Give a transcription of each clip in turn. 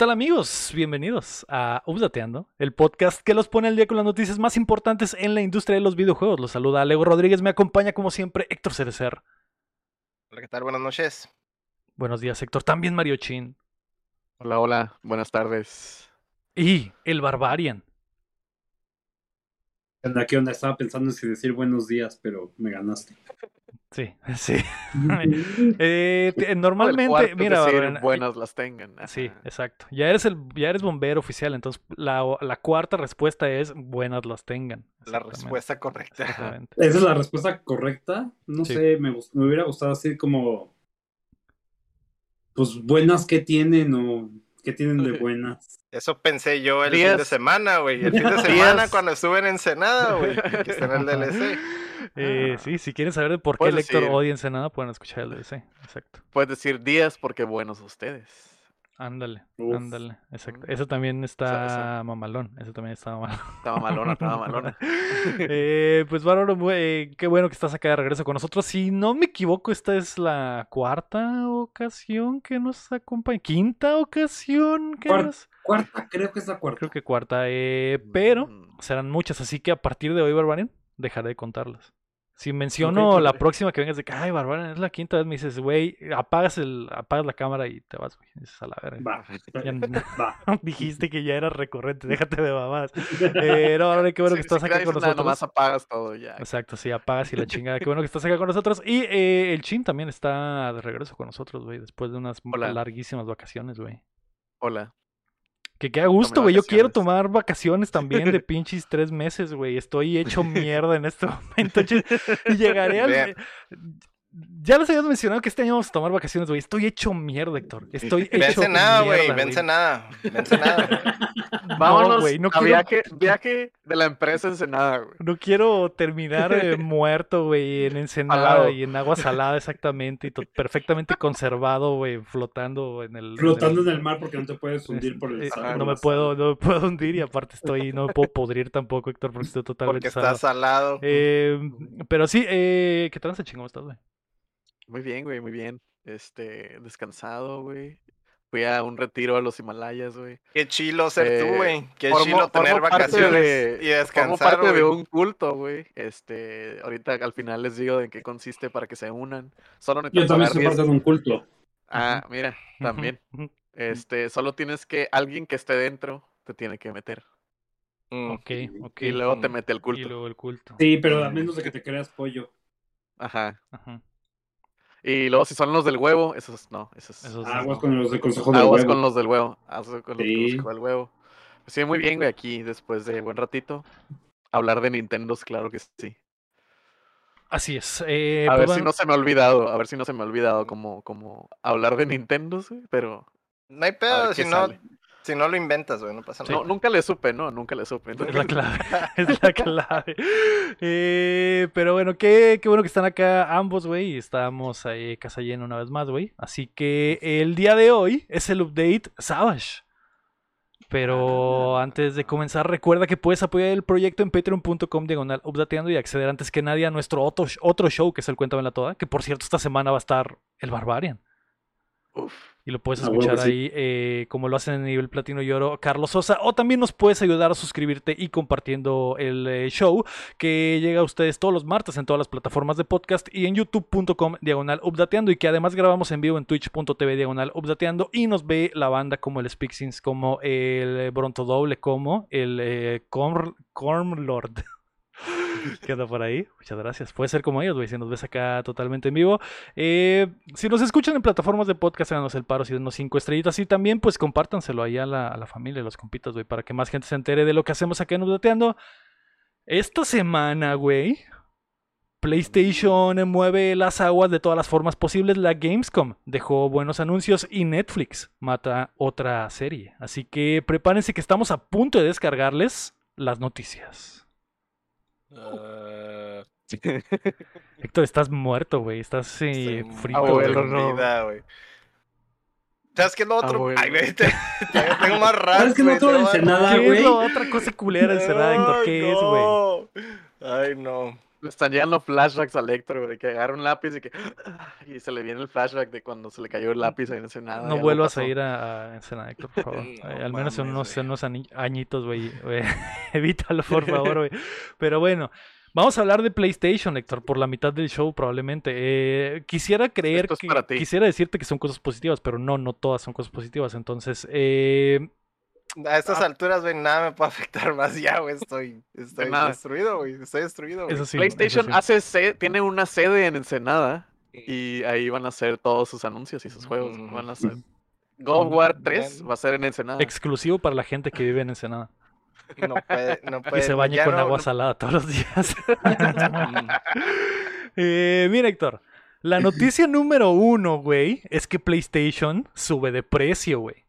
¿Qué tal amigos? Bienvenidos a Updateando, el podcast que los pone al día con las noticias más importantes en la industria de los videojuegos. Los saluda Lego Rodríguez, me acompaña como siempre Héctor Cerecer. Hola, ¿qué tal? Buenas noches. Buenos días Héctor, también Mario Chin. Hola, hola, buenas tardes. Y el Barbarian. ¿Qué onda? Estaba pensando en si decir buenos días, pero me ganaste. Sí, sí. eh, normalmente, mira, decir, buenas las tengan. Sí, exacto. Ya eres el, ya eres bombero oficial, entonces la, la cuarta respuesta es buenas las tengan. La respuesta correcta. Esa es la respuesta correcta. No sé, me, me hubiera gustado así como, pues buenas que tienen o ¿Qué tienen de buenas? Eso pensé yo el fin de semana, güey. El fin de semana cuando estuve en Ensenada, güey. Que está en el DLC. Eh, sí, si quieren saber de por qué Lector odia Ensenada, pueden escuchar el DLC. Exacto. Puedes decir días porque buenos ustedes. Ándale, ándale, exacto. Eso también está mamalón, eso también está mamalón. Está mamalona, está mamalona. eh, pues Bárbaro, eh, qué bueno que estás acá de regreso con nosotros. Si no me equivoco, esta es la cuarta ocasión que nos acompaña. Quinta ocasión que nos... Cuarta, creo que es la cuarta. Creo que cuarta, eh, pero mm. serán muchas, así que a partir de hoy, Barbarian, dejaré de contarlas. Si menciono la próxima que vengas de que, ay, Barbara, es la quinta vez, me dices, güey, apagas, el, apagas la cámara y te vas, güey. Dices, a la verga. Va, va. Dijiste que ya eras recurrente, déjate de babás. Eh, no, ahora qué bueno que estás acá con nosotros. Nomás apagas todo ya. Exacto, sí, apagas y la chingada. Qué bueno que estás acá con nosotros. Y eh, el Chin también está de regreso con nosotros, güey, después de unas larguísimas vacaciones, güey. Hola. Que qué a gusto, güey. Yo quiero tomar vacaciones también de pinches tres meses, güey. Estoy hecho mierda en este momento. Y llegaré al. Ya les habías mencionado que este año vamos a tomar vacaciones, güey. Estoy hecho mierda, Héctor. Estoy hecho vence nada, güey. Vence nada. Vence nada. Vámonos güey, no quiero... viaje, viaje de la empresa Ensenada, güey. No quiero terminar eh, muerto, güey, en Ensenada y en agua salada exactamente y perfectamente conservado, güey, flotando en el... Flotando en el... mar porque no te puedes hundir por el... Eh, no me puedo, no me puedo hundir y aparte estoy, no me puedo podrir tampoco, Héctor, porque estoy totalmente porque salado. está salado. Eh, pero sí, eh, ¿qué tal ese chingón estás, güey? Muy bien, güey, muy bien. Este, descansado, güey. Fui a un retiro a los Himalayas, güey. Qué chilo ser tú, eh, güey. Qué chilo tener vacaciones y descansar, Como parte de un culto, güey. Este, ahorita al final les digo de qué consiste para que se unan. Solo Yo también soy parte de un culto. Ah, mira, también. Este, solo tienes que, alguien que esté dentro te tiene que meter. Mm. Ok, ok. Y luego te mete el culto. Y luego el culto. Sí, pero a menos de que te creas pollo. Ajá. Ajá. Y luego si son los del huevo, esos no, esos, aguas con los del consejo del aguas con los del huevo, aguas con los del consejo del huevo. Pues sí, muy bien, güey, aquí después de buen ratito hablar de Nintendo, claro que sí. Así es. Eh, a pues ver si no se me ha olvidado, a ver si no se me ha olvidado como, como hablar de Nintendo, pero no hay pedo, si no, si no lo inventas, güey, no pasa nada. No, nunca le supe, no, nunca le supe. Es la clave, es la clave. Eh, pero bueno, qué, qué bueno que están acá ambos, güey. Estamos ahí casa llena una vez más, güey. Así que el día de hoy es el update Savage. Pero ah. antes de comenzar, recuerda que puedes apoyar el proyecto en patreon.com diagonal updateando y acceder antes que nadie a nuestro otro, otro show, que es el Cuéntame la Toda, que por cierto esta semana va a estar el Barbarian. Uf y lo puedes ah, escuchar ahí eh, como lo hacen en nivel platino y oro Carlos Sosa. O también nos puedes ayudar a suscribirte y compartiendo el eh, show que llega a ustedes todos los martes en todas las plataformas de podcast y en youtube.com diagonal updateando y que además grabamos en vivo en twitch.tv diagonal updateando y nos ve la banda como el Spixins como el Bronto Doble como el eh, Corm Lord Queda por ahí. Muchas gracias. Puede ser como ellos, güey, si nos ves acá totalmente en vivo. Eh, si nos escuchan en plataformas de podcast, háganos el paro, si denos cinco estrellitas y también, pues compártanselo ahí a la, familia, a los compitas, güey, para que más gente se entere de lo que hacemos acá en Updateando. Esta semana, güey, PlayStation mueve las aguas de todas las formas posibles. La Gamescom dejó buenos anuncios y Netflix mata otra serie. Así que prepárense que estamos a punto de descargarles las noticias. Uh... Héctor, estás muerto, güey. Estás sí, frito. no. ¿Sabes qué es lo otro? Ay, güey, te, tengo más raro. ¿Sabes qué es lo otro de Ensenada, güey? ¿Qué es lo otra cosa culera de Ensenada, Héctor? ¿Qué es, güey? Ay, no. Le están llegando flashbacks a Héctor, de que agarra un lápiz y que. Y se le viene el flashback de cuando se le cayó el lápiz ahí en Ensenada. No vuelvas a ir a, Ensenada, Héctor, por favor. Al menos en unos, unos añitos, güey. Evítalo, por favor, güey. Pero bueno. Vamos a hablar de PlayStation, Héctor, por la mitad del show probablemente. Eh, quisiera creer que quisiera decirte que son cosas positivas, pero no, no todas son cosas positivas. Entonces, eh, a estas ah. alturas, güey, nada me puede afectar más ya, güey. Estoy, estoy destruido, güey. Estoy destruido, güey. PlayStation hace tiene una sede en Ensenada y ahí van a hacer todos sus anuncios y sus juegos. Van a ser. God of War 3 va a ser en Ensenada. Exclusivo para la gente que vive en Ensenada. No puede, no puede. Y se bañe con agua salada todos los días. eh, mira, Héctor. La noticia número uno, güey, es que PlayStation sube de precio, güey.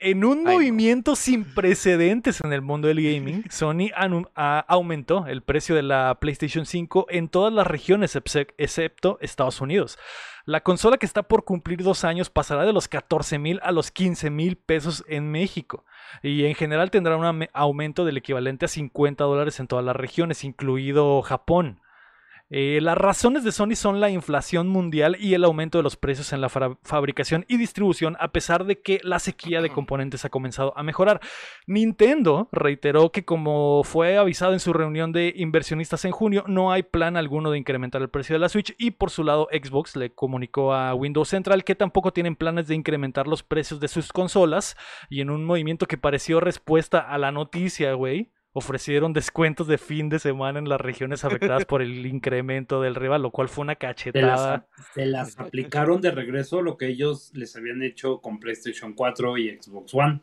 En un movimiento sin precedentes en el mundo del gaming, Sony aumentó el precio de la PlayStation 5 en todas las regiones excepto Estados Unidos. La consola que está por cumplir dos años pasará de los 14 mil a los 15 mil pesos en México y en general tendrá un aumento del equivalente a 50 dólares en todas las regiones, incluido Japón. Eh, las razones de Sony son la inflación mundial y el aumento de los precios en la fabricación y distribución, a pesar de que la sequía de componentes ha comenzado a mejorar. Nintendo reiteró que como fue avisado en su reunión de inversionistas en junio, no hay plan alguno de incrementar el precio de la Switch y por su lado Xbox le comunicó a Windows Central que tampoco tienen planes de incrementar los precios de sus consolas y en un movimiento que pareció respuesta a la noticia, güey ofrecieron descuentos de fin de semana en las regiones afectadas por el incremento del rival, lo cual fue una cachetada. Se las, aplicaron de regreso lo que ellos les habían hecho con PlayStation 4 y Xbox One.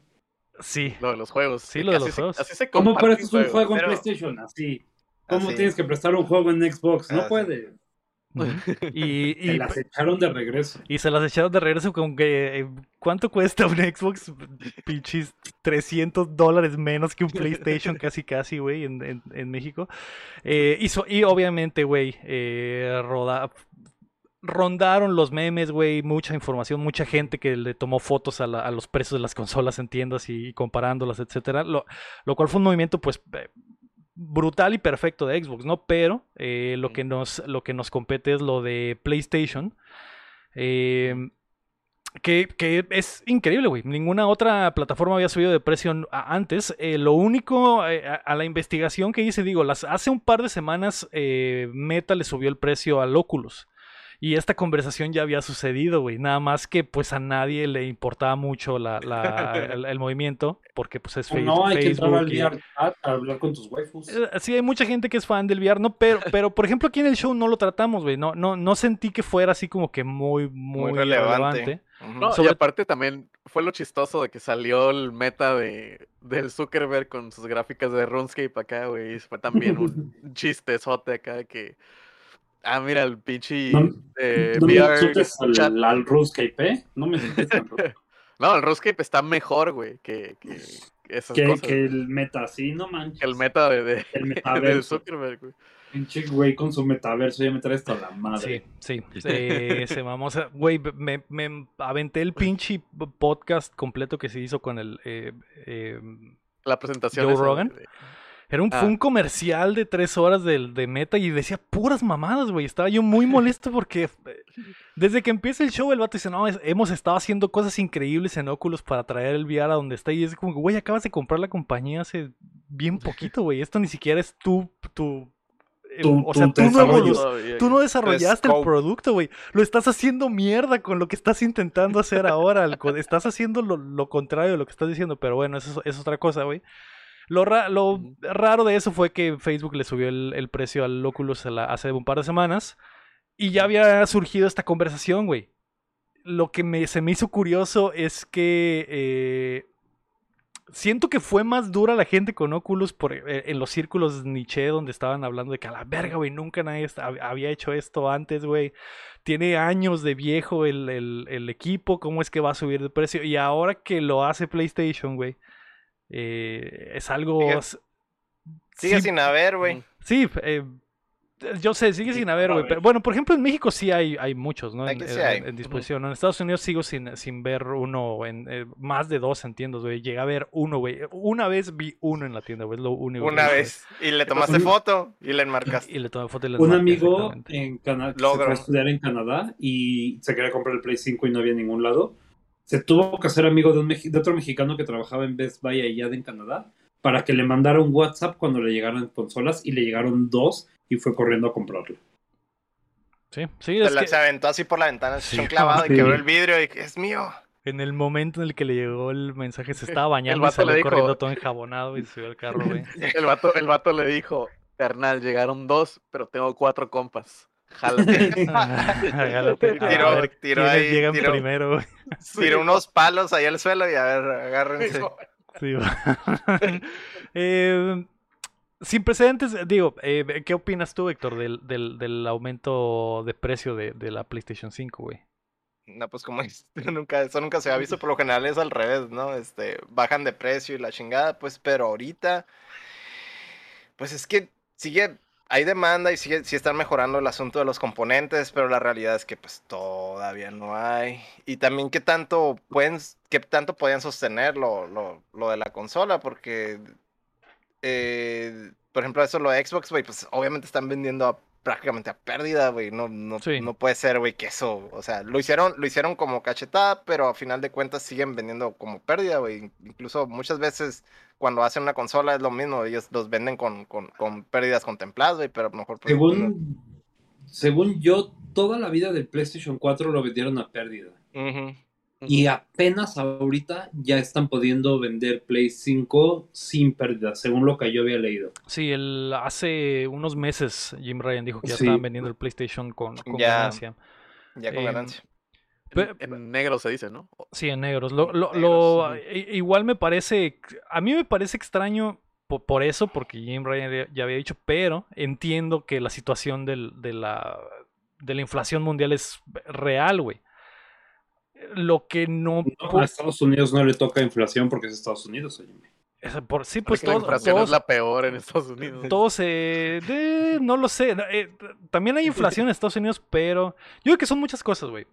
Sí. Lo de los juegos. Sí, lo de los juegos. ¿Cómo prestas un juego en PlayStation? Así. ¿Cómo tienes que prestar un juego en Xbox? No puede. y, se las echaron de regreso. Y se las echaron de regreso con que. Eh, ¿Cuánto cuesta un Xbox? Pinches 300 dólares menos que un PlayStation, casi, casi, güey, en, México. Eh, y, obviamente, güey, eh, rondaron los memes, güey, mucha información, mucha gente que le tomó fotos a, los precios de las consolas en tiendas y, comparándolas, etcétera. Lo, lo, cual fue un movimiento, pues, brutal y perfecto de Xbox, ¿no? Pero eh, lo, que nos, lo que nos compete es lo de PlayStation. Em, que, es increíble, güey. Ninguna otra plataforma había subido de precio antes. Eh, lo único, eh, a, la investigación que hice, digo, las, hace un par de semanas Meta le subió el precio al Oculus. Y esta conversación ya había sucedido, güey. Nada más que pues a nadie le importaba mucho la, el, movimiento, porque pues es Facebook. No, hay que entrar al VR a hablar con tus waifus. Eh, sí, hay mucha gente que es fan del VR, ¿no? Pero, pero por ejemplo, aquí en el show no lo tratamos, güey. No, no, no sentí que fuera así como que muy, muy, relevante. No, y aparte también fue lo chistoso de que salió el meta de, del Zuckerberg con sus gráficas de RuneScape acá, güey. Fue también un chistezote acá que Ah, mira, el pinche no, eh, no VR me al, al RuneScape, ¿eh? No me No, el RuneScape está mejor, güey, que, que esas que, cosas. Que el meta, sí, no manches. El meta de, de, el metaverso. Zuckerberg, güey. Pinche güey con su metaverso ya me trae esto a la madre. Sí, sí. Eh, se vamos a... Güey, me, me, aventé el pinche podcast completo que se hizo con el... Eh, eh, la presentación. Joe Rogan. Era un, Fue ah. un comercial de tres horas de, de Meta y decía puras mamadas, güey. Estaba yo muy molesto porque eh, desde que empieza el show el vato dice, no, hemos estado haciendo cosas increíbles en Oculus para traer el VR a donde está. Y es como, güey, acabas de comprar la compañía hace bien poquito, güey. Esto ni siquiera es tu... tu o sea, tú, no, tú no, desarrollaste el producto, güey. Lo estás haciendo mierda con lo que estás intentando hacer ahora. estás haciendo lo, contrario de lo que estás diciendo, pero bueno, eso es otra cosa, güey. Lo, raro de eso fue que Facebook le subió el, precio al Oculus hace un par de semanas y ya había surgido esta conversación, güey. Lo que me, se me hizo curioso es que eh, siento que fue más dura la gente con Oculus por, eh, en los círculos Nietzsche donde estaban hablando de que a la verga, güey, nunca nadie había hecho esto antes, güey. Tiene años de viejo el, el, equipo, ¿cómo es que va a subir de precio? Y ahora que lo hace PlayStation, güey eh, es algo... Sigue, sin haber, güey. Sí, eh, Yo sé, sigue sin haber, güey. Pero bueno, por ejemplo, en México sí hay, hay muchos, ¿no? En, disposición. En Estados Unidos sigo sin, sin ver uno, en eh, más de dos en tiendas, güey. Llegué a ver uno, güey. Una vez vi uno en la tienda, güey. Es lo único. Una vez. Y le tomaste foto y le enmarcaste. Y le tomé foto y le Un amigo en Canadá se fue a estudiar en Canadá y se quería comprar el Play 5 y no había ningún lado. Se tuvo que hacer amigo de, un, de otro mexicano que trabajaba en Best Buy allá en Canadá para que le mandara un WhatsApp cuando le llegaran consolas y le llegaron dos y fue corriendo a comprarlo. Sí, sí. Es se, aventó así por la ventana, se echó clavado y quebró el vidrio y es mío. En el momento en el que le llegó el mensaje se estaba bañando y salió corriendo todo enjabonado y subió al carro, güey. El vato, el vato le dijo, carnal, llegaron dos, pero tengo cuatro compas. Jálate. Tiró, tiró ahí. Llegan tiró, primero, Tiró unos palos ahí al suelo y a ver, agárrense. Eh, sin precedentes, digo, eh, ¿qué opinas tú, Héctor, del, del, aumento de precio de, la PlayStation 5, güey? No, pues como nunca, eso nunca se ha visto, por lo general es al revés, ¿no? Este, bajan de precio y la chingada, pues, pero ahorita, pues es que sigue, hay demanda y sí están mejorando el asunto de los componentes, pero la realidad es que pues todavía no hay. Y también qué tanto pueden, qué tanto podían sostener lo, lo, de la consola, porque eh, por ejemplo, eso lo de Xbox, güey, pues obviamente están vendiendo prácticamente a pérdida, güey. No, no, no puede ser, güey, que eso, o sea, lo hicieron, lo hicieron como cachetada, pero a final de cuentas siguen vendiendo como pérdida, güey. Incluso muchas veces cuando hacen una consola es lo mismo, ellos los venden con, con, con pérdidas contempladas, güey, pero a lo mejor... Pues, según, según yo, toda la vida del PlayStation 4 lo vendieron a pérdida. Y apenas ahorita ya están pudiendo vender Play 5 sin pérdida, según lo que yo había leído. Sí, el, hace unos meses Jim Ryan dijo que ya estaban vendiendo el PlayStation con, ganancia. Ya con ganancia. En, negro se dice, ¿no? Sí, en negros. Lo, lo, igual me parece, a mí me parece extraño por, eso, porque Jim Ryan ya había dicho, pero entiendo que la situación del, de, la, de la inflación mundial es real, güey. Lo que no. a Estados Unidos no le toca inflación porque es Estados Unidos, oye. Por, sí, pues la inflación es la peor en Estados Unidos. Todos, eh, no lo sé. Eh, también hay inflación en Estados Unidos, pero yo creo que son muchas cosas, güey.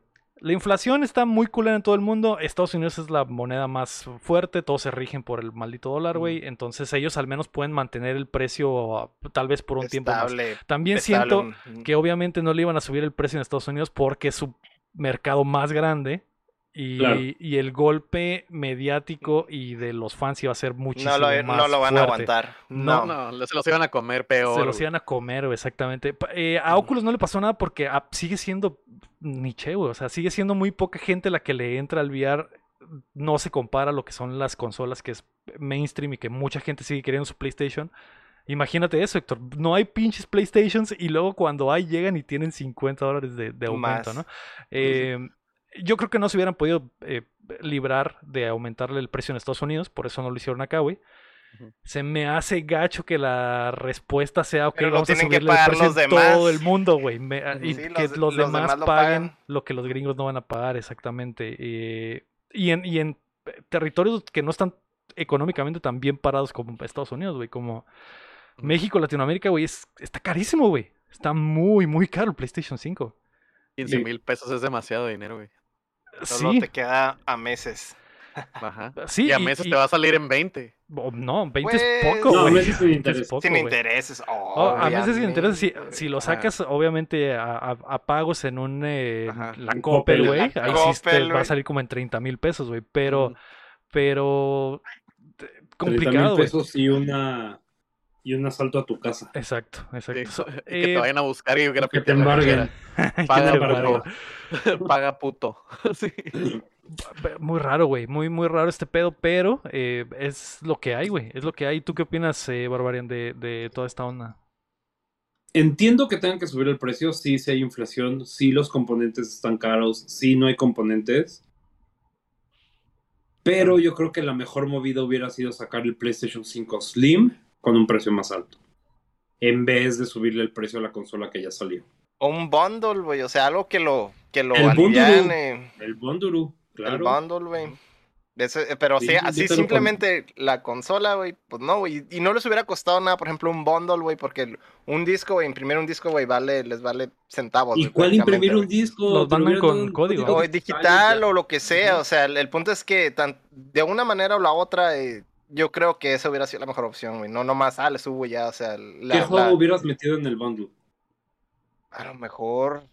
La inflación está muy cool en todo el mundo. Estados Unidos es la moneda más fuerte. Todos se rigen por el maldito dólar, güey. Entonces ellos al menos pueden mantener el precio tal vez por un tiempo más. También siento que obviamente no le iban a subir el precio en Estados Unidos porque es su mercado más grande. Y, el golpe mediático y de los fans iba a ser muchísimo no lo, más No lo van a aguantar. No. no, se los iban a comer peor. Se los iban a comer, exactamente. Eh, a Oculus no le pasó nada porque ah, sigue siendo niche, güey. O sea, sigue siendo muy poca gente la que le entra al VR. No se compara a lo que son las consolas que es mainstream y que mucha gente sigue queriendo su PlayStation. Imagínate eso, Héctor. No hay pinches PlayStations y luego cuando hay llegan y tienen 50 dólares de, aumento, ¿no? Eh, yo creo que no se hubieran podido eh, librar de aumentarle el precio en Estados Unidos, por eso no lo hicieron acá, güey. Se me hace gacho que la respuesta sea, ok, vamos a subirle el precio en todo el mundo, güey. y que los, demás, paguen lo que los gringos no van a pagar, exactamente. y, en, y en territorios que no están económicamente tan bien parados como Estados Unidos, güey, como México, Latinoamérica, güey, está carísimo, güey. Está muy, muy caro el PlayStation 5. 15 mil pesos es demasiado dinero, güey. Solo te queda a meses. Ajá. Sí, y a meses te va a salir en 20. no, 20 es pues, poco, no, meses sin intereses. sin intereses. Oh, a meses sin intereses. Si, si lo sacas, obviamente, a, a, pagos en un. Eh, la Coppel, güey. Ahí sí te va a salir como en 30 mil pesos, güey. Pero. Pero. Complicado. 30 mil pesos y una y un asalto a tu casa. Exacto, exacto. que te eh, vayan a buscar y que te embarguen. Paga, puto. Paga puto. sí. Muy raro, güey. Muy, muy raro este pedo, pero eh, es lo que hay, güey. Es lo que hay. ¿Tú qué opinas, eh, Barbarian, de, de toda esta onda? Entiendo que tengan que subir el precio, sí, si hay inflación, sí los componentes están caros, sí no hay componentes. Pero yo creo que la mejor movida hubiera sido sacar el PlayStation 5 Slim con un precio más alto. En vez de subirle el precio a la consola que ya salió. O un bundle, güey. O sea, algo que lo, que lo el aliviane. El bundle, claro. El bundle, güey. Eh, pero sí, así simplemente la consola, güey, pues no, güey. Y no les hubiera costado nada, por ejemplo, un bundle, güey, porque un disco, güey, imprimir un disco, güey, vale, les vale centavos. ¿Y cuál imprimir un disco? Los mandan con código. O digital o lo que sea. O sea, el, punto es que tan, de una manera o la otra, eh, yo creo que esa hubiera sido la mejor opción, güey. No nomás, ah, le subo ya, o sea. La, ¿Qué juego hubieras metido en el bundle? A lo mejor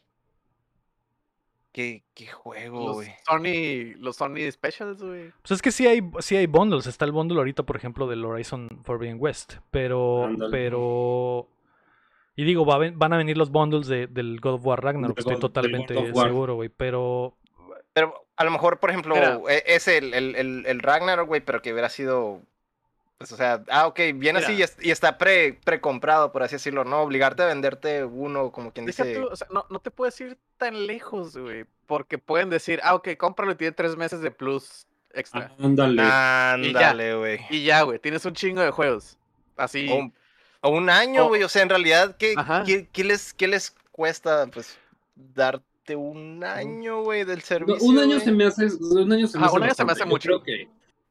Qué, juego, güey. Sony, los Sony Specials, güey. Pues es que sí hay, sí hay bundles. Está el bundle ahorita, por ejemplo, del Horizon Forbidden West. Pero, pero. Y digo, van a venir los bundles del God of War Ragnarok. Estoy totalmente seguro, güey. Pero. Pero a lo mejor, por ejemplo, e, es el, el, el Ragnarok, güey, pero que hubiera sido pues, o sea, ah, ok, viene así y, está pre, comprado por así decirlo, ¿no? Obligarte a venderte uno, como quien dice. o sea, no, no te puedes ir tan lejos, güey. Porque pueden decir, ah, ok, cómpralo y tiene tres meses de plus extra. Ándale. Ándale, güey. Y ya, güey, tienes un chingo de juegos. Así. O, un año, güey. O sea, en realidad, ¿qué, qué, les, ¿qué les cuesta, pues, un año, güey, del servicio? un año se me hace. Un año se me hace, un año se me hace mucho. que.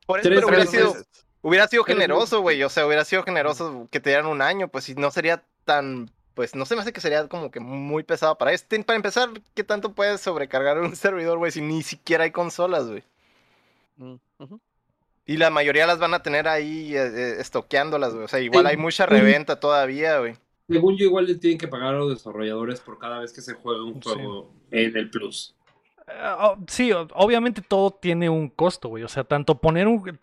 Por eso, tres, sido, Hubiera sido generoso, güey. O sea, hubiera sido generoso que te dieran un año, pues, si no sería tan. Pues no se me hace que sería como que muy pesado para este. Para empezar, ¿qué tanto puedes sobrecargar un servidor, güey, si ni siquiera hay consolas, güey? Mm, y la mayoría las van a tener ahí eh, eh, estoqueándolas, güey. O sea, igual hay mucha reventa todavía, güey. Según yo, igual le tienen que pagar a los desarrolladores por cada vez que se juega un juego en el Plus. Eh, oh, sí, obviamente todo tiene un costo, güey. O sea, tanto poner un.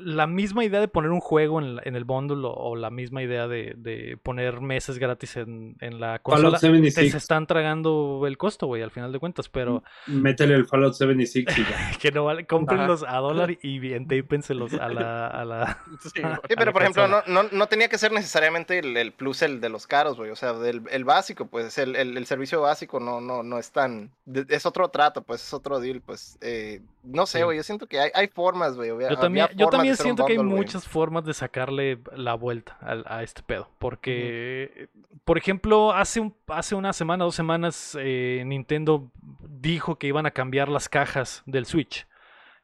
La misma idea de poner un juego en, el bundle o, la misma idea de, poner meses gratis en, la consola. se están tragando el costo, güey, al final de cuentas, pero. Métele el Fallout 76 y ya. que no vale. Cómprenlos a dólar y entépenselos a la. A la sí, pero por ejemplo, no, no, tenía que ser necesariamente el, plus el de los caros, güey. O sea, el, básico, pues, el, el, servicio básico no, no, no es tan. Es otro trato pues es otro deal, pues eh, no sé, güey, yo siento que hay, hay formas, güey. Yo también, yo también siento que hay muchas formas de sacarle la vuelta a, a este pedo, porque, por ejemplo, hace, un, hace una semana, dos semanas, eh, Nintendo dijo que iban a cambiar las cajas del Switch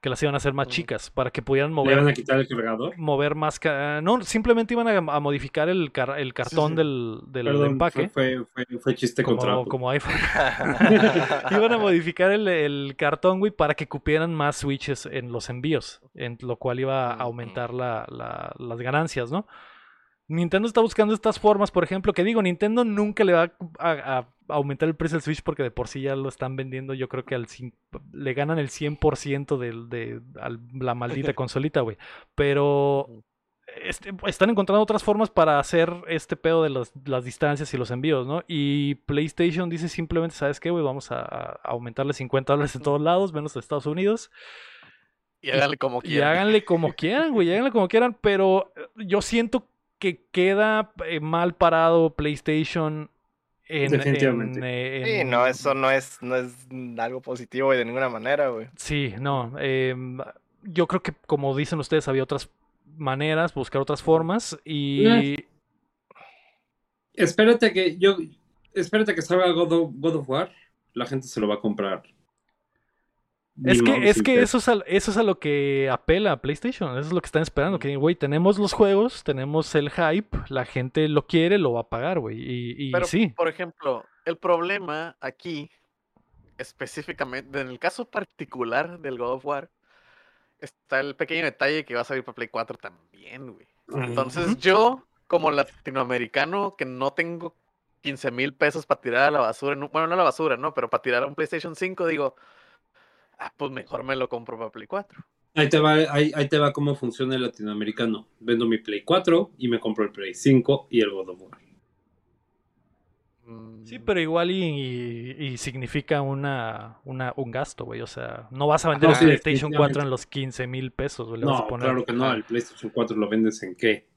que las iban a hacer más chicas para que pudieran mover. iban a quitar el cargador? Mover más. No, simplemente iban a, modificar el, el cartón del, del empaque. Fue, fue, fue, chiste como, como iPhone. iban a modificar el, el, cartón, güey, para que cupieran más switches en los envíos, en lo cual iba a aumentar la, la, las ganancias, ¿no? Nintendo está buscando estas formas, por ejemplo, que digo, Nintendo nunca le va a, aumentar el precio del Switch porque de por sí ya lo están vendiendo, yo creo que al le ganan el 100% de, la maldita consolita, güey. Pero este, están encontrando otras formas para hacer este pedo de las distancias y los envíos, ¿no? Y PlayStation dice simplemente, ¿sabes qué, güey? Vamos a, aumentarle 50 dólares en todos lados, menos en Estados Unidos. Y háganle como quieran. Y háganle como quieran, güey, háganle como quieran, pero yo siento que queda eh, mal parado PlayStation en, Definitivamente. Eh, sí, no, eso no es, no es algo positivo de ninguna manera, güey. Sí, no. Em, yo creo que, como dicen ustedes, había otras maneras, buscar otras formas y. Eh, espérate que yo. Espérate que salga God of War. La gente se lo va a comprar. Es que, es que eso, es a, eso es a lo que apela a PlayStation. Eso es lo que están esperando. Que, güey, tenemos los juegos, tenemos el hype, la gente lo quiere, lo va a pagar, güey. Y, y sí. Por ejemplo, el problema aquí, específicamente, en el caso particular del God of War, está el pequeño detalle que va a salir para Play 4 también, güey. Entonces, yo, como latinoamericano, que no tengo 15 mil pesos para tirar a la basura, bueno, no a la basura, ¿no? Pero para tirar a un PlayStation 5, digo ah, pues mejor me lo compro para Play 4. Ahí te, va, ahí, te va cómo funciona el latinoamericano. Vendo mi Play 4 y me compro el Play 5 y el God of War. Mm. Sí, pero igual y, significa una, un gasto, güey. O sea, no vas a vender el PlayStation 4 en los 15 mil pesos, güey. No, claro que no. El PlayStation 4 lo vendes en qué?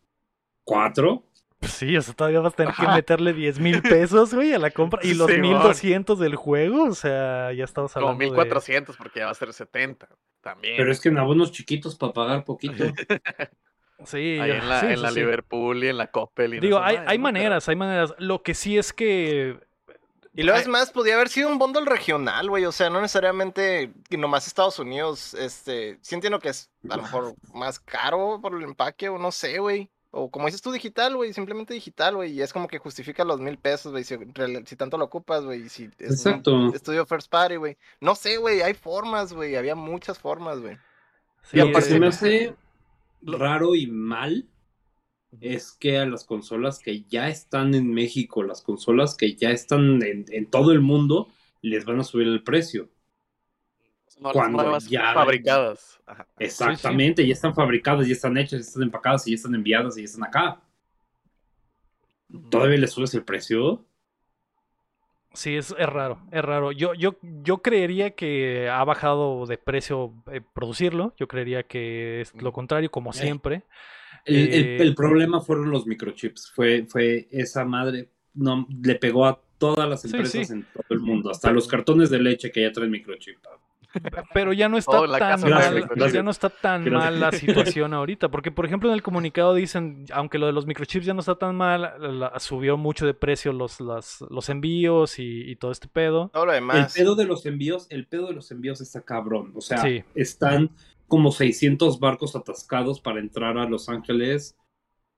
¿4? Pues sí, o sea, todavía vas a tener que meterle 10 mil pesos, güey, a la compra. Y los 1200 del juego, o sea, ya estamos hablando. Como 1400 porque ya va a ser 70 también. Pero es que en abonos chiquitos para pagar poquito. sí, Ahí en la, en la Liverpool y en la Coppel. Digo, hay, hay maneras, hay maneras. Lo que sí es que Y luego es más, podía haber sido un bundle regional, güey. O sea, no necesariamente nomás Estados Unidos. Este, sí entiendo que es a lo mejor más caro por el empaque o no sé, güey. O como dices tú, digital, güey, simplemente digital, güey. Y es como que justifica los mil pesos, güey, si, tanto lo ocupas, güey. Si es Exacto. estudio first party, güey. No sé, güey, hay formas, güey. Había muchas formas, güey. y aparte me hace raro y mal es que a las consolas que ya están en México, las consolas que ya están en, todo el mundo, les van a subir el precio. Cuando ya fabricadas. Exactamente, ya están fabricadas, ya están hechas, ya están empacadas, y ya están enviadas y ya están acá. ¿Todavía les subes el precio? Sí, es, es, raro, es raro. Yo, yo, yo creería que ha bajado de precio eh, producirlo. Yo creería que es lo contrario, como eh. siempre. El, el, eh, problema fueron los microchips. Fue, fue esa madre, no, le pegó a todas las empresas en todo el mundo, hasta los cartones de leche que ya traen microchip. Pero ya no está tan mal, ya no está tan mal la situación ahorita, porque por ejemplo en el comunicado dicen, aunque lo de los microchips ya no está tan mal, subió mucho de precio los, los envíos y, todo este pedo. Todo lo demás. El pedo de los envíos, el pedo de los envíos está cabrón, o sea, están como 600 barcos atascados para entrar a Los Ángeles.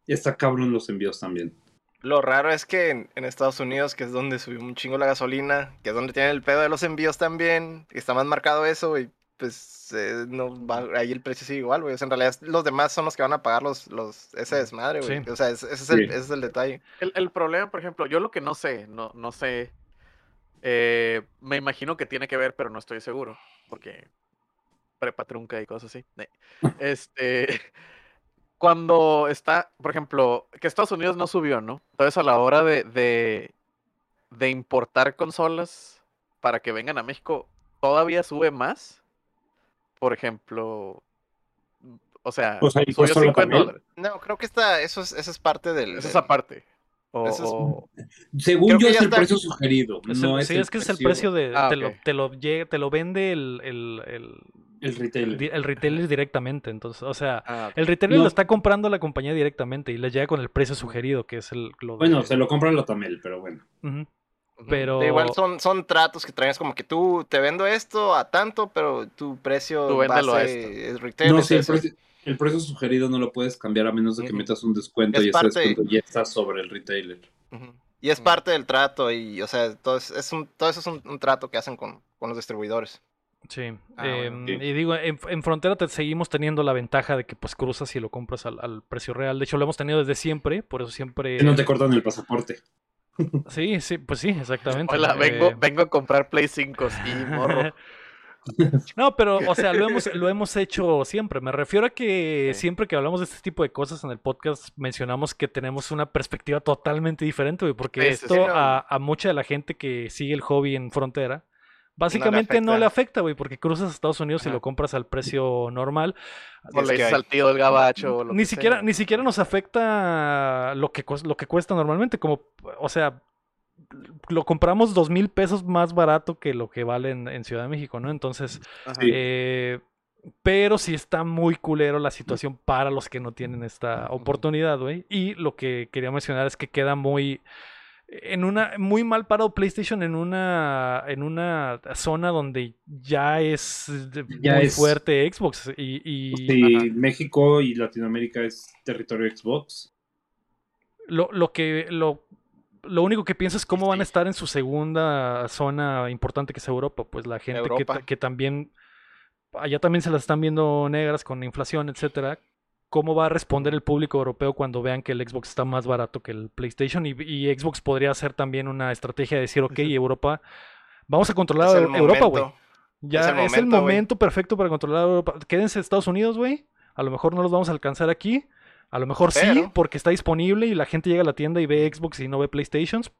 Está cabrón los envíos también. Lo raro es que en, Estados Unidos, que es donde subió un chingo la gasolina, que es donde tiene el pedo de los envíos también, está más marcado eso, y pues eh, no ahí el precio sigue igual, güey. O sea, en realidad los demás son los que van a pagar los, los ese mm, desmadre, güey. O sea, ese, es el, ese, es el, detalle. El, el, problema, por ejemplo, yo lo que no sé, no, no sé, eh, me imagino que tiene que ver, pero no estoy seguro, porque prepa trunca y cosas así. Este, cuando está, por ejemplo, que Estados Unidos no subió, ¿no? Entonces a la hora de, de, importar consolas para que vengan a México, ¿todavía sube más? Por ejemplo, o sea, subió 50 dólares. No, creo que está, eso es, eso es parte del... Eso es aparte. Según yo es el precio sugerido. sí, es, que es el precio de... Ah, te, lo, te, lo, te, lo, vende el, el retailer. El, retailer directamente, entonces, o sea, ah, el retailer lo está comprando la compañía directamente y le llega con el precio sugerido, que es el... bueno, se lo compra la Tamel, pero bueno. Pero... igual son, son tratos que traes como que tú te vendo esto a tanto, pero tu precio tú base es retail. No, sí, el, precio, sugerido no lo puedes cambiar a menos de que metas un descuento y parte... ya está sobre el retailer. Y es parte del trato y, o sea, todo, es un, todo eso es un, trato que hacen con, con los distribuidores. Ah, em, sí. Y digo, en, frontera te seguimos teniendo la ventaja de que pues cruzas y lo compras al, precio real. De hecho, lo hemos tenido desde siempre, por eso siempre... no te cortan el pasaporte. Sí, sí, pues sí, exactamente. Hola, vengo, eh, vengo a comprar Play 5, sí, morro. No, pero, o sea, lo hemos, lo hemos hecho siempre. Me refiero a que siempre que hablamos de este tipo de cosas en el podcast, mencionamos que tenemos una perspectiva totalmente diferente, porque esto a, a, mucha de la gente que sigue el hobby en frontera, Básicamente no le afecta, güey, porque cruzas a Estados Unidos y lo compras al precio normal. O le dices al tío del gabacho. ni, siquiera, ni siquiera nos afecta lo que, lo que cuesta normalmente. Como, o sea, lo compramos dos mil pesos más barato que lo que vale en, Ciudad de México, ¿no? Entonces, eh, pero sí está muy culero la situación para los que no tienen esta oportunidad, güey. Y lo que quería mencionar es que queda muy en una muy mal parado PlayStation en una en una zona donde ya es muy fuerte Xbox y, y México y Latinoamérica es territorio Xbox. Lo, lo que lo lo único que pienso es cómo van a estar en su segunda zona importante que es Europa pues la gente que, que, también allá también se las están viendo negras con inflación etcétera cómo va a responder el público europeo cuando vean que el Xbox está más barato que el PlayStation y, Xbox podría ser también una estrategia de decir, ok, Europa, vamos a controlar Europa, güey. Ya es el momento, perfecto para controlar Europa. Quédense en Estados Unidos, güey. A lo mejor no los vamos a alcanzar aquí. A lo mejor sí, porque está disponible y la gente llega a la tienda y ve Xbox y no ve PlayStations.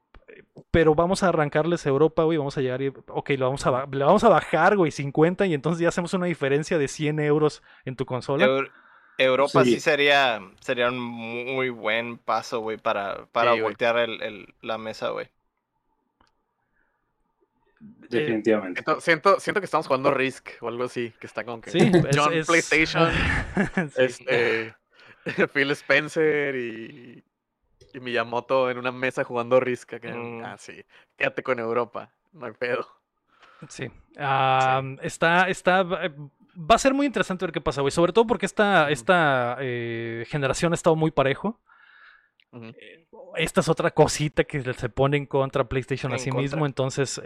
Pero vamos a arrancarles a Europa, güey. Vamos a llegar y. Ok, lo vamos a, le vamos a bajar, güey, 50 y entonces ya hacemos una diferencia de 100 euros en tu consola. Europa sí. sería, sería un muy buen paso, güey, para, para voltear el, la mesa, güey. Definitivamente. Siento, siento que estamos jugando Risk o algo así, que está como que sí, John PlayStation, este, Phil Spencer y, Y Miyamoto en una mesa jugando Risk. Mm. Ah, sí. Quédate con Europa. No hay pedo. Sí. Ah, está, está, eh, va a ser muy interesante ver qué pasa, güey. Sobre todo porque esta, esta eh, generación ha estado muy parejo. Eh, esta es otra cosita que se pone en contra PlayStation a sí mismo. Entonces,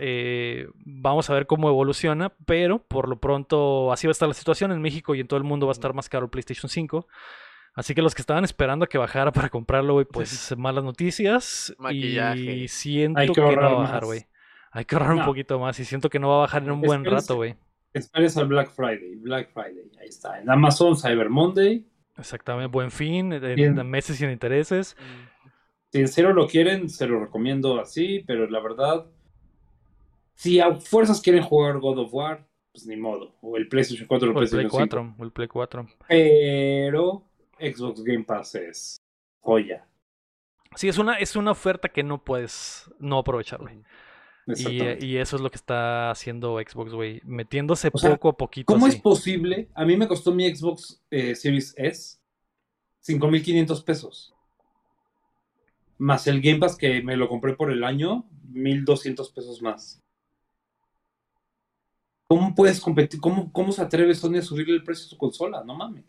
vamos a ver cómo evoluciona. Pero por lo pronto, así va a estar la situación. En México y en todo el mundo va a estar más caro el PlayStation 5. Así que los que estaban esperando a que bajara para comprarlo, güey, pues malas noticias. Y siento que, no va a bajar, güey. Hay que ahorrar un poquito más y siento que no va a bajar en un buen rato, güey. Esperes al Black Friday. Black Friday, ahí está. En Amazon, Cyber Monday. Exactamente, buen fin, en meses sin intereses. Si en serio lo quieren, se lo recomiendo así, pero la verdad, si a fuerzas quieren jugar God of War, pues ni modo. O el PlayStation 4 o el, PlayStation Play 4, O el Play 4. Pero Xbox Game Pass es joya. Sí, es una, es una oferta que no puedes no aprovechar. Y, eso es lo que está haciendo Xbox, güey. Metiéndose poco a poquito. ¿Cómo es posible? A mí me costó mi Xbox eh, Series S 5.500 pesos. Más el Game Pass que me lo compré por el año, 1.200 pesos más. ¿Cómo puedes competir? ¿Cómo, ¿Cómo se atreve Sony a subirle el precio a su consola? No mames.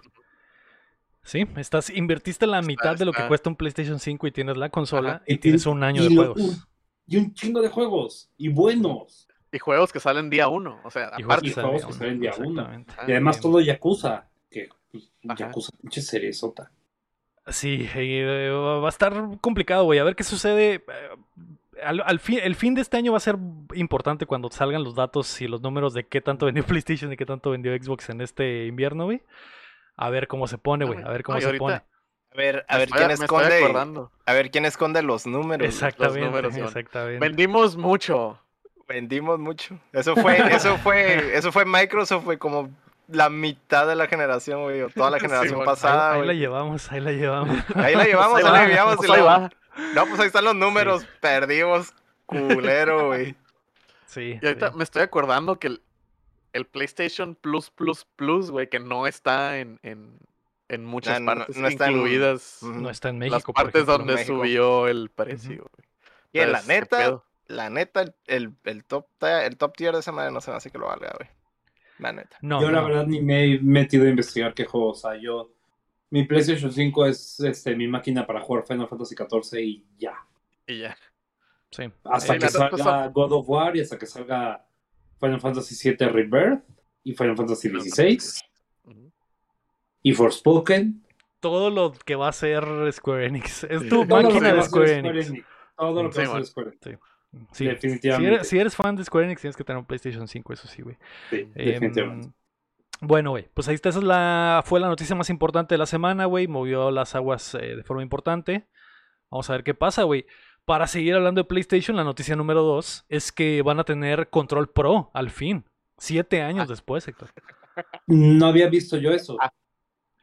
Sí, estás, invertiste la mitad de lo que cuesta un PlayStation 5 y tienes la consola y, tienes un año de juegos y un chingo de juegos y buenos. Y juegos que salen día uno, o sea, y aparte. juegos que salen día uno. Y además todo Yakuza, que pues, Yakuza, pinche serie sota. Sí, eh, va a estar complicado, güey. A ver qué sucede. Eh, al, fin, el fin de este año va a ser importante cuando salgan los datos y los números de qué tanto vendió PlayStation y qué tanto vendió Xbox en este invierno, güey. A ver cómo se pone, güey. A ver cómo se pone. A ver, a ver quién esconde. A ver quién esconde los números. Exactamente, exactamente. Vendimos mucho. Vendimos mucho. Eso fue, eso fue, eso fue Microsoft, fue como la mitad de la generación, güey, o toda la generación pasada. Ahí, la llevamos, ahí la llevamos. Ahí la llevamos, ahí, la llevamos. Pues ahí va. No, pues ahí están los números. Perdimos, culero, güey. Sí. Y ahorita me estoy acordando que el, el PlayStation Plus Plus Plus, güey, que no está en, en, en muchas partes no, está incluidas. no está en México. Las partes donde subió el precio. Y en la neta, la neta, el, el, top, el top tier de esa manera no se me hace que lo valga, güey. La neta. yo la verdad ni me he metido a investigar qué juego. O sea, yo. Mi PlayStation 5 es este, mi máquina para jugar Final Fantasy XIV y ya. Y ya. Sí. Hasta que salga God of War y hasta que salga Final Fantasy VII Rebirth y Final Fantasy XVI y Forspoken. Todo lo que va a ser Square Enix. Es tu máquina de Square Enix. Todo lo que va a ser Square Enix. Sí. Definitivamente. Si eres, fan de Square Enix, tienes que tener un PlayStation 5, eso sí, güey. Sí, em, definitivamente. Bueno, güey, pues ahí está, esa es la, fue la noticia más importante de la semana, güey. Movió las aguas eh, de forma importante. Vamos a ver qué pasa, güey. Para seguir hablando de PlayStation, la noticia número 2 es que van a tener Control Pro, al fin. Siete años ah. después, Héctor. No había visto yo eso. Ah.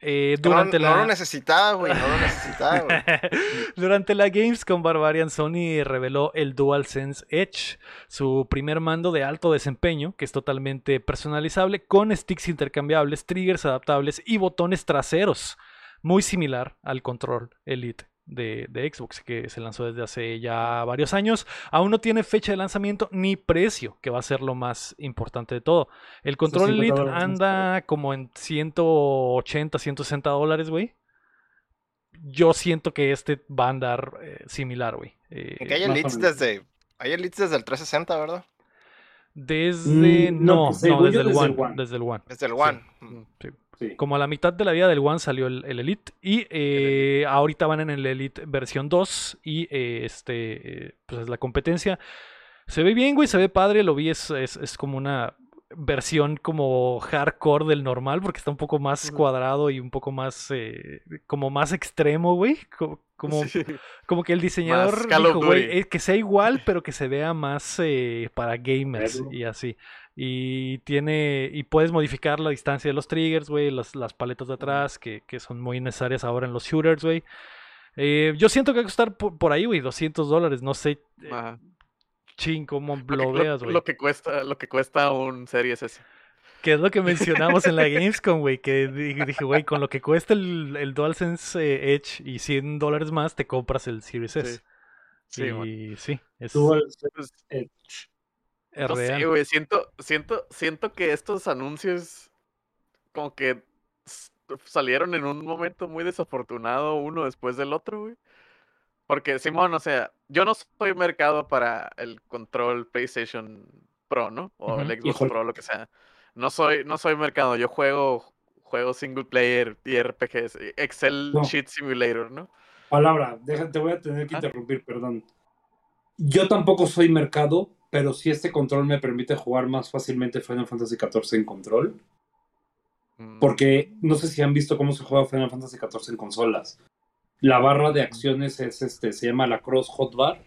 Eh, durante no, la... lo necesitaba, güey, no lo necesitaba, güey. durante la Gamescom Barbarian Sony reveló el DualSense Edge, su primer mando de alto desempeño, que es totalmente personalizable, con sticks intercambiables, triggers adaptables y botones traseros, muy similar al control Elite de, Xbox, que se lanzó desde hace ya varios años. Aún no tiene fecha de lanzamiento ni precio, que va a ser lo más importante de todo. El control Elite anda como en 180, 160 dólares, güey. Yo siento que este va a andar eh, similar, güey. Eh, hay elites desde, hay elites desde el 360, ¿verdad? Desde. Mm, no, no, desde, el One, desde el One. Desde el One. Sí. Como a la mitad de la vida del One salió el, Elite. Y eh, ahorita van en el Elite versión 2. Y eh, este, eh, pues es la competencia. Se ve bien, güey, se ve padre. Lo vi, es, es, como una versión como hardcore del normal. Porque está un poco más cuadrado y un poco más, como más extremo, güey. Como, como, que el diseñador dijo, güey, que sea igual, pero que se vea más para gamers y así. Y tiene. Y puedes modificar la distancia de los triggers, güey. Las, las, paletas de atrás, que, que, son muy necesarias ahora en los shooters, güey. Eh, yo siento que va a costar por, ahí, güey, 200 dólares. No sé. Eh, ching, cómo lo, veas, güey. Lo, que cuesta, lo que cuesta un Series S. Que es lo que mencionamos en la Gamescom, güey. Que dije, güey, con lo que cuesta el, el DualSense eh, Edge y 100 dólares más, te compras el Series S. Sí, y sí. Es, DualSense Edge. Es güey. Siento, siento, siento que estos anuncios como que salieron en un momento muy desafortunado uno después del otro, güey. Porque, Simón, o sea, yo no soy mercado para el control PlayStation Pro, ¿no? O el Xbox Pro, lo que sea. No soy, no soy mercado, yo juego juegos single player y RPGs, Excel Sheet Simulator, ¿no? Palabra, déjate, te voy a tener que interrumpir, perdón. Yo tampoco soy mercado, pero si este control me permite jugar más fácilmente Final Fantasy XIV en control. Mm. Porque no sé si han visto cómo se juega Final Fantasy XIV en consolas. La barra de acciones es este, se llama la Cross Hotbar.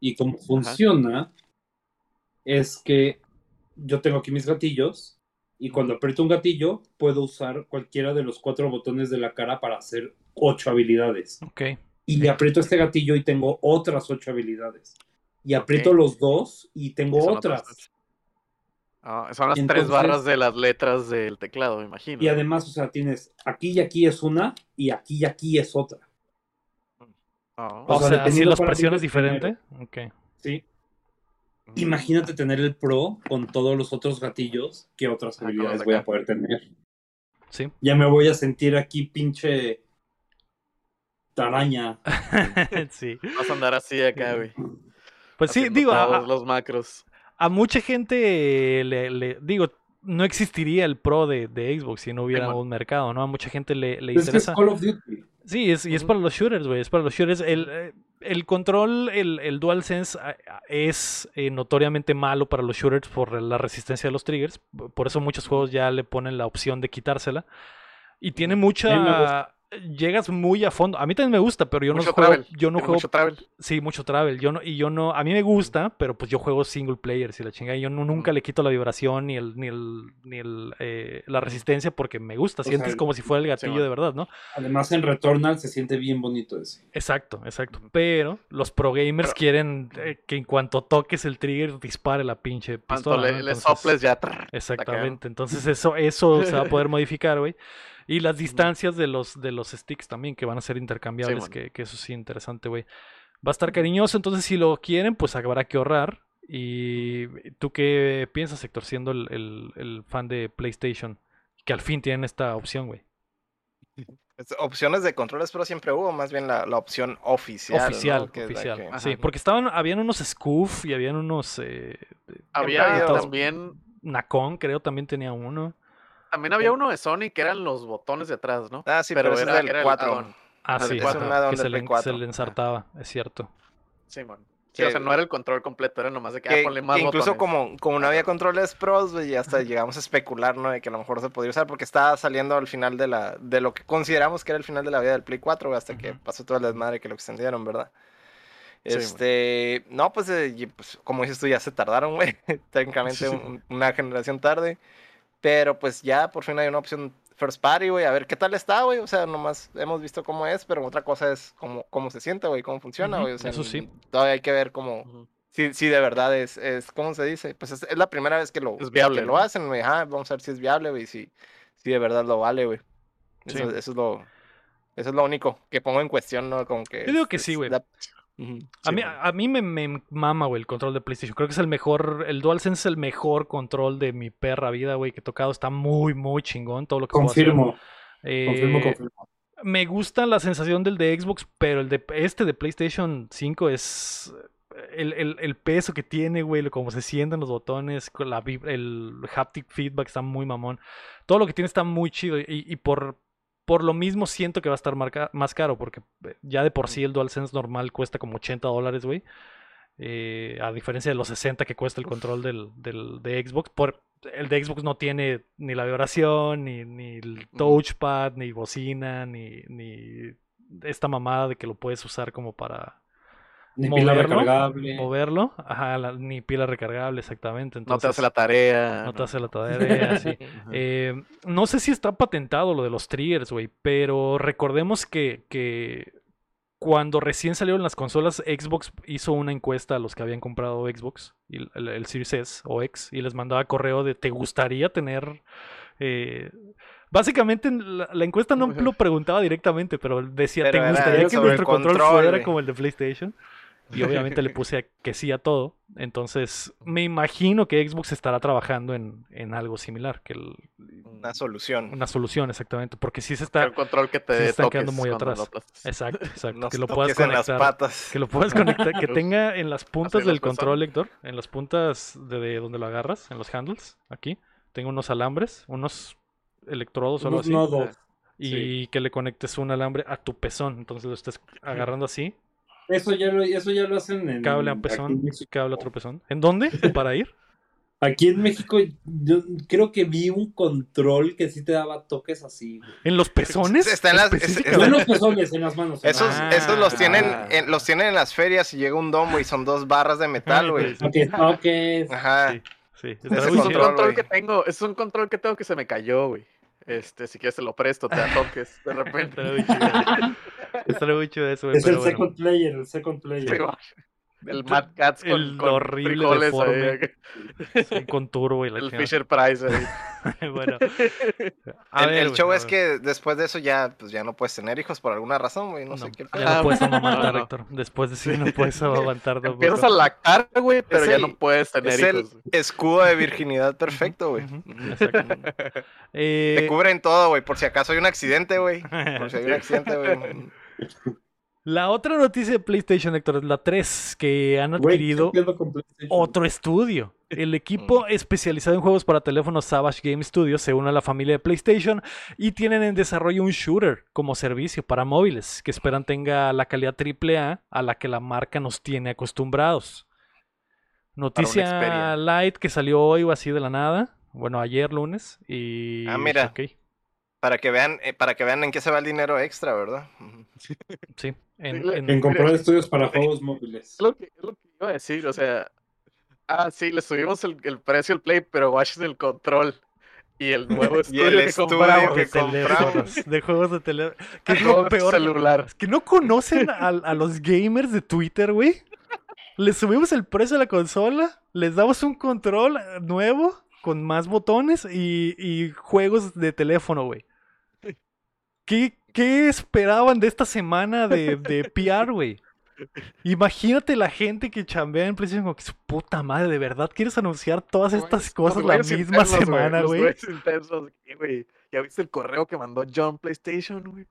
Y cómo funciona es que yo tengo aquí mis gatillos y cuando aprieto un gatillo puedo usar cualquiera de los cuatro botones de la cara para hacer ocho habilidades. Ok. Y le aprieto este gatillo y tengo otras ocho habilidades. Y aprieto los dos y tengo otras. Ah, son las tres barras de las letras del teclado, me imagino. Y además, o sea, tienes aquí y aquí es una y aquí y aquí es otra. Ah. O, sea, si las presiones diferente. Ok. Sí. Imagínate tener el Pro con todos los otros gatillos que otras habilidades voy a poder tener. Sí. Ya me voy a sentir aquí pinche taraña. sí. Vas a andar así acá, güey. Pues sí, digo. Todos los macros. A mucha gente le, digo, no existiría el Pro de, Xbox si no hubiera un mercado, ¿no? A mucha gente le, le interesa. Call of Duty. Sí, es, y es para los shooters, güey. Es para los shooters. El, eh, el control, el, el DualSense es eh, notoriamente malo para los shooters por la resistencia de los triggers. Por eso muchos juegos ya le ponen la opción de quitársela. Y tiene mucha llegas muy a fondo. A mí también me gusta, pero yo no juego. Yo no juego. Mucho travel. Sí, mucho travel. Yo no, y yo no. A mí me gusta, pero pues yo juego single player, si la chingada. Yo nunca le quito la vibración ni el, ni el, ni el eh, la resistencia porque me gusta. Sientes como si fuera el gatillo de verdad, ¿no? Además, en Returnal se siente bien bonito ese. Exacto, exacto. Pero los pro gamers quieren eh, que en cuanto toques el trigger dispare la pinche pistola. Le, soples ya. Exactamente. Entonces, eso, eso se va a poder modificar, güey. Y las distancias de los, de los sticks también, que van a ser intercambiables, que, eso sí, interesante, güey. Va a estar cariñoso, entonces si lo quieren, pues habrá que ahorrar. ¿Y tú qué piensas, Héctor, siendo el, fan de PlayStation? Que al fin tienen esta opción, güey. Opciones de controles, pero siempre hubo más bien la, opción oficial. Oficial, oficial. sí, porque estaban, habían unos Scoof y habían unos. Eh, había también. Nacon, creo, también tenía uno. También había uno de Sony que eran los botones de atrás, ¿no? Ah, sí, pero, era, el 4. Ah, sí, que se le, se le, ensartaba, es cierto. Sí, man. Sí, o sea, no era el control completo, era nomás de que, ah, ponle más Incluso como, como no había controles pros, y hasta llegamos a especular, ¿no? De que a lo mejor se podría usar porque estaba saliendo al final de la de lo que consideramos que era el final de la vida del Play 4, hasta que pasó todo el desmadre que lo extendieron, ¿verdad? Este, no, pues, eh, pues, como dices tú, ya se tardaron, güey. Técnicamente una generación tarde. Pero pues ya por fin hay una opción first party, güey, a ver qué tal está, güey. O sea, nomás hemos visto cómo es, pero otra cosa es cómo, cómo se siente, güey, cómo funciona, güey. O sea, Eso sí. Todavía hay que ver cómo, si, si de verdad es, es, ¿cómo se dice? Pues es, la primera vez que lo, es viable, lo hacen, güey. vamos a ver si es viable, güey, si, si de verdad lo vale, güey. Eso, eso, es lo, eso es lo único que pongo en cuestión, ¿no? Como que... Yo digo que sí, güey a, mí, a mí me, me mama, güey, el control de PlayStation. Creo que es el mejor, el DualSense es el mejor control de mi perra vida, güey, que he tocado. Está muy, muy chingón todo lo que confirmo. Eh, confirmo, confirmo. Me gusta la sensación del de Xbox, pero el de este de PlayStation 5 es el, el, el peso que tiene, güey, cómo se sienten los botones, la, el haptic feedback está muy mamón. Todo lo que tiene está muy chido y, y por por lo mismo siento que va a estar más caro, porque eh, ya de por sí el DualSense normal cuesta como 80 dólares, güey. Eh, a diferencia de los 60 que cuesta el control del, del, de Xbox. Por, el de Xbox no tiene ni la vibración, ni, ni el touchpad, ni bocina, ni, ni esta mamada de que lo puedes usar como para ni pila recargable. Moverlo, ajá, ni pila recargable, exactamente. no te hace la tarea. No, te hace la tarea, sí. Eh, no sé si está patentado lo de los triggers, güey, pero recordemos que, que cuando recién salieron las consolas, Xbox hizo una encuesta a los que habían comprado Xbox, y el, Series S o X, y les mandaba correo de ¿te gustaría tener... Eh, básicamente la, encuesta no lo preguntaba directamente, pero decía, ¿te gustaría que nuestro control, fuera como el de PlayStation? Y obviamente le puse que sí a todo. Entonces, me imagino que Xbox estará trabajando en, en algo similar. Que una solución. Una solución, exactamente. Porque sí se está. El control que te está quedando muy atrás. Exacto, exacto. que lo puedas conectar. Que lo puedas conectar. que tenga en las puntas del control, Héctor. En las puntas de, donde lo agarras, en los handles, aquí. Tengo unos alambres, unos electrodos o algo así. Y que le conectes un alambre a tu pezón. Entonces lo estés agarrando así eso ya lo, eso ya lo hacen en. Cable a pezón, cable a otro pezón. ¿En dónde? ¿Para ir? Aquí en México, yo creo que vi un control que sí te daba toques así. ¿En los pezones? Está en las, no en los pezones, en las manos. Esos, esos los, tienen en, los tienen en las ferias y llega un domo y son dos barras de metal, güey. Ok, Ajá. Sí, Es un control que tengo, es un control que tengo que se me cayó, güey. Este, si quieres te lo presto, te toques de repente. Está muy chido eso, Es el second player, el second player. El Mad Cats con, el horrible deforme. con turbo y la El Fisher Price bueno. el, show es que después de eso ya, pues ya no puedes tener hijos por alguna razón, güey. No, sé qué. Ya no puedes amamantar, Héctor. Después de eso no puedes amamantar. Empiezas a lactar, güey, pero ya no puedes tener es hijos. Es el escudo de virginidad perfecto, güey. Exacto. Te eh, cubren todo, güey. Por si acaso hay un accidente, güey. Por si hay un accidente, güey. La otra noticia de PlayStation, Héctor, es la 3, que han adquirido otro estudio. El equipo especializado en juegos para teléfonos Savage Game Studios se une a la familia de PlayStation y tienen en desarrollo un shooter como servicio para móviles que esperan tenga la calidad AAA a la que la marca nos tiene acostumbrados. Noticia light que salió hoy o así de la nada. Bueno, ayer lunes. Y... Ah, mira. Para que vean, eh, para que vean en qué se va el dinero extra, ¿verdad? Sí. En, comprar estudios para juegos móviles. Es lo, que, iba a decir, o sea. Ah, sí, le subimos el, precio al Play, pero watch el control. Y el nuevo estudio, el que, compramos, de, compramos. de juegos de teléfono. ¿Qué es lo peor? Celular. Es que no conocen a, a los gamers de Twitter, güey. Les subimos el precio a la consola, les damos un control nuevo con más botones y, y juegos de teléfono, güey. ¿Qué, esperaban de esta semana de, de PR, güey? Imagínate la gente que chambea en PlayStation como que su puta madre, de verdad quieres anunciar todas estas cosas la misma semana, güey. ¿Ya viste el correo que mandó John PlayStation, güey?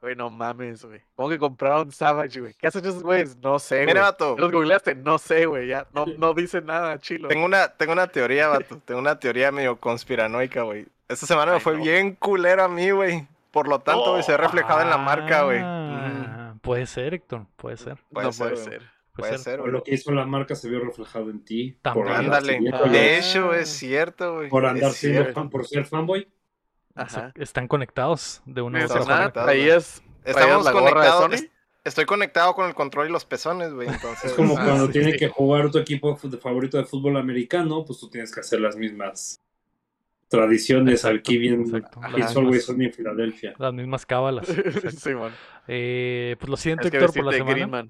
Güey, no mames, güey. ¿Cómo que compraron Savage, güey? ¿Qué hacen esos güeyes? No sé, güey. Mira, vato. ¿Los googleaste? No sé, güey. Ya no, no dice nada, chilo. Tengo una, tengo una teoría, vato. tengo una teoría medio conspiranoica, güey. Esta semana me fue bien culera a mí, güey. Por lo tanto, se ha reflejado en la marca, güey. Ah, puede ser, Héctor, puede ser. Puede no ser, puede ser. Puede ser, lo que hizo la marca se vio reflejado en ti. También. Ándale. De hecho, es cierto, güey. Por andar siendo fan, por ser fanboy. Ajá. Están conectados de una u otra Ahí es. Estamos conectados. Estoy conectado con el control y los pezones, güey. Entonces, es como cuando tiene que jugar tu equipo favorito de fútbol americano, pues tú tienes que hacer las mismas tradiciones aquí bien Always en Filadelfia. Las mismas cábalas. sí, eh, pues lo siento, Héctor, por la semana.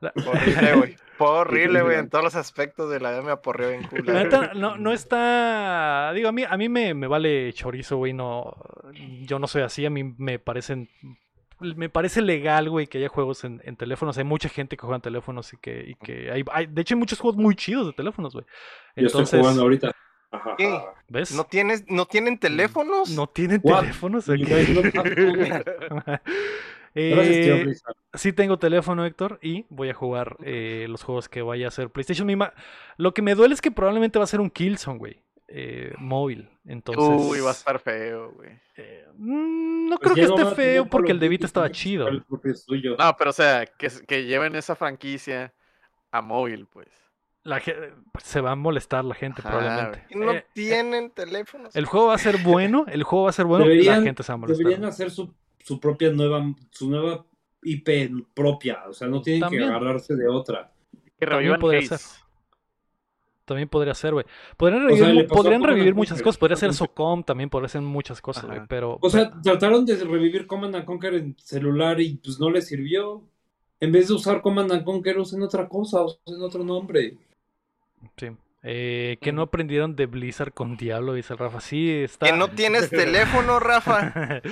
Horrible, güey. Horrible, güey, en todos los aspectos de la vida me aporreó bien cool. no, no está. Digo, a mí, a mí me, me vale chorizo, güey. No, yo no soy así. A mí me parecen. Me parece legal, güey, que haya juegos en, en, teléfonos. Hay mucha gente que juega en teléfonos y que, y que hay, hay, De hecho, hay muchos juegos muy chidos de teléfonos, güey. Entonces, yo estoy jugando ahorita. ¿Qué? ¿Ves? ¿No, tienes, ¿No tienen teléfonos? No tienen teléfonos. eh, sí tengo teléfono, Héctor, y voy a jugar eh, los juegos que vaya a hacer PlayStation. Misma. Lo que me duele es que probablemente va a ser un Killzone, güey. Eh, móvil. Entonces. Uy, va a estar feo, güey. Eh, mm, no pues creo que esté feo porque el debit estaba chido. No, pero o sea, que, que lleven esa franquicia a móvil, pues la se va a molestar la gente probablemente. No eh, tienen teléfonos. El juego va a ser bueno, el juego va a ser bueno, la gente se va a molestar. Deberían hacer su, su propia nueva, su nueva IP propia, o sea, no tienen que agarrarse de otra. Que También podría ser. También podría ser, güey. Podrían revivir, podrían revivir muchas cosas. Podría ser SOCOM, también podría ser muchas cosas, pero... O sea, trataron de revivir Command Conquer en celular y pues no les sirvió. En vez de usar Command Conquer, usen otra cosa, usen otro nombre. Sí. Eh, que no aprendieron de Blizzard con Diablo, dice el Rafa. Sí, está. Que no tienes teléfono, Rafa.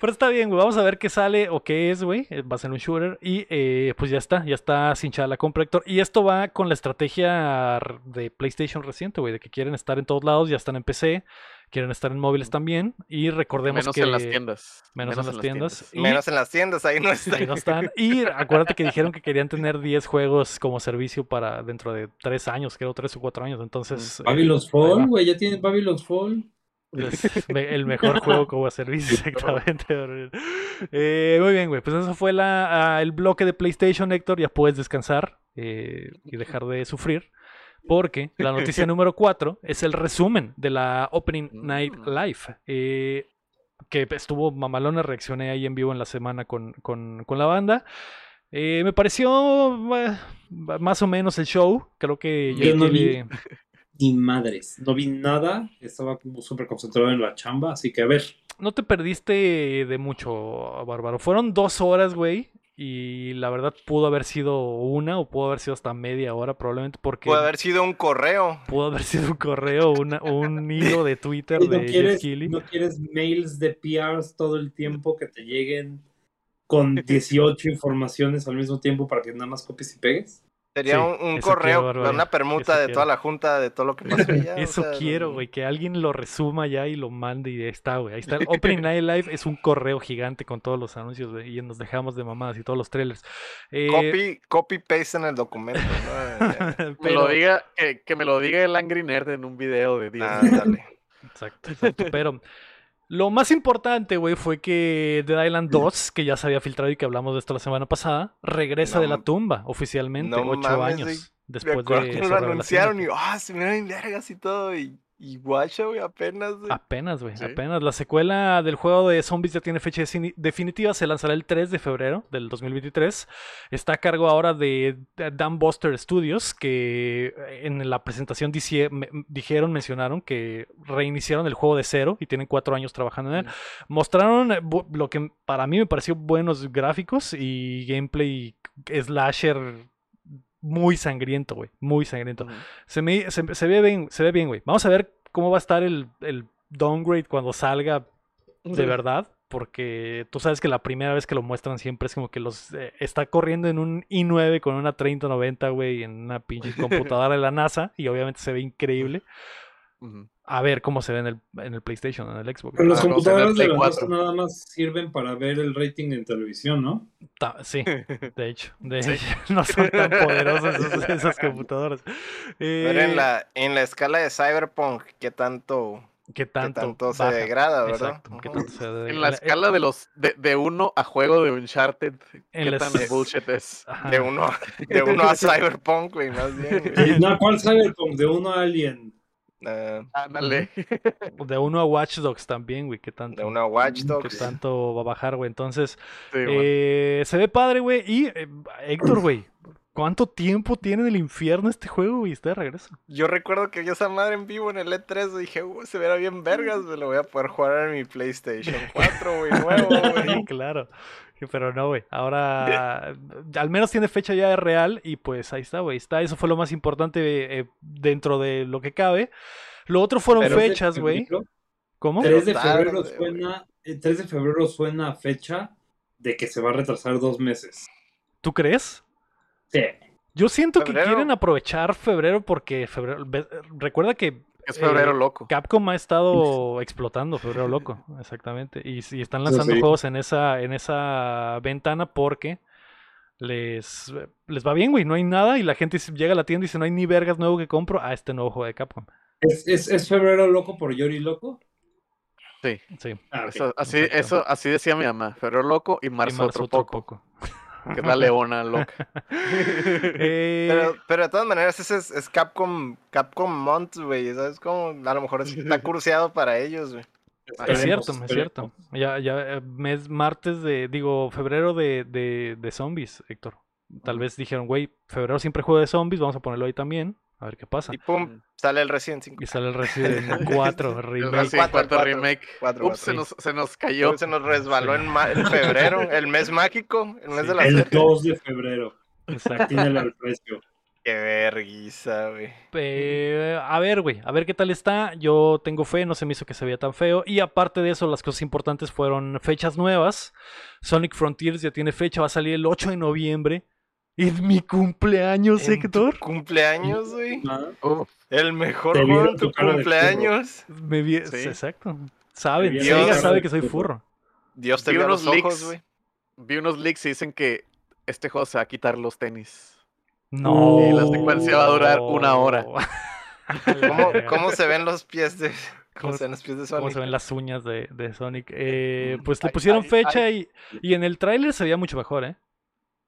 Pero está bien, güey. Vamos a ver qué sale o qué es, güey. Eh, va a ser un shooter. Y eh, pues ya está, ya está cinchada la compra, Héctor. Y esto va con la estrategia de PlayStation reciente, güey, de que quieren estar en todos lados, ya están en PC quieren estar en móviles también. Y recordemos menos que. en las tiendas. Menos, en las tiendas. menos en las tiendas, ahí no están. Ahí no están. Y acuérdate que dijeron que querían tener 10 juegos como servicio para dentro de 3 años, creo, 3 o 4 años. Entonces. Mm, Babylon's eh, Fall, güey, ya tienen Babylon's Fall. el mejor juego como servicio, exactamente. Eh, muy bien, güey. Pues eso fue la, ah, el bloque de PlayStation, Héctor. Ya puedes descansar eh, y dejar de sufrir. Porque la noticia número 4 es el resumen de la Opening Night mm. Live. Eh, que estuvo mamalona, reaccioné ahí en vivo en la semana con, con, con la banda. Eh, me pareció eh, más o menos el show. Creo que yo no vi ni madres. No vi nada. Estaba como súper concentrado en la chamba. Así que a ver. No te perdiste de mucho, Bárbaro. Fueron dos horas, güey. Y la verdad pudo haber sido una o pudo haber sido hasta media hora probablemente porque... Pudo haber sido un correo. Pudo haber sido un correo o un hilo de Twitter no de quieres, ¿No quieres mails de PRs todo el tiempo que te lleguen con 18 informaciones al mismo tiempo para que nada más copies y pegues? Sería un, correo, una permuta de toda la junta, de todo lo que pasó allá. Eso quiero, güey, que alguien lo resuma ya y lo mande y ahí está, güey. Ahí está. Opening Night Live es un correo gigante con todos los anuncios, güey, y nos dejamos de mamadas y todos los trailers. Eh, copy, copy paste en el documento, ¿no? Pero... lo diga, que, me lo diga el Angry Nerd en un video de 10 ah, dale. Exacto, exacto. Pero lo más importante, güey, fue que Dead Island 2, que ya se había filtrado y que hablamos de esto la semana pasada, regresa de la tumba oficialmente, ocho años después de. Que lo anunciaron y, ah, se me vergas y todo. Y y guacha, güey, apenas, güey. Apenas, güey, apenas. La secuela del juego de zombies ya tiene fecha definitiva, se lanzará el 3 de febrero del 2023. Está a cargo ahora de Dan Buster Studios, que eh, en la presentación dijeron, mencionaron que reiniciaron el juego de cero y tienen cuatro años trabajando en él. Mm. Mostraron eh, lo que para mí me pareció buenos gráficos y gameplay slasher muy sangriento, güey. Muy sangriento. se, me, se, ve bien, se ve bien, güey. Vamos a ver cómo va a estar el, el downgrade cuando salga de verdad. Porque tú sabes que la primera vez que lo muestran siempre es como que los eh, está corriendo en un i9 con una 3090, güey, en una pinche computadora de la NASA. Y obviamente se ve increíble a ver cómo se ve en el, en el PlayStation, en el Xbox. Pero los ah, computadores de la NASA nada más sirven para ver el rating en televisión, ¿no? sí, de hecho. De hecho no son tan poderosos esos, esas computadoras. Pero en eh, la, en la escala de Cyberpunk, ¿qué tanto, ¿Qué tanto, se degrada, verdad? En la escala de los de, de, uno a juego de Uncharted, ¿qué tan bullshit es? De uno, de uno a Cyberpunk, güey, más bien. No, ¿cuál Cyberpunk? De uno a Alien. Uh, De uno a Watch Dogs también, güey. ¿Qué tanto? De uno a Watch Dogs. ¿Qué tanto va a bajar, güey? Entonces, eh, se ve padre, güey. Y eh, Héctor, güey. ¿Cuánto tiempo tiene el infierno este juego, y Está de regreso. Yo recuerdo que vi esa madre en vivo en el E3 y dije, uh, se verá bien vergas, me lo voy a poder jugar en mi PlayStation 4, güey, nuevo, güey. claro. Pero no, güey. Ahora, al menos tiene fecha ya de real y pues ahí está, güey. Está, eso fue lo más importante eh, dentro de lo que cabe. Lo otro fueron fechas, güey. ¿Cómo? 3 de, febrero suena, 3 eh, de febrero suena fecha de que se va a retrasar dos meses. ¿Tú crees? Sí. Yo siento que quieren aprovechar febrero porque febrero. Recuerda que es febrero eh, loco. Capcom ha estado explotando febrero loco, exactamente. Y, si están lanzando juegos en esa, en esa ventana porque les, les va bien, güey. No hay nada y la gente llega a la tienda y dice, no hay ni vergas nuevo que compro a este nuevo juego de Capcom. ¿Es, febrero loco por Yori Loco? Sí. sí. Ah, así, eso, así decía mi mamá. Febrero loco y marzo, otro, poco que es la leona loca. Eh, pero, pero, de todas maneras, ese es, Capcom, Capcom Month, güey. ¿Sabes cómo? A lo mejor está cruciado para ellos, güey. Es cierto, es cierto. Ya, ya, eh, mes martes de, digo, febrero de, de, de zombies, Héctor. Tal vez dijeron, güey, febrero siempre juego de zombies, vamos a ponerlo ahí también. A ver qué pasa. Y pum, sale el Resident 5. Y sale el Resident 4 remake. El Resident 4 remake. 4, Ups, se nos, se nos cayó. Se nos resbaló en, febrero, el mes mágico, el mes Sí. de la El suerte. 2 de febrero. Exacto. Tiene el precio. Qué verguiza, güey. Eh, a ver, güey, a ver qué tal está. Yo tengo fe, no se me hizo que se veía tan feo. Y aparte de eso, las cosas importantes fueron fechas nuevas. Sonic Frontiers ya tiene fecha, va a salir el 8 de noviembre. Es mi cumpleaños, En tu Héctor. cumpleaños, güey. Ah, Uf, El mejor juego en tu cumpleaños. Me vi- Sí. Exacto. Saben, cara sabe que soy furro. Dios te Vi unos los ojos, leaks. güey. vi unos leaks y dicen que este juego se va a quitar los tenis. No. Y la secuencia va a durar una hora. ¿Cómo, ¿Cómo se ven los pies de, cómo ¿Cómo- se ven los pies de ¿Cómo Sonic? se ven las uñas de, de Sonic? Eh, pues le pusieron ay, fecha y, y en el tráiler se veía mucho mejor, ¿eh?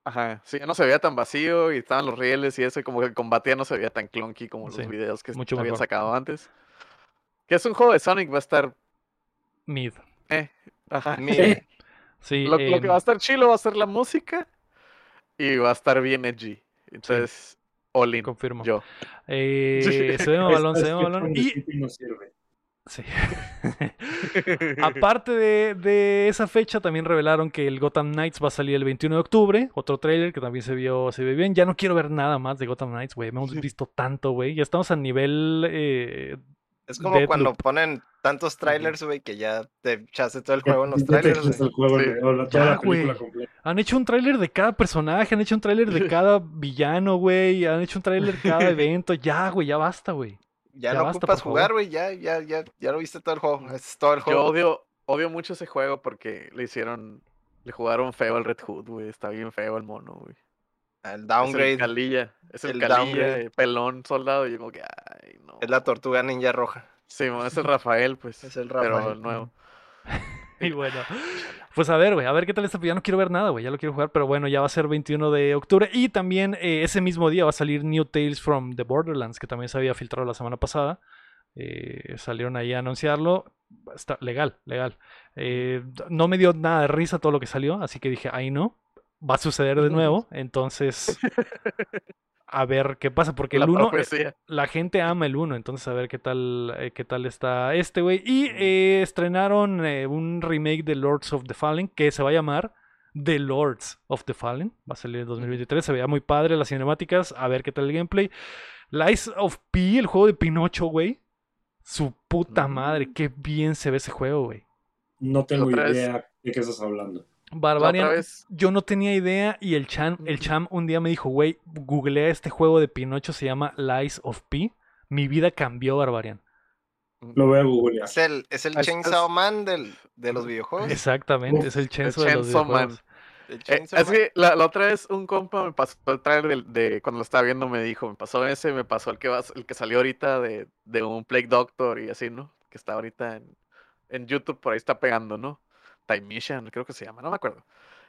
Ajá, sí, ya no se veía tan vacío y estaban los rieles y eso, y como que el combate ya no se veía tan clunky como Sí, los videos que mucho habían mejor. sacado antes. Que es un juego de Sonic, va a estar. Mid. Ajá. Mira, Sí, Lo, lo que em, va a estar chilo va a ser la música y va a estar bien edgy. Entonces, all in, confirmo. yo. Eh, se ve mamalón, es- se ve. From the Y no sirve. Sí. Aparte de, de esa fecha, también revelaron que el Gotham Knights va a salir el 21 de octubre. Otro trailer que también se vio, se ve bien. Ya no quiero ver nada más de Gotham Knights, güey. Hemos visto tanto, güey. Ya estamos a nivel. eh, es como cuando ponen tantos trailers, güey, que ya te echaste todo el juego en los trailers. el juego, Sí. la- toda Ya, la película completa. han hecho un tráiler de cada personaje, han hecho un tráiler de cada villano, güey. Han hecho un tráiler de cada evento. Ya, güey, ya basta, güey. Ya, Ya no basta, ocupas jugar, güey, ya, ya, ya, ya lo viste todo el juego. Es todo el Yo juego. odio, odio mucho ese juego porque le hicieron, le jugaron feo al Red Hood, güey. Está bien feo el mono, güey. El Es el downgrade calilla, es el, El calilla, downgrade. pelón, soldado. Y yo como que, ay, no. es la tortuga ninja roja. Sí, es el Rafael, pues. Es el Pero Rafael. el nuevo. Y bueno, pues a ver, güey, a ver qué tal está. Ya no quiero ver nada, güey, ya lo quiero jugar, pero bueno, ya va a ser 21 de octubre. Y también eh, ese mismo día va a salir New Tales from the Borderlands, que también se había filtrado la semana pasada. Eh, salieron ahí a anunciarlo. Está legal, legal. Eh, no me dio nada de risa todo lo que salió, así que dije, ahí no, va a suceder de nuevo. Entonces, a ver qué pasa, porque la el 1 profecía. la gente ama el 1, entonces a ver qué tal, eh, qué tal está este, güey. Y eh, estrenaron eh, un remake de Lords of the Fallen que se va a llamar The Lords of the Fallen. Va a salir en 2023, se veía muy padre las cinemáticas, a ver qué tal el gameplay. Lies of P, el juego de Pinocho, güey. Su puta Mm. madre, qué bien se ve ese juego, güey. No tengo idea de qué estás hablando. Barbarian, yo no tenía idea y el Cham, el. Cham un día me dijo, güey, googlea este juego de Pinocho, se llama Lies of P. Mi vida cambió, Barbarian. Lo voy a googlear. Es el, es el Chainsaw es- Man del, de los videojuegos. Exactamente, Uf, es el Chainsaw de los Man. videojuegos. El Eh, es que la, la otra vez un compa me pasó el trailer de, cuando lo estaba viendo, me dijo, me pasó ese, me pasó el que va, el que salió ahorita de, de un Plague Doctor y así, ¿no? Que está ahorita en, en YouTube, por ahí está pegando, ¿no? Time Mission, creo que se llama, no me acuerdo.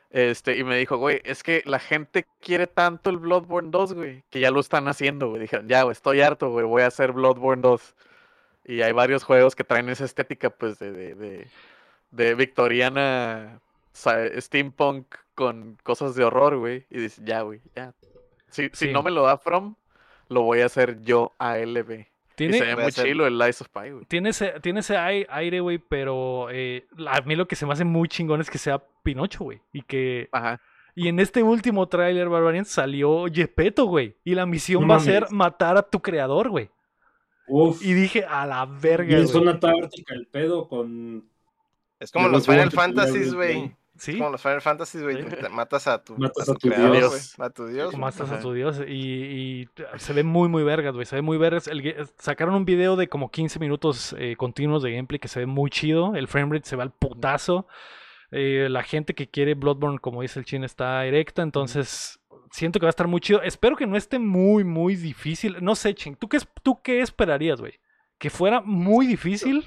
Este, y me dijo, güey, es que la gente quiere tanto el Bloodborne 2, güey, que ya lo están haciendo, güey. Dijeron, ya, güey, estoy harto, güey, voy a hacer Bloodborne 2. Y hay varios juegos que traen esa estética, pues, de, de, de, de victoriana steampunk con cosas de horror, güey. Y dices, ya, güey, ya. Si, si no me lo da From, lo voy a hacer yo ALB. Y se Tiene, ve muy chilo el Lies of Pi, güey. tiene, ese, tiene ese ai- aire, güey, pero eh, a mí lo que se me hace muy chingón es que sea Pinocho, güey. Y que Ajá. y en este último tráiler, Barbarian, salió Gepetto, güey. Y la misión No va a ser matar a tu creador, güey. Uf. Y dije, a la Y verga, en güey. zona táctica el pedo con. Es como los Final Fantasies, güey. Es como los Final Fantasies, güey. Sí. te Matas a tu, Matas a a tu tu creador, dios. güey. A tu dios. Matas a tu dios. Y, y se ve muy, muy vergas, güey. Se ve muy vergas. El sacaron un video de como 15 minutos eh, continuos de gameplay que se ve muy chido. El framerate se va al putazo. Eh, la gente que quiere Bloodborne, como dice el chin, está erecta. Entonces, siento que va a estar muy chido. Espero que no esté muy, muy difícil. No sé, chin. ¿Tú qué, tú qué esperarías, güey? ¿Que fuera muy difícil?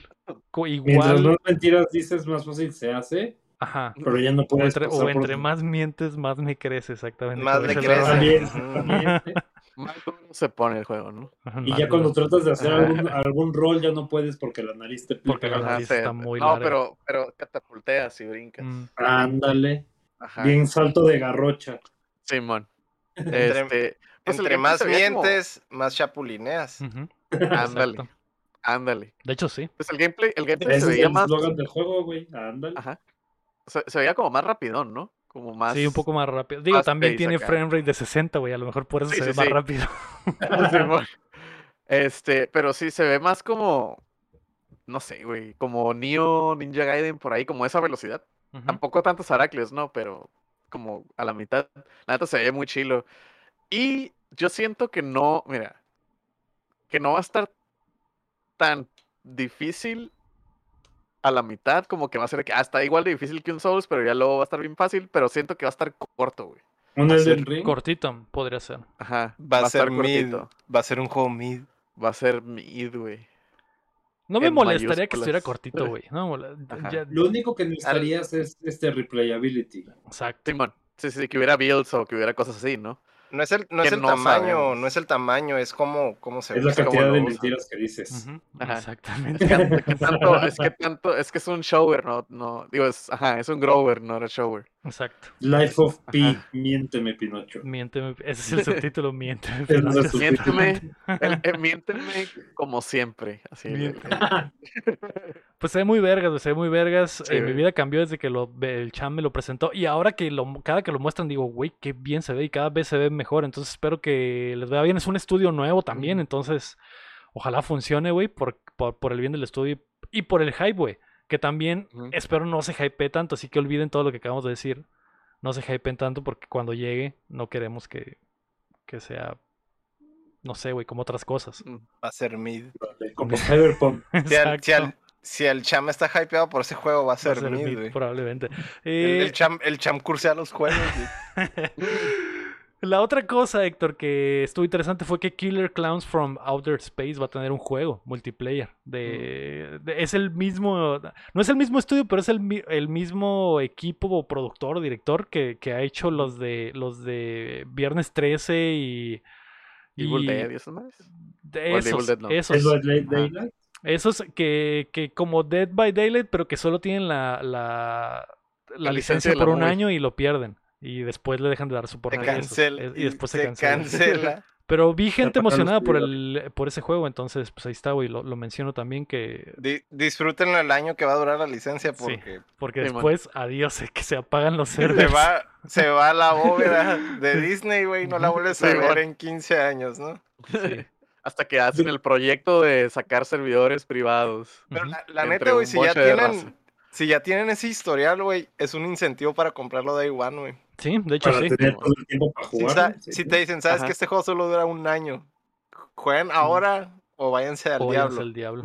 Co- Mientras Igual. más mentiras dices, más fácil se hace. Ajá. Pero ya no O puedes. entre, pasar o por- entre más mientes, más me crees, exactamente. Más le exactamente. Más se pone el juego, ¿no? Ajá, Y ya cuando tratas de hacer algún, algún rol ya no puedes porque la nariz te Porque pica. la nariz está muy no, larga. pero, pero catapulteas y brincas. Mm. Ándale. Ajá. Bien salto de garrocha. Simón. Entre- Este, Pues Entre más mientes, más chapulineas. Ándale. Ándale. De hecho, sí. Pues el gameplay, el gameplay se veía más. del juego, güey. Ándale. Ajá. Se, veía como más rapidón, ¿no? Como más. Sí, un poco más rápido. Digo, también tiene frame rate de 60, güey. A lo mejor por eso se ve más rápido. este, pero sí, se ve más como. No sé, güey. Como Neo Ninja Gaiden por ahí, como esa velocidad. Tampoco tantos Aracles, ¿no? Pero como a la mitad. La neta se ve muy chilo. Y yo siento que no, mira, que no va a estar tan difícil a la mitad, como que va a ser que ah, está igual de difícil que un Souls, pero ya luego va a estar bien fácil, pero siento que va a estar corto, güey. ¿Un Elden Ring? Cortito, podría ser. Ajá. Va, a, ser mid. Va a ser un juego mid. Va a ser mid, güey. No me molestaría que estuviera cortito, güey. Lo único que necesitarías es este replayability. Exacto. Simón. Sí, sí, que hubiera builds o que hubiera cosas así, ¿no? No es el, no es el tamaño, no es el tamaño, es como, cómo se Es la cantidad de mentiras que dices. Exactamente. Es que, tanto, es que tanto, es que es un shower, no, no, digo, es, ajá, es un grower, no era shower. Exacto. Life of Pi, miénteme, Pinocho. Miénteme, ese es el subtítulo, miénteme. miénteme, miénteme como siempre. Así. pues se ve muy vergas, se ve muy vergas. Eh, mi vida cambió desde que lo, el Cham me lo presentó. Y ahora que lo, cada que lo muestran, digo, güey, qué bien se ve y cada vez se ve mejor. Entonces espero que les vea bien. Es un estudio nuevo también, entonces ojalá funcione, güey, por, por, el bien del estudio y por el hype, güey. Que también espero no se hype tanto, así que olviden todo lo que acabamos de decir. No se hypeen tanto porque cuando llegue no queremos que, que sea, no sé, güey, como otras cosas. Mm, va a ser mid. Como Cyberpunk. si, el cham está hypeado por ese juego, va a ser, mid, güey. Probablemente. el, eh, cham, el cham cursea los juegos. La otra cosa, Héctor, que estuvo interesante fue que Killer Clowns from Outer Space va a tener un juego multiplayer. De, es el mismo, no es el mismo estudio, pero es el, mismo equipo o productor o director que, ha hecho los de los de Viernes 13 y... Evil Dead y esos más. Esos, esos, esos que, que como Dead by Daylight, pero que solo tienen la, la, la, licencia, por un año y lo pierden y después le dejan de dar soporte. Se cancela. Y, después se, cancela. Pero vi gente emocionada por el por ese juego, entonces pues ahí está, güey, lo, menciono también que... disfrútenlo el año que va a durar la licencia porque... porque después, adiós, que se apagan los servers. Se va, se va la bóveda de Disney, güey, no la vuelves a ver en 15 años, ¿no? Sí. Hasta que hacen el proyecto de sacar servidores privados. Pero la, neta, güey, si ya tienen... Si ya tienen ese historial, güey, es un incentivo para comprarlo de One, güey. Sí, de hecho para sí. Tener todo el tiempo para jugar, si, te dicen, sabes que este juego solo dura un año, jueguen ahora o váyanse al o diablo. al diablo.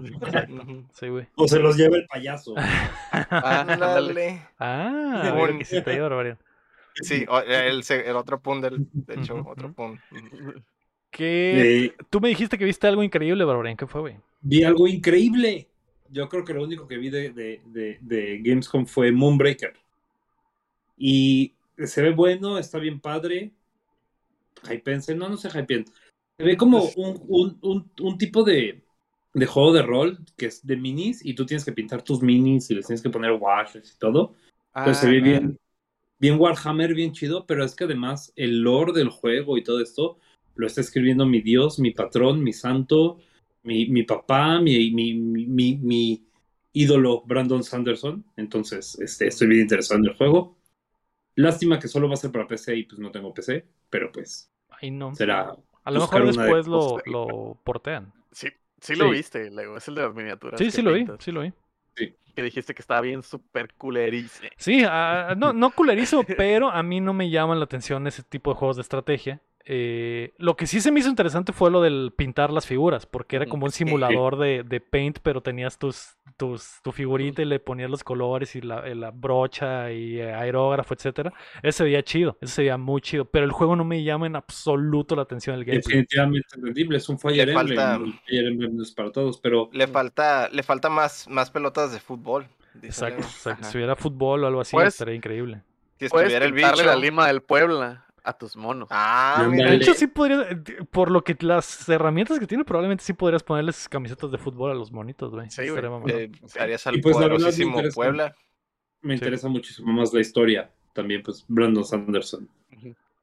sí, güey. O se los lleva el payaso. Ándale. ah, que sí te lleva, Sí, el, el, otro punto del, de hecho, otro punto. ¿Qué? Tú me dijiste que viste algo increíble, Barbarian. ¿Qué fue, güey? Vi algo increíble. Yo creo que lo único que vi de, de, de, de Gamescom fue Moonbreaker. Y se ve bueno, está bien padre. Hypense, no, no sé hypen. Se ve como pues un, un, un, tipo de, de, juego de rol que es de minis y tú tienes que pintar tus minis y les tienes que poner washes y todo. Entonces se ve ah, bien, bien Warhammer, bien chido, pero es que además el lore del juego y todo esto lo está escribiendo mi dios, mi patrón, mi santo, mi, mi papá, mi, mi, mi, mi, ídolo Brandon Sanderson. Entonces este, estoy bien interesado en el juego. Lástima que solo va a ser para PC y pues no tengo PC, pero pues Ay, no. será. A lo mejor después lo, lo, portean. Sí, sí lo viste, Lego. Es el de las miniaturas. Sí, sí lo vi, sí lo vi. Sí. Que dijiste que estaba bien súper culerizo. Sí, ah, no, no culerizo, pero a mí no me llaman la atención ese tipo de juegos de estrategia. Eh, lo que sí se me hizo interesante fue lo del pintar las figuras, porque era como un simulador de, de paint, pero tenías tus, tus, tu figurita y le ponías los colores y la, la brocha y aerógrafo, etcétera. Ese se veía chido, ese se veía muy chido, pero el juego no me llama en absoluto la atención del gameplay. Definitivamente entendible, es un Fire falta, Emblem, es para todos, pero... Le falta, le falta más, más pelotas de fútbol. Exacto, si hubiera fútbol o algo así, estaría increíble. Si estuviera el bicho. la lima del Puebla a tus monos. Ah, mira. De hecho, sí podrías, por lo que las herramientas que tiene, probablemente sí podrías ponerles camisetas de fútbol a los monitos, güey. Sí, güey. Eh, harías al pues, poderosísimo Puebla. Me interesa muchísimo más la historia también, pues Brandon Sanderson.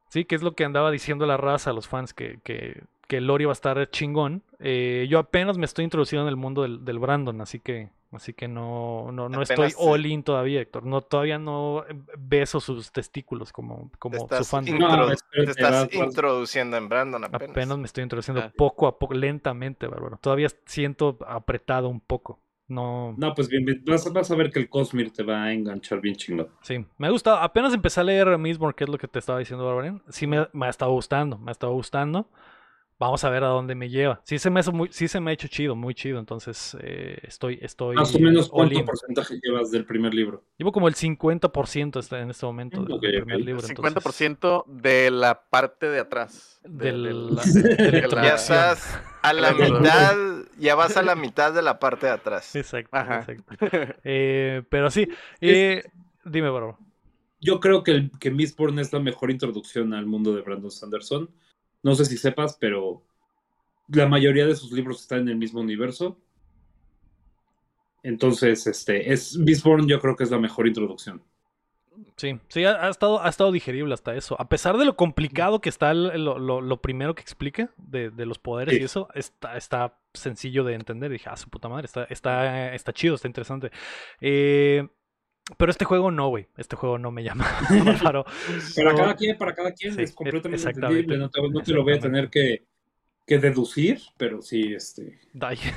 Sí, que es lo que andaba diciendo la raza a los fans, que, que, que Lori va a estar chingón. Eh, yo apenas me estoy introduciendo en el mundo del, del Brandon, así que así que no, no, no estoy all in todavía, Héctor. No, todavía no beso sus testículos como, como su fan. No, te estás introduciendo en Brandon apenas. Apenas me estoy introduciendo ah. poco a poco, lentamente, bárbaro. Todavía siento apretado un poco. No. No, pues bien, vas, vas, a ver que el Cosmir te va a enganchar bien chingón. Sí, me ha gustado. Apenas empecé a leer mismo, que es lo que te estaba diciendo, Barbarian. Sí, me, me ha estado gustando, me ha estado gustando. Vamos a ver a dónde me lleva. Sí se me, ha, muy, sí se me ha hecho chido, muy chido. Entonces, eh, estoy, estoy. Más o menos, ¿cuánto porcentaje llevas del primer libro? Llevo como el 50% en este momento del primer libro. 50% de la parte de atrás. Del, ya estás a la mitad, ya vas a la mitad de la parte de atrás. Exacto. Eh, pero sí, eh, dime, bro. Yo creo que, que Mistborn es la mejor introducción al mundo de Brandon Sanderson no sé si sepas, pero la mayoría de sus libros están en el mismo universo. Entonces, este, es Beastborn yo creo que es la mejor introducción. Sí, sí, ha, estado, ha estado digerible hasta eso. A pesar de lo complicado que está lo, primero que explica de, los poderes y eso, está, está sencillo de entender. dije, ah, su puta madre, está, está, está chido, está interesante. Eh, pero este juego no, güey. Este juego no me llama. para cada quien, para cada quien es completamente entendible. No te, lo voy a tener que, deducir, pero sí, este.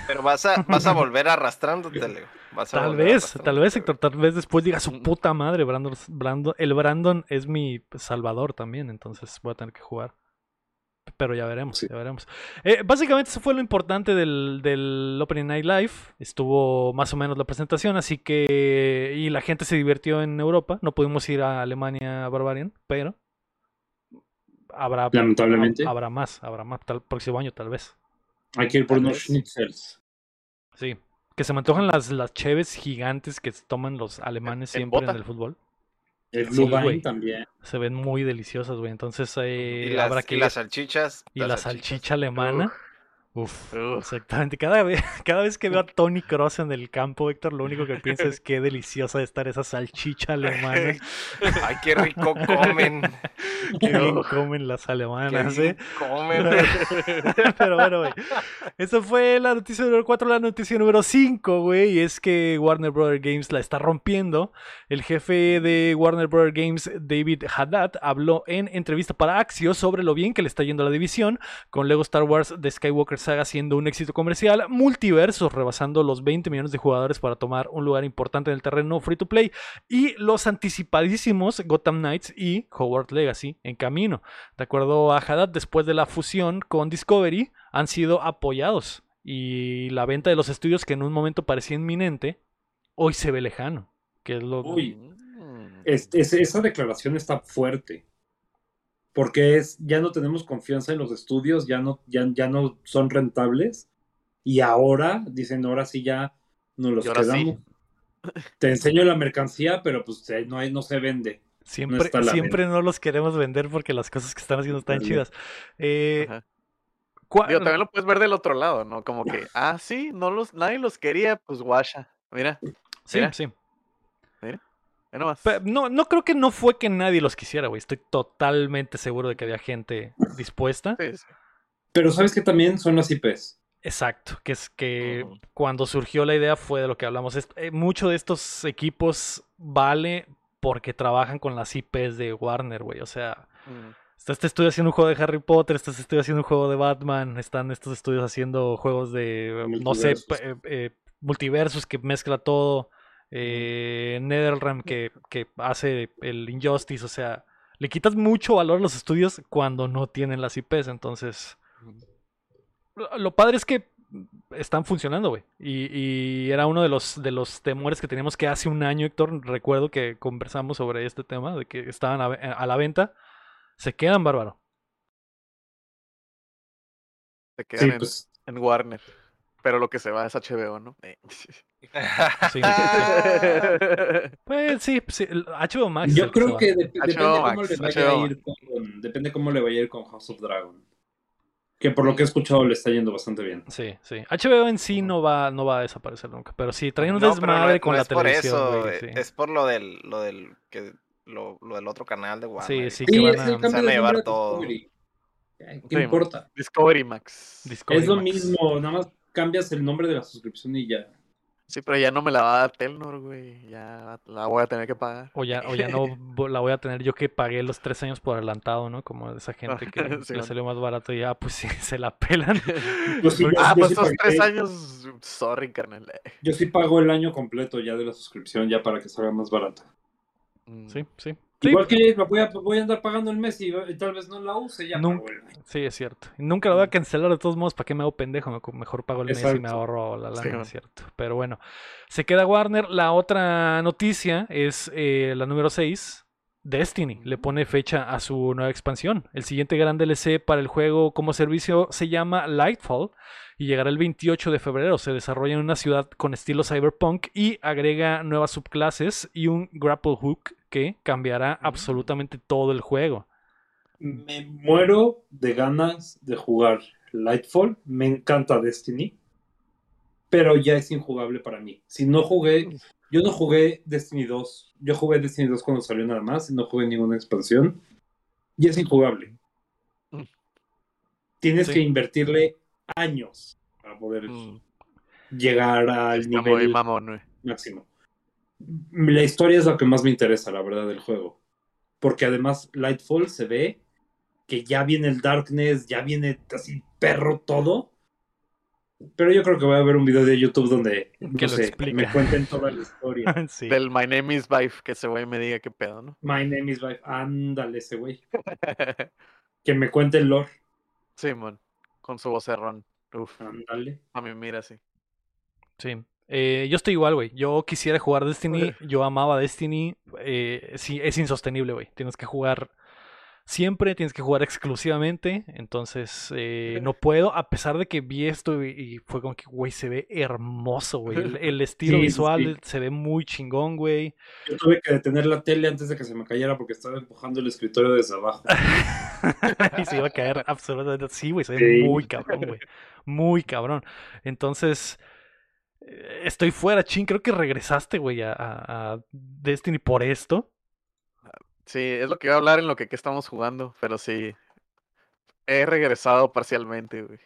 Pero vas a, vas a volver arrastrándote, Leo. tal vez, tal vez, Héctor, tal vez después diga su puta madre, Brandon, Brandon, el Brandon es mi salvador también, entonces voy a tener que jugar pero ya veremos, ya veremos. Eh, básicamente eso fue lo importante del, del, Opening Night Live. Estuvo más o menos la presentación, así que... Y la gente se divirtió en Europa. No pudimos ir a Alemania Barbarian, pero... Habrá, Lamentablemente. Habrá más, habrá más. Tal, próximo año tal vez. Hay que ir por unos schnitzels. Sí. Que se me antojan las, las cheves gigantes que toman los alemanes siempre en el fútbol. El Blue también. Se ven muy deliciosas, güey. Entonces eh, y habrá que. Y las salchichas. Y la salchicha alemana. Uf, exactamente. Cada vez, cada vez que veo a Tony Cross en el campo, Héctor, lo único que pienso es qué deliciosa de estar esa salchicha alemana. Ay, qué rico comen. qué bien comen las alemanas, ¿eh? Comen. Pero bueno, güey. Eso fue la noticia número 4. La noticia número 5, güey, es que Warner Brothers Games la está rompiendo. El jefe de Warner Brothers Games, David Haddad, habló en entrevista para Axios sobre lo bien que le está yendo a la división con Lego Star Wars de Skywalker haga siendo un éxito comercial, multiversos rebasando los 20 millones de jugadores para tomar un lugar importante en el terreno free to play y los anticipadísimos Gotham Knights y Hogwarts Legacy en camino. De acuerdo a Haddad, después de la fusión con Discovery, han sido apoyados y la venta de los estudios que en un momento parecía inminente, hoy se ve lejano. Que es lo... Uy, esa declaración está fuerte porque es, ya no tenemos confianza en los estudios, ya no, ya, ya no son rentables, y ahora, dicen, ahora sí ya nos los quedamos. Te enseño la mercancía, pero pues no, hay, no se vende. Siempre, no siempre no los queremos vender porque las cosas que están haciendo están chidas. Eh, también lo puedes ver del otro lado, ¿no? Como que, ah, sí, no los, nadie los quería, pues guasha. Mira. Sí, sí. No, no creo que no fue que nadie los quisiera, güey. Estoy totalmente seguro de que había gente dispuesta. Pero sabes que también son las IPs. Exacto, que es que cuando surgió la idea fue de lo que hablamos. Eh, mucho de estos equipos vale porque trabajan con las IPs de Warner, güey. O sea, está este estudio haciendo un juego de Harry Potter, está este estudio haciendo un juego de Batman, están estos estudios haciendo juegos de, no sé, eh, eh, multiversos que mezcla todo eh, NetherRealm que, que hace el Injustice, o sea, le quitas mucho valor a los estudios cuando no tienen las IPs, entonces... Lo padre es que están funcionando, güey. Y, era uno de los, de los temores que teníamos que hace un año, Héctor, recuerdo que conversamos sobre este tema, de que estaban a, la venta. Se quedan bárbaro. Se quedan en, pues en Warner. Pero lo que se va es HBO, ¿no? Sí. pues sí, sí, HBO Max. Yo creo que depende, cómo le vaya a ir con, depende cómo le vaya a ir con House of Dragon. Que por lo que he escuchado le está yendo bastante bien. Sí, sí. HBO en sí no va, no va a desaparecer nunca. Pero sí, trae un desmadre con la televisión. Por eso, es por lo del, lo del que lo, lo del otro canal de Sí, Warner. sí, que van a, el se van a llevar todo. Discovery. ¿Qué Sí, importa? Discovery Max. Discovery Es lo Max. mismo, nada más cambias el nombre de la suscripción y ya. Sí, pero ya no me la va a dar Telnor, güey. Ya la voy a tener que pagar. O ya, o ya no la voy a tener yo que pagué los tres años por adelantado, ¿no? Como esa gente que Sí, le salió más barato y ya, pues sí, se la pelan. Yo sí, ah, yo pues sí esos pagué- tres años. Sorry, carnal. Yo sí pago el año completo ya de la suscripción, ya para que salga más barato. Mm. Sí, sí. Sí, Igual que la voy a, voy a andar pagando el mes y, y tal vez no la use, ya Nunca- sí, es cierto. Nunca la voy a cancelar de todos modos, ¿para qué me hago pendejo? Me- Mejor pago el mes y me Exacto. ahorro la lana, Sí, es cierto. Pero bueno, se queda Warner. La otra noticia es eh, la número 6. Destiny le pone fecha a su nueva expansión. El siguiente gran DLC para el juego como servicio se llama Lightfall y llegará el 28 de febrero. Se desarrolla en una ciudad con estilo cyberpunk y agrega nuevas subclases y un grapple hook que cambiará absolutamente todo el juego. Me muero de ganas de jugar Lightfall. Me encanta Destiny. Pero ya es injugable para mí. Si no jugué, yo no jugué Destiny 2. Yo jugué Destiny 2 cuando salió nada más. y No jugué ninguna expansión. Y es injugable. Mm. Tienes Sí. que invertirle años para poder Mm. llegar al Está muy nivel mamón, máximo. La historia es lo que más me interesa, la verdad, del juego. Porque además Lightfall se ve que ya viene el Darkness, ya viene así perro todo. Pero yo creo que voy a ver un video de YouTube donde no Que lo sé, me cuenten toda la historia. Sí. Del My Name is Vive, que ese güey me diga qué pedo, ¿no? My name is Vive. Ándale ese güey. Que me cuente el lore. Simón, con su vocerrón. Uf, Ándale. a mí mira así. Sí. Eh, yo estoy igual, güey. Yo quisiera jugar Destiny. Yo amaba Destiny. Eh, sí, es insostenible, güey. Tienes que jugar siempre, tienes que jugar exclusivamente. Entonces, eh, no puedo. A pesar de que vi esto y, y fue como que, güey, se ve hermoso, güey. El, el estilo Sí, visual sí. se ve muy chingón, güey. Yo tuve que detener la tele antes de que se me cayera porque estaba empujando el escritorio desde abajo. y se iba a caer absolutamente. Sí, güey, se ve Sí. muy cabrón, güey. Muy cabrón. Entonces, eh, estoy fuera, chin. Creo que regresaste, güey, a Destiny por esto. Sí, es lo que iba a hablar en lo que, que estamos jugando, pero sí. He regresado parcialmente, güey.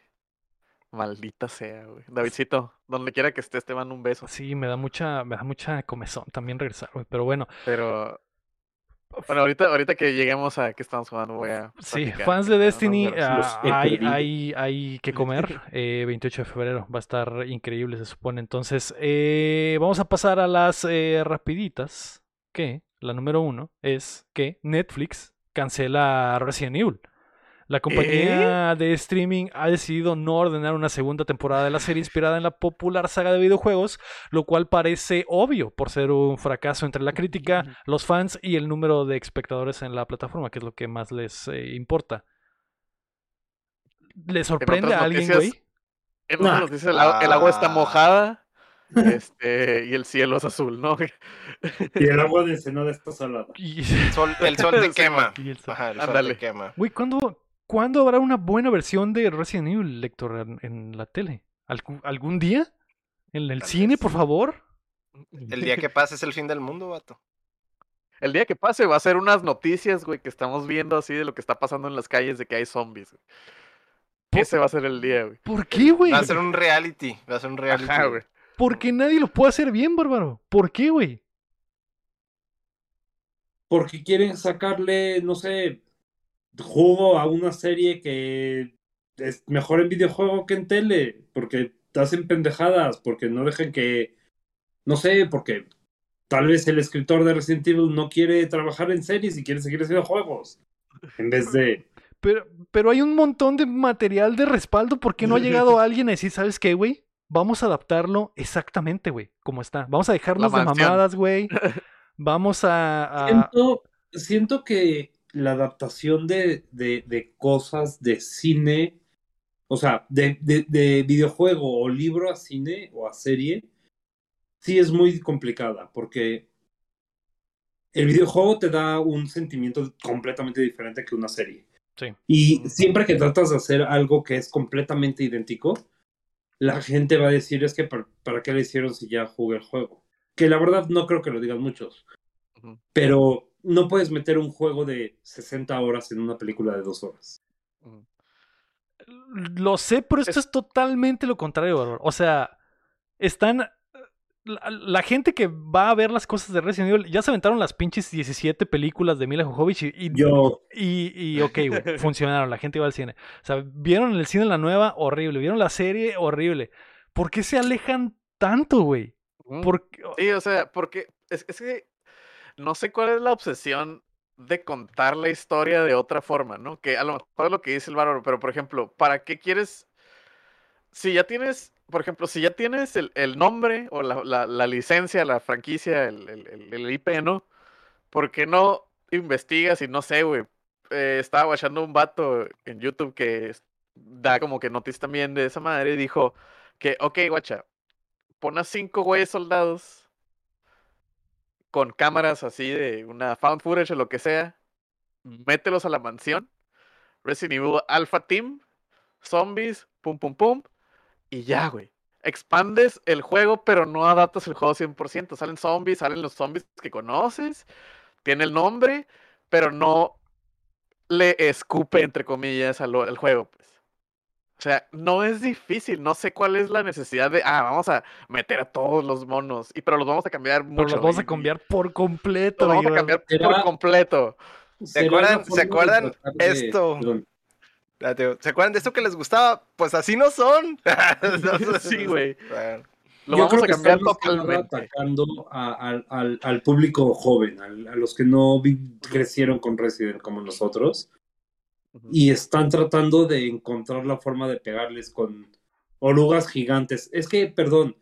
Maldita sea, güey. Davidcito, donde quiera que estés, te mando un beso. Sí, me da mucha, me da mucha comezón también regresar, güey. Pero bueno, Pero. Bueno, ahorita, ahorita que lleguemos a qué estamos jugando, voy a. sí, fans de Destiny, ah, hay, hay, hay que comer. eh, 28 de febrero va a estar increíble, se supone. Entonces, eh, vamos a pasar a las eh, rapiditas. Que la número uno es que Netflix cancela Resident Evil. La compañía de streaming ha decidido no ordenar una segunda temporada de la serie inspirada en la popular saga de videojuegos, lo cual parece obvio por ser un fracaso entre la crítica, los fans y el número de espectadores en la plataforma, que es lo que más les eh, importa. ¿Le sorprende a alguien, güey? En Nah. otras noticias, el, a- el agua está Ah. mojada este, y el cielo es azul, ¿no? Y el agua de Ensenada está salada. Y- El sol, el sol te quema. y el sol- Ajá, el sol Ándale. te quema. Güey, ¿cuándo, ¿cuándo habrá una buena versión de Resident Evil, Lector, en, en la tele? ¿Algún, algún día? ¿En el cine, por favor? El día que pase es el fin del mundo, vato. El día que pase va a ser unas noticias, güey, que estamos viendo así de lo que está pasando en las calles de que hay zombies. güey. Ese va a ser el día, güey. ¿Por qué, güey? Va a ser un reality. Va a ser un reality. Ajá, güey. Porque nadie lo puede hacer bien, bárbaro. ¿Por qué, güey? Porque quieren sacarle, no sé, jugo a una serie que es mejor en videojuego que en tele. Porque te hacen pendejadas, porque no dejan que, no sé, porque tal vez el escritor de Resident Evil no quiere trabajar en series y quiere seguir haciendo juegos. En vez de... Pero, pero hay un montón de material de respaldo. ¿Por qué no ha llegado alguien a decir, ¿sabes qué, güey? Vamos a adaptarlo exactamente, güey, como está. Vamos a dejarnos de mamadas, güey. Vamos a... a- Siento, siento que la adaptación de, de, de cosas de cine, o sea, de, de, de videojuego o libro a cine o a serie, sí es muy complicada, porque el videojuego te da un sentimiento completamente diferente que una serie. Sí. Y siempre que tratas de hacer algo que es completamente idéntico, la gente va a decir es que para, para qué le hicieron si ya jugué el juego. Que la verdad no creo que lo digan muchos. Pero no puedes meter un juego de 60 horas en una película de dos horas. Lo sé, pero esto es, totalmente lo contrario, O sea, están la, gente que va a ver las cosas de Resident Evil ya se aventaron las pinches 17 películas de Mila Jovovich y, Yo. y, y ok, funcionaron, la gente iba al cine. O sea, vieron el cine la nueva, horrible, vieron la serie, horrible. ¿Por qué se alejan tanto, güey? Sí, o sea, porque es, que no sé cuál es la obsesión de contar la historia de otra forma, ¿no? Que a lo mejor es lo que dice el bárbaro, pero por ejemplo, ¿para qué quieres? Si ya tienes por ejemplo, si ya tienes el, nombre o la, licencia, la franquicia, el, IP, ¿no? ¿Por qué no investigas y no sé, güey? Eh, estaba guachando un vato en YouTube que da como que noticias también de esa madre y dijo que, ok, guacha, pon a cinco güeyes soldados con cámaras así de una found footage o lo que sea, mételos a la mansión, Resident Evil Alpha Team, zombies, pum, pum, pum, y ya, güey. Expandes el juego, pero no adaptas el juego 100%. Salen zombies, salen los zombies que conoces, tiene el nombre, pero no le escupe, entre comillas, al, juego, pues. O sea, no es difícil, no sé cuál es la necesidad de, ah, vamos a meter a todos los monos, y pero los vamos a cambiar mucho. Pero los vamos a cambiar por completo. Los vamos a cambiar por completo. ¿Se acuerdan, ¿se acuerdan esto? ¿Se acuerdan de esto que les gustaba? Pues así no son. sí, güey. Lo Yo vamos a cambiar totalmente. atacando al, público joven, a, los que no crecieron con Resident como nosotros. Y están tratando de encontrar la forma de pegarles con orugas gigantes. Es que, perdón,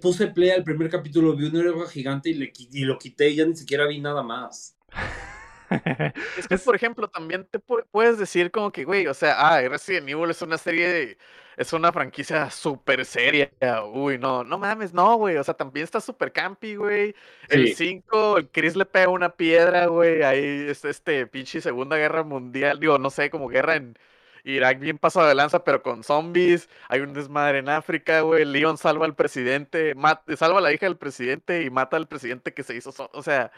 puse play al primer capítulo, vi una oruga gigante y, le, y lo quité y ya ni siquiera vi nada más. es que, por ejemplo, también te puedes decir como que, güey, o sea, ah, Resident Evil es una serie de, es una franquicia súper seria. Uy, no, no mames, no, güey. O sea, también está súper campi, güey. El 5, el Chris le pega una piedra, güey. Ahí es este pinche Segunda Guerra Mundial. Digo, no sé, como guerra en Irak bien pasado de lanza, pero con zombies. Hay un desmadre en África, güey. Leon salva al presidente, salva a la hija del presidente y mata al presidente que se hizo. O sea,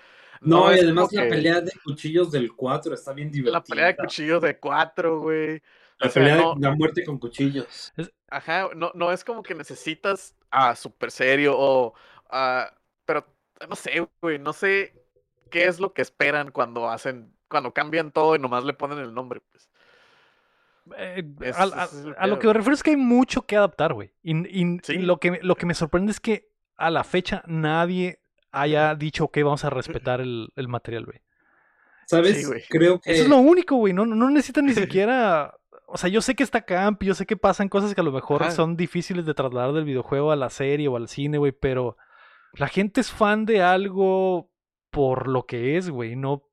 no, y además la pelea de cuchillos del 4 está bien divertida. La pelea de cuchillos de 4, güey. La pelea de la muerte con cuchillos. Ajá, no, no es como que necesitas a ah, súper serio o... Ah, pero no sé, güey, no sé qué es lo que esperan cuando hacen, cuando cambian todo y nomás le ponen el nombre, pues. Eh, a, lo que me refiero es que hay mucho que adaptar, güey. Y, lo, que, lo que me sorprende es que a la fecha nadie haya dicho, que vamos a respetar el, material, güey. ¿Sabes? Creo que... Eso es lo único, güey. No, no necesitan ni siquiera... O sea, yo sé que está camp, yo sé que pasan cosas que a lo mejor son difíciles de trasladar del videojuego a la serie o al cine, güey, pero la gente es fan de algo por lo que es, güey, no...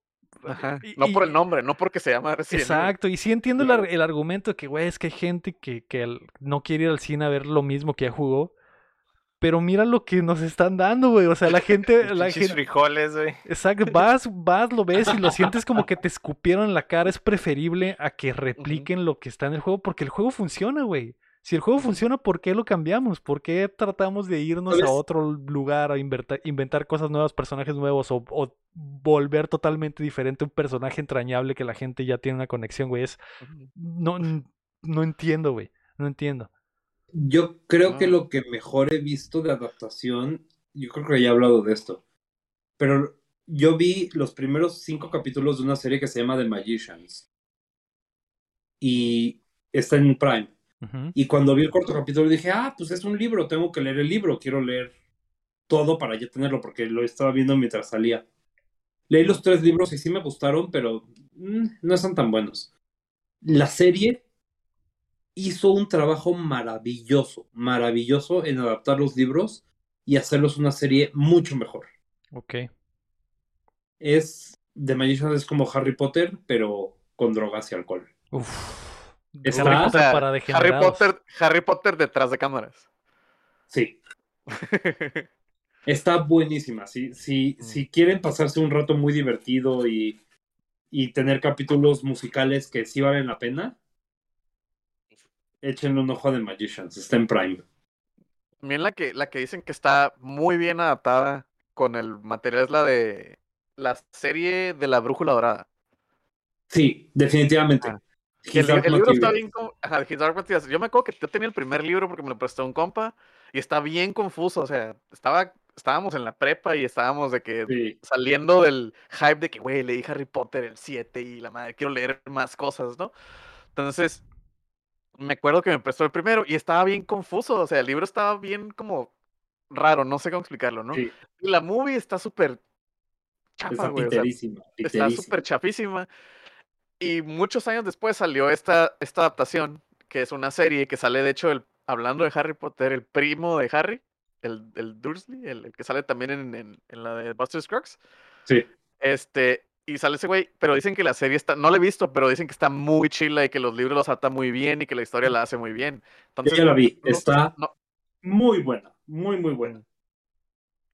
Ajá. no por el nombre, no porque se llama Resident Exacto, y sí entiendo el, argumento de que, güey, es que hay gente que, que no quiere ir al cine a ver lo mismo que ya jugó. Pero mira lo que nos están dando, güey. O sea, la gente. la gente... frijoles, güey. Exacto. Vas, vas, lo ves y lo sientes como que te escupieron en la cara. Es preferible a que repliquen lo que está en el juego porque el juego funciona, güey. Si el juego funciona, ¿por qué lo cambiamos? ¿Por qué tratamos de irnos a otro lugar a inventar, cosas nuevas, personajes nuevos o, o, volver totalmente diferente un personaje entrañable que la gente ya tiene una conexión, güey? Es. No, no entiendo, güey. No entiendo. Yo creo que lo que mejor he visto de adaptación, yo creo que ya he hablado de esto, pero yo vi los primeros cinco capítulos de una serie que se llama The Magicians. Y está en Prime. Y cuando vi el cuarto capítulo dije, ah, pues es un libro, tengo que leer el libro, quiero leer todo para ya tenerlo, porque lo estaba viendo mientras salía. Leí los tres libros y sí me gustaron, pero mm, no están tan buenos. La serie hizo un trabajo maravilloso, maravilloso en adaptar los libros y hacerlos una serie mucho mejor. Ok. Es The Magician es como Harry Potter, pero con drogas y alcohol. Uf. Harry, Potter para Harry Potter, Harry Potter detrás de cámaras. Sí. Está buenísima. Si, si, mm. si quieren pasarse un rato muy divertido y, y tener capítulos musicales que sí valen la pena, Échenle un ojo de Magicians, está en Prime. También la que, la que dicen que está muy bien adaptada con el material es la de la serie de la Brújula Dorada. Sí, definitivamente. el, libro está bien. Ajá, Yo me acuerdo que yo tenía el primer libro porque me lo prestó un compa y está bien confuso. O sea, estaba, estábamos en la prepa y estábamos de que saliendo del hype de que, güey, leí Harry Potter el 7 y la madre, quiero leer más cosas, ¿no? Entonces, me acuerdo que me prestó el primero y estaba bien confuso. O sea, el libro estaba bien como raro, no sé cómo explicarlo, ¿no? La movie está súper chafa, güey. está súper chafísima. Y muchos años después salió esta, esta adaptación, que es una serie que sale, de hecho, el, hablando de Harry Potter, el primo de Harry, el, el Dursley, el, que sale también en, en, la de Buster Scruggs. Sí. Este, y sale ese güey, pero dicen que la serie está, no la he visto, pero dicen que está muy chila y que los libros los ata muy bien y que la historia la hace muy bien. Entonces, Yo ya la vi, está muy buena, muy, muy buena.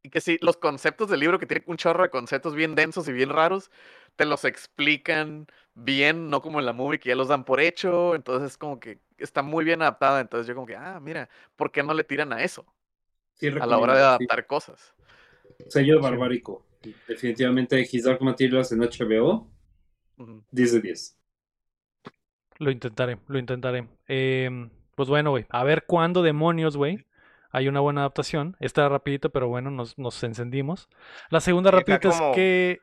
Y que sí, los conceptos del libro, que tiene un chorro de conceptos bien densos y bien raros, te los explican bien, no como en la movie que ya los dan por hecho, entonces es como que está muy bien adaptada, entonces yo como que, ah, mira, ¿por qué no le tiran a eso? a la hora de adaptar cosas. Sello barbárico. Definitivamente His Dark Materials en HBO. 10 de 10. Lo intentaré, lo intentaré. Em, pues bueno, güey. A ver cuándo demonios, güey. Hay una buena adaptación. Esta rapidito, pero bueno, nos, nos encendimos. La segunda rapidita es que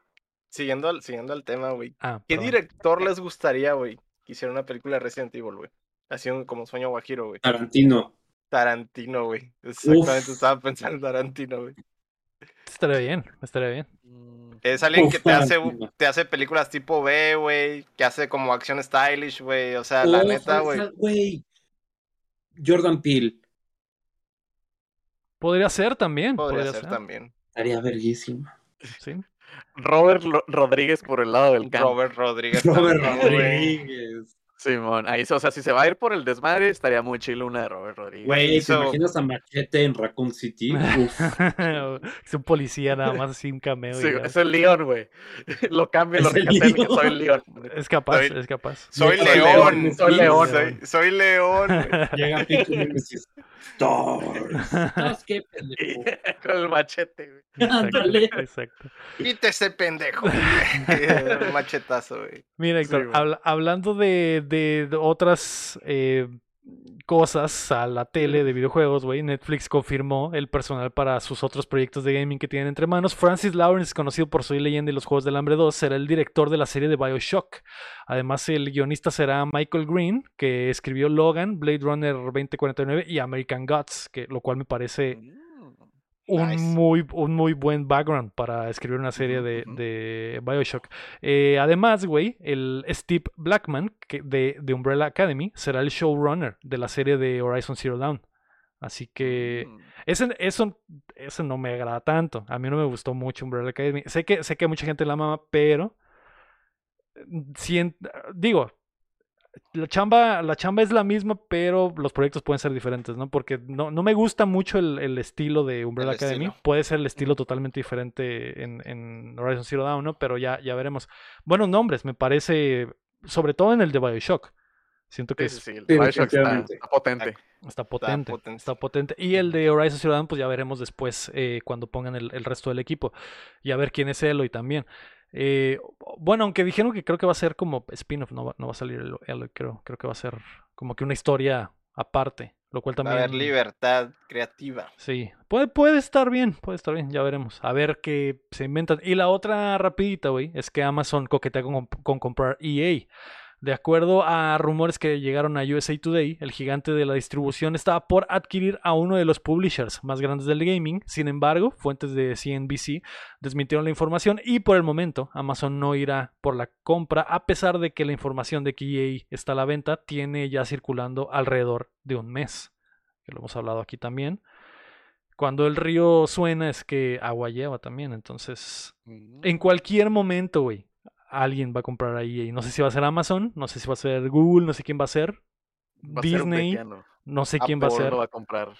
siguiendo al, siguiendo al tema, güey. Ah, ¿Qué director les gustaría, güey, que hiciera una película de Resident Evil, güey? Así como sueño guajiro, güey. Tarantino. Tarantino, güey. Exactamente, estaba pensando en Tarantino, güey. Estaría bien, estaría bien. Mm, es alguien que te hace, te hace películas tipo B, güey, que hace como acción stylish, güey. O sea, la neta, güey. Jordan Peele. Podría ser también. Podría, ser, también. Estaría verguísima. Sí. Robert Rodríguez por el lado del campo. Robert Rodríguez. Robert Rodríguez. Simón, ahí, o sea, si se va a ir por el desmadre, estaría muy chido una de Robert Rodríguez. Güey, ¿te imaginas a Machete en Raccoon City? es un policía nada más así un cameo. Sí, es el León, güey. Lo cambio, lo que soy el León. Es capaz, es capaz. Soy León, soy León, soy, León. Llega Pico y dices, Stars. qué pendejo. Con el machete, güey. Ándale. Exacto. ese pendejo. machetazo, güey. Mira, Héctor, hablando de de, otras eh, cosas a la tele de videojuegos, güey, Netflix confirmó el personal para sus otros proyectos de gaming que tienen entre manos. Francis Lawrence, conocido por Soy Leyenda y los Juegos del Hambre 2, será el director de la serie de Bioshock. Además, el guionista será Michael Green, que escribió Logan, Blade Runner 2049 y American Gods, que, lo cual me parece un, muy, un muy buen background para escribir una serie de, de Bioshock. Eh, además, güey, el Steve Blackman que de, de, Umbrella Academy será el showrunner de la serie de Horizon Zero Dawn. Así que mm. ese, eso, eso no me agrada tanto. A mí no me gustó mucho Umbrella Academy. Sé que, sé que mucha gente la ama, pero... Mm, digo, la chamba, la chamba es la misma, pero los proyectos pueden ser diferentes, ¿no? Porque no, no me gusta mucho el, estilo de Umbrella Academy. Puede ser el estilo totalmente diferente en, en, Horizon Zero Dawn, ¿no? Pero ya, ya veremos. Buenos nombres, me parece, sobre todo en el de Bioshock. Siento que sí, es... Bioshock está, potente. Está potente, está potente. Y el de Horizon Zero Dawn, pues ya veremos después eh, cuando pongan el, el, resto del equipo. Y a ver quién es Eloy también. Eh, bueno, aunque dijeron que creo que va a ser como spin-off, no va, no va a salir el, creo, creo que va a ser como que una historia aparte, lo cual también... Va a haber libertad creativa. Sí, puede, puede estar bien, puede estar bien, ya veremos, a ver qué se inventan. Y la otra rapidita, güey, es que Amazon coquetea con, con comprar EA. De acuerdo a rumores que llegaron a USA Today, el gigante de la distribución estaba por adquirir a uno de los publishers más grandes del gaming. Sin embargo, fuentes de CNBC desmintieron la información y por el momento Amazon no irá por la compra, a pesar de que la información de que EA está a la venta tiene ya circulando alrededor de un mes. Que lo hemos hablado aquí también. Cuando el río suena es que agua lleva también. Entonces, en cualquier momento, güey, alguien va a comprar ahí. Y no sé si va a ser Amazon, no sé si va a ser Google, no sé quién va a ser. Disney, no sé quién va a ser. va a comprar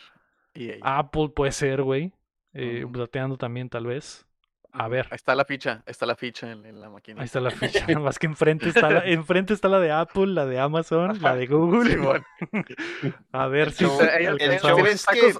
EA. Apple puede ser, güey. Eh, también, tal vez. A ver. Ahí está la ficha, está la ficha en, la máquina. Ahí está la ficha. Más que enfrente está la, enfrente está la de Apple, la de Amazon, la de Google. a ver si.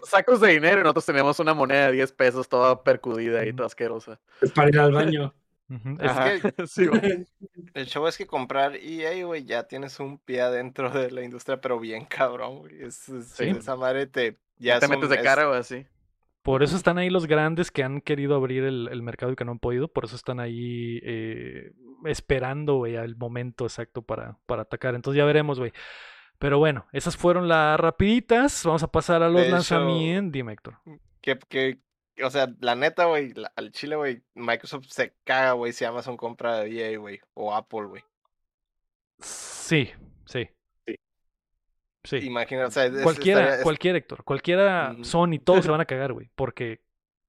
sacos, de dinero y nosotros tenemos una moneda de 10 pesos toda percudida y toda asquerosa. Es para ir al baño. el show es que comprar EA, güey, ya tienes un pie adentro de la industria, pero bien cabrón, güey. Es, Esa madre te. Ya te metes de cara o así. Por eso están ahí los grandes que han querido abrir el, mercado y que no han podido. Por eso están ahí eh, esperando, güey, el momento exacto para, para atacar. Entonces ya veremos, güey. Pero bueno, esas fueron las rapiditas. Vamos a pasar a los lanzamientos. Dime, Héctor. Que, que, o sea, la neta, güey, al chile, güey, Microsoft se caga, güey, si Amazon compra EA, güey, o Apple, güey. Sí, sí. Sí. Sí. Imagina, o sea, cualquiera, cualquiera, Héctor, cualquiera Sony, todos se van a cagar, güey, porque,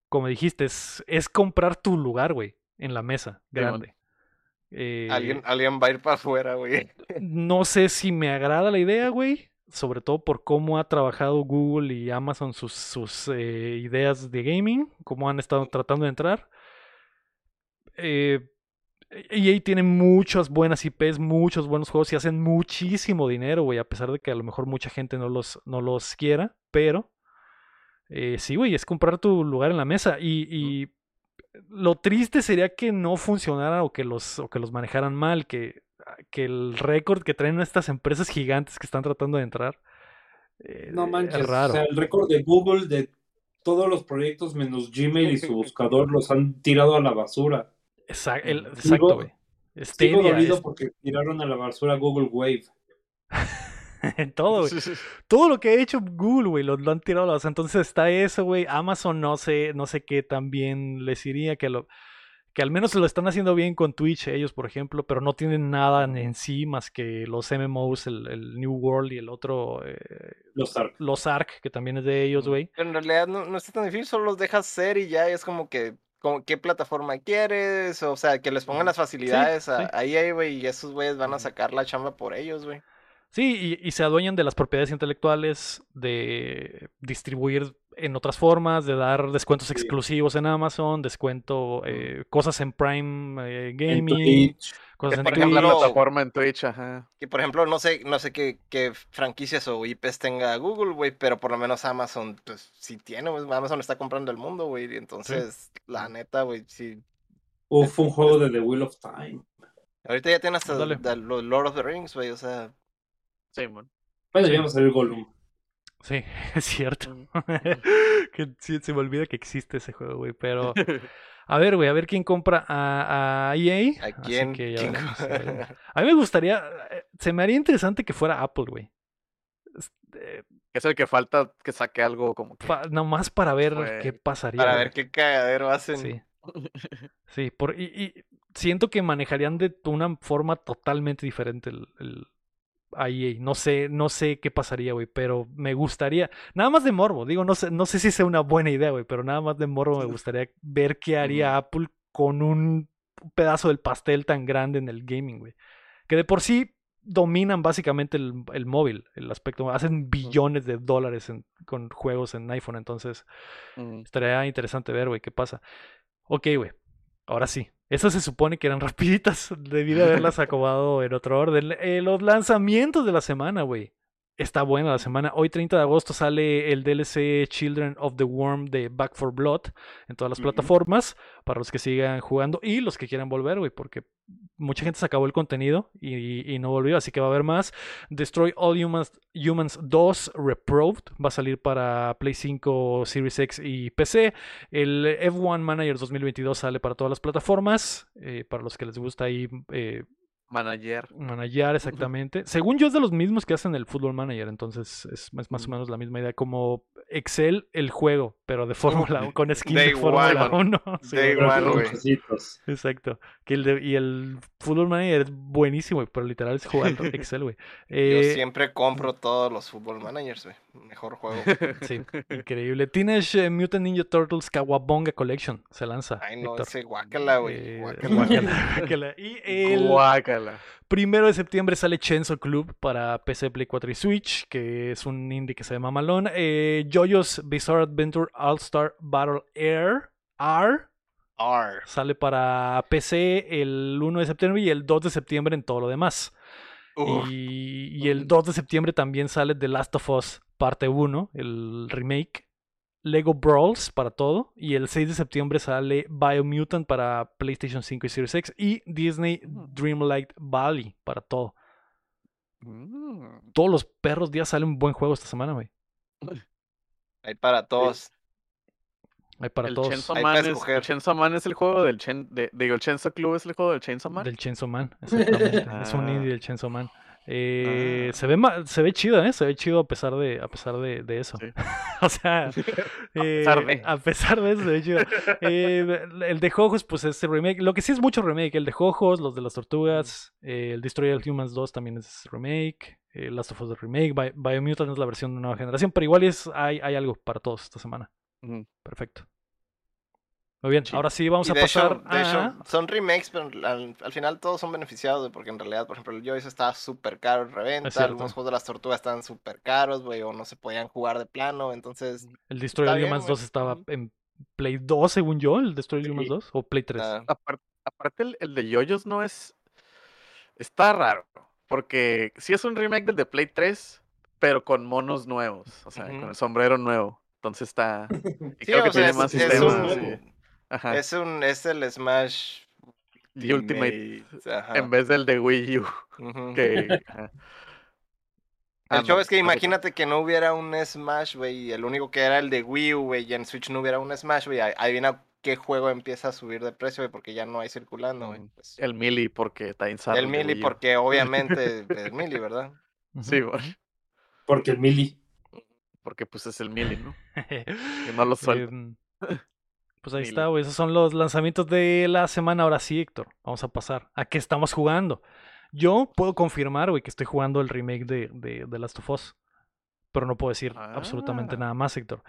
como dijiste, es, es comprar tu lugar, güey, en la mesa grande. Eh, ¿Alguien, alguien va a ir para afuera, güey. No sé si me agrada la idea, güey sobre todo por cómo ha trabajado Google y Amazon sus, sus eh, ideas de gaming, cómo han estado tratando de entrar. Eh, EA tiene muchas buenas IPs, muchos buenos juegos y hacen muchísimo dinero, güey, a pesar de que a lo mejor mucha gente no los, no los quiera, pero eh, sí, güey, es comprar tu lugar en la mesa y, y lo triste sería que no funcionara o que los, o que los manejaran mal, que que el récord que traen estas empresas gigantes que están tratando de entrar. Eh, no manches, es raro. O sea, el récord de Google de todos los proyectos menos Gmail y su buscador los han tirado a la basura. Exacto, exacto güey. Estoy dolido porque tiraron a la basura Google Wave. todo, güey. Todo lo que ha hecho Google, güey, lo, han tirado a la basura. Entonces está eso, güey. Amazon no sé, no sé qué también les iría que lo que al menos lo están haciendo bien con Twitch ellos, por ejemplo, pero no tienen nada en sí más que los MMOs, el, New World y el otro... Eh, los Ark. Los Ark, que también es de ellos, güey. En realidad no, no está tan difícil, solo los dejas ser y ya es como que como, qué plataforma quieres, o sea, que les pongan las facilidades ahí, güey, y esos güeyes van a sacar la chamba por ellos, güey. Sí, y, se adueñan de las propiedades intelectuales, de distribuir en otras formas, de dar descuentos exclusivos en Amazon, descuento, eh, cosas en Prime eh, Gaming, cosas en por ejemplo, la plataforma en Twitch, ajá. Que por ejemplo, no sé, no sé qué, qué franquicias o IPs tenga Google, güey, pero por lo menos Amazon, pues sí tiene, Amazon está comprando el mundo, güey, entonces, la neta, güey, sí. Uf, un juego de The Wheel of Time. Ahorita ya tiene hasta los Lord of the Rings, güey, o sea. Sí, bueno. Bueno, ya va a salir Gollum. Sí, es cierto. que se me olvida que existe ese juego, güey. Pero, a ver, güey, a ver quién compra a, a EA. ¿A quién? a mí me gustaría, eh, se me haría interesante que fuera Apple, güey. Este, es el que falta que saque algo como que... nomás para ver qué pasaría. Para ver qué cagadero hacen. Sí. Sí, por, y, siento que manejarían de una forma totalmente diferente el, ahí, no sé, no sé qué pasaría, güey, pero me gustaría, nada más de morbo, digo, no sé, no sé si sea una buena idea, güey, pero nada más de morbo me gustaría ver qué haría Apple con un pedazo del pastel tan grande en el gaming, güey. Que de por sí dominan básicamente el, móvil, el aspecto, hacen billones de dólares con juegos en iPhone, entonces estaría interesante ver, güey, qué pasa. Ok, güey, ahora sí, esas se supone que eran rapiditas. Debí de haberlas acomodado en otro orden. Eh, los lanzamientos de la semana, güey está buena la semana. Hoy 30 de agosto sale el DLC Children of the Worm de Back for Blood en todas las plataformas para los que sigan jugando y los que quieran volver, güey, porque mucha gente se acabó el contenido y, no volvió, así que va a haber más. Destroy All Humans, Humans 2 Reproved va a salir para Play 5, Series X y PC. El F1 Manager 2022 sale para todas las plataformas, eh, para los que les gusta ahí... Eh, Manager. Manager, exactamente. Según yo es de los mismos que hacen el Football Manager, entonces es, más o menos la misma idea. Como Excel, el juego, pero de Fórmula 1, con skins de Fórmula 1. Sí, igual, Exacto. Que el y el Football Manager es buenísimo, pero literal es jugar Excel, güey. Yo eh, siempre compro todos los Football Managers, güey. Mejor juego. Sí, increíble. Teenage Mutant Ninja Turtles Kawabonga Collection se lanza. Ay, no, ese guácala, güey. Eh, guácala. Y el guácala. Primero de septiembre sale Chenzo Club para PC, Play 4 y Switch, que es un indie que se llama Malone. Eh, Jojo's Bizarre Adventure All Star Battle Air. R. R. Sale para PC el 1 de septiembre y el 2 de septiembre en todo lo demás. Y, y, el 2 de septiembre también sale The Last of Us parte 1, el remake. Lego Brawls para todo. Y el 6 de septiembre sale Biomutant para PlayStation 5 y Series X. Y Disney Mm. Dreamlight Valley para todo. Mm. Todos los perros días sale un buen juego esta semana, güey. Hay para todos. Hay para el todos. Chainsaw Man es, el Chainsaw Man es el juego del Chen, de- digo, el Chainsaw Club es el juego del Chainsaw Man. Del Chainsaw Man, exactamente. es un indie del Chainsaw Man. Eh, Ah. se ve se ve chido, ¿eh? Se ve chido a pesar de, a pesar de, de eso. Sí. o sea, eh, pesar de. a pesar de eso se ve chido. Eh, el de Jojos, pues es el remake. Lo que sí es mucho remake. El de Jojos, los de las tortugas, eh, el Destroyer Humans 2 también es remake. Last of Us es remake. Bi- Biomutant es la versión de nueva generación. Pero igual es, hay, hay algo para todos esta semana. Perfecto. Muy bien, Sí. ahora sí vamos Y a de hecho- pasar de hecho, a... son remakes, pero al, al final todos son beneficiados, porque en realidad, por ejemplo, el Joyce estaba súper caro en reventa, algunos juegos de las tortugas estaban súper caros, güey, o no se podían jugar de plano, entonces, El Destroyer Humans güey. 2 estaba en Play 2, según yo, el Destroyer Sí. Humans 2, o Play 3. ah, Apar- aparte, el, el de Yoyos no es. Está raro. Porque sí es un remake del de Play 3, pero con monos nuevos. O sea, con el sombrero nuevo. Entonces está. Y sí, creo que sea, tiene es, más es sistemas. un, sí. Ajá. es un, es el Smash The Ultimate. ajá, En vez del de Wii U. ujú. Que. ajá. El Ah, show no, es que no imagínate que no hubiera un Smash, güey, y el único que era el de Wii U, güey, y en Switch no hubiera un Smash, güey, adivina qué juego empieza a subir de precio, güey, porque ya no hay circulando, güey. Pues. El Melee, porque está insano. el Mili, porque obviamente el Mili, ¿verdad? Sí, güey, Porque el Mili. porque pues es el Melee, ¿no? Que no lo. Pues ahí Mili. está, güey. Esos son los lanzamientos de la semana. Ahora sí, Héctor. Vamos a pasar. ¿A qué estamos jugando? Yo puedo confirmar, güey, que estoy jugando el remake de, de, de Last of Us. Pero no puedo decir absolutamente Ah. nada más, Héctor.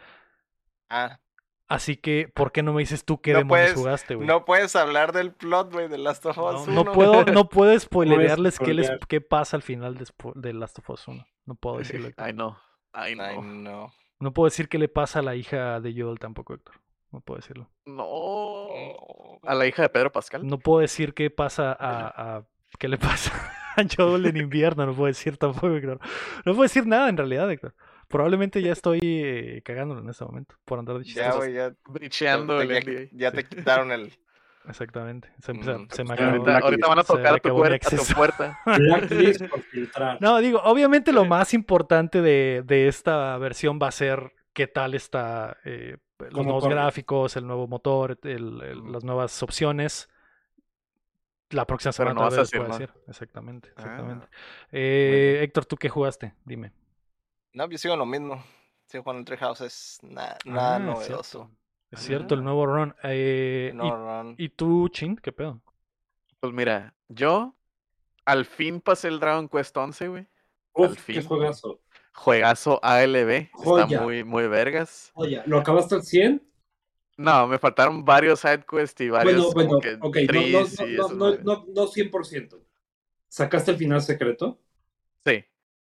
Ah, Así que, ¿por qué no me dices tú qué No demonios puedes- jugaste, güey? no puedes hablar del plot, güey, de Last of No, Us no 1. puedo, no puedo spoilerearles qué, les, qué pasa al final despu- de Last of Us 1. No puedo decirlo. Ay, no. Ay, no. no. No puedo decir qué le pasa a la hija de Joel tampoco, Héctor. No puedo decirlo. No. A la hija de Pedro Pascal. No puedo decir qué pasa a, a- qué le pasa a Joel en invierno, no puedo decir tampoco, Héctor. No puedo decir nada en realidad, Héctor. Probablemente ya estoy eh, cagándolo en este momento por andar de Ya, güey, ya, Bricheando te, el ya, ya te quitaron el... Exactamente. Se, Mm, se- se me pues, acabó. Ahorita, ahorita van a tocar a tu, acabó mi puer- a tu puerta. No, digo, obviamente lo más importante de, de esta versión va a ser qué tal está eh, los nuevos corre. gráficos, el nuevo motor, el- el- las nuevas opciones. La próxima semana no tal vas a vez decir puedo decir. Exactamente, Ah, exactamente. Eh, Héctor, ¿tú qué jugaste? Dime. No, yo sigo lo mismo. Sigo jugando en Treehouse, es nada, nada Ah, es novedoso. cierto. Es cierto, el Ah. nuevo run. Eh, y- No run. y, tú, Chin? ¿Qué pedo? Pues mira, yo al fin pasé el Dragon Quest 11, güey. Uf, al qué fin. juegazo. Juegazo ALB. Joya. Está muy, muy vergas. Oye, ¿lo acabaste al 100? No, me faltaron varios sidequests y varios Bueno, bueno, ok, no, no, no, no, no, no 100%. ¿Sacaste el final secreto? Sí,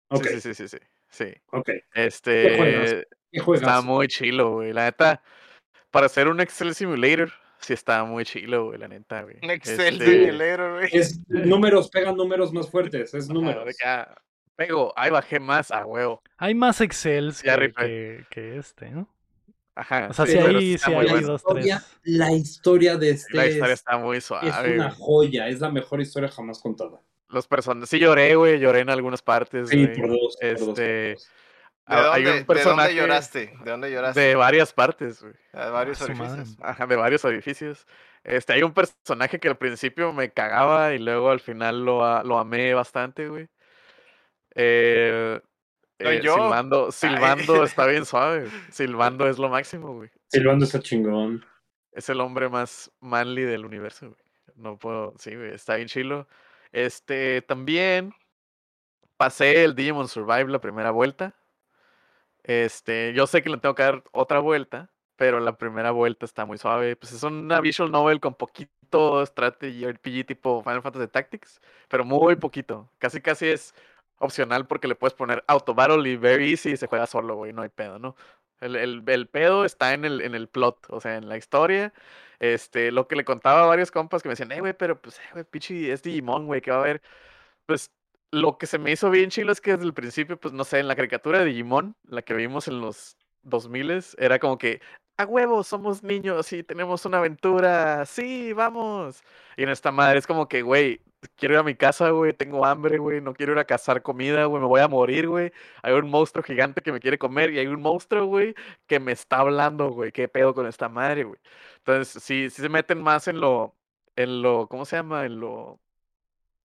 Ok, sí, sí, sí, sí, sí, ok. Este, ¿Qué está juegas? muy chilo, güey. La neta, para hacer un Excel Simulator, sí está muy chilo, güey, la neta, güey. Un Excel Este, Simulator, güey. Es números, pegan números más fuertes, es ajá, números. ah, Pego, ahí bajé más a huevo. Hay más Excels que, rifé. que, que este, ¿no? Ajá. O sea, sí, pero hay, sí hay dos, historia, tres. la historia de Sí, este La historia es, está muy es suave. una güey. joya, es la mejor historia jamás contada. Los personajes. Sí lloré, güey. Lloré en algunas partes. Sí, güey. por dos. por dos, por Este, dos. ¿De ah, dónde, hay de un dónde personaje lloraste? ¿De dónde lloraste? de varias partes, güey. De varios Ah, orificios. Ajá, de varios edificios. Este, hay un personaje que al principio me cagaba y luego al final lo, a- lo amé bastante, güey. Eh, eh, yo. Silbando, Silbando está bien suave. Silbando es lo máximo, güey. Silvando está chingón. Es el hombre más manly del universo, güey. No puedo, sí, güey, está bien chilo. Este, también pasé el Digimon Survive la primera vuelta. Este, yo sé que le tengo que dar otra vuelta, pero la primera vuelta está muy suave. Pues es una visual novel con poquito strategy RPG tipo Final Fantasy Tactics, pero muy poquito. Casi casi es opcional porque le puedes poner auto battle y very easy y se juega solo, güey, no hay pedo, ¿no? El, el, el pedo está en el, en el plot, o sea, en la historia. Este, lo que le contaba a varios compas que me decían, eh, güey, pero pues, eh, güey, pichi, es Digimon, güey, ¿qué va a haber? Pues lo que se me hizo bien chilo es que desde el principio, pues no sé, en la caricatura de Digimon, la que vimos en los 2000 era como que, a huevo, somos niños y tenemos una aventura, sí, vamos. Y en esta madre es como que, güey, quiero ir a mi casa, güey, tengo hambre, güey, no quiero ir a cazar comida, güey, me voy a morir, güey. Hay un monstruo gigante que me quiere comer y hay un monstruo, güey, que me está hablando, güey, qué pedo con esta madre, güey. Entonces, sí, sí se meten más en lo, en lo, ¿cómo se llama? En lo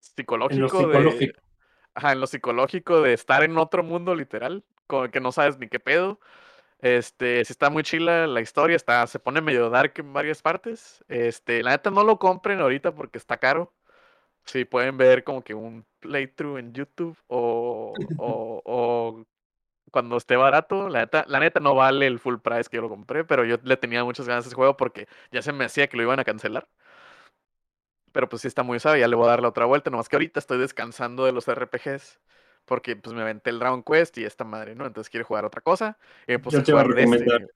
psicológico. En lo psicológico. De, ajá, en lo psicológico de estar en otro mundo, literal, con el que no sabes ni qué pedo. Este, si está muy chila la historia, está, se pone medio dark en varias partes. Este, la neta no lo compren ahorita porque está caro. Si pueden ver como que un playthrough en YouTube o, o, o, cuando esté barato, la neta, la neta no vale el full price que yo lo compré, pero yo le tenía muchas ganas a ese juego porque ya se me hacía que lo iban a cancelar. Pero pues sí está muy suave, ya le voy a dar la otra vuelta, nomás que ahorita estoy descansando de los RPGs porque pues me aventé el Dragon Quest y esta madre, ¿no? Entonces quiere jugar otra cosa. Eh, pues, Yo te voy, a recomendar,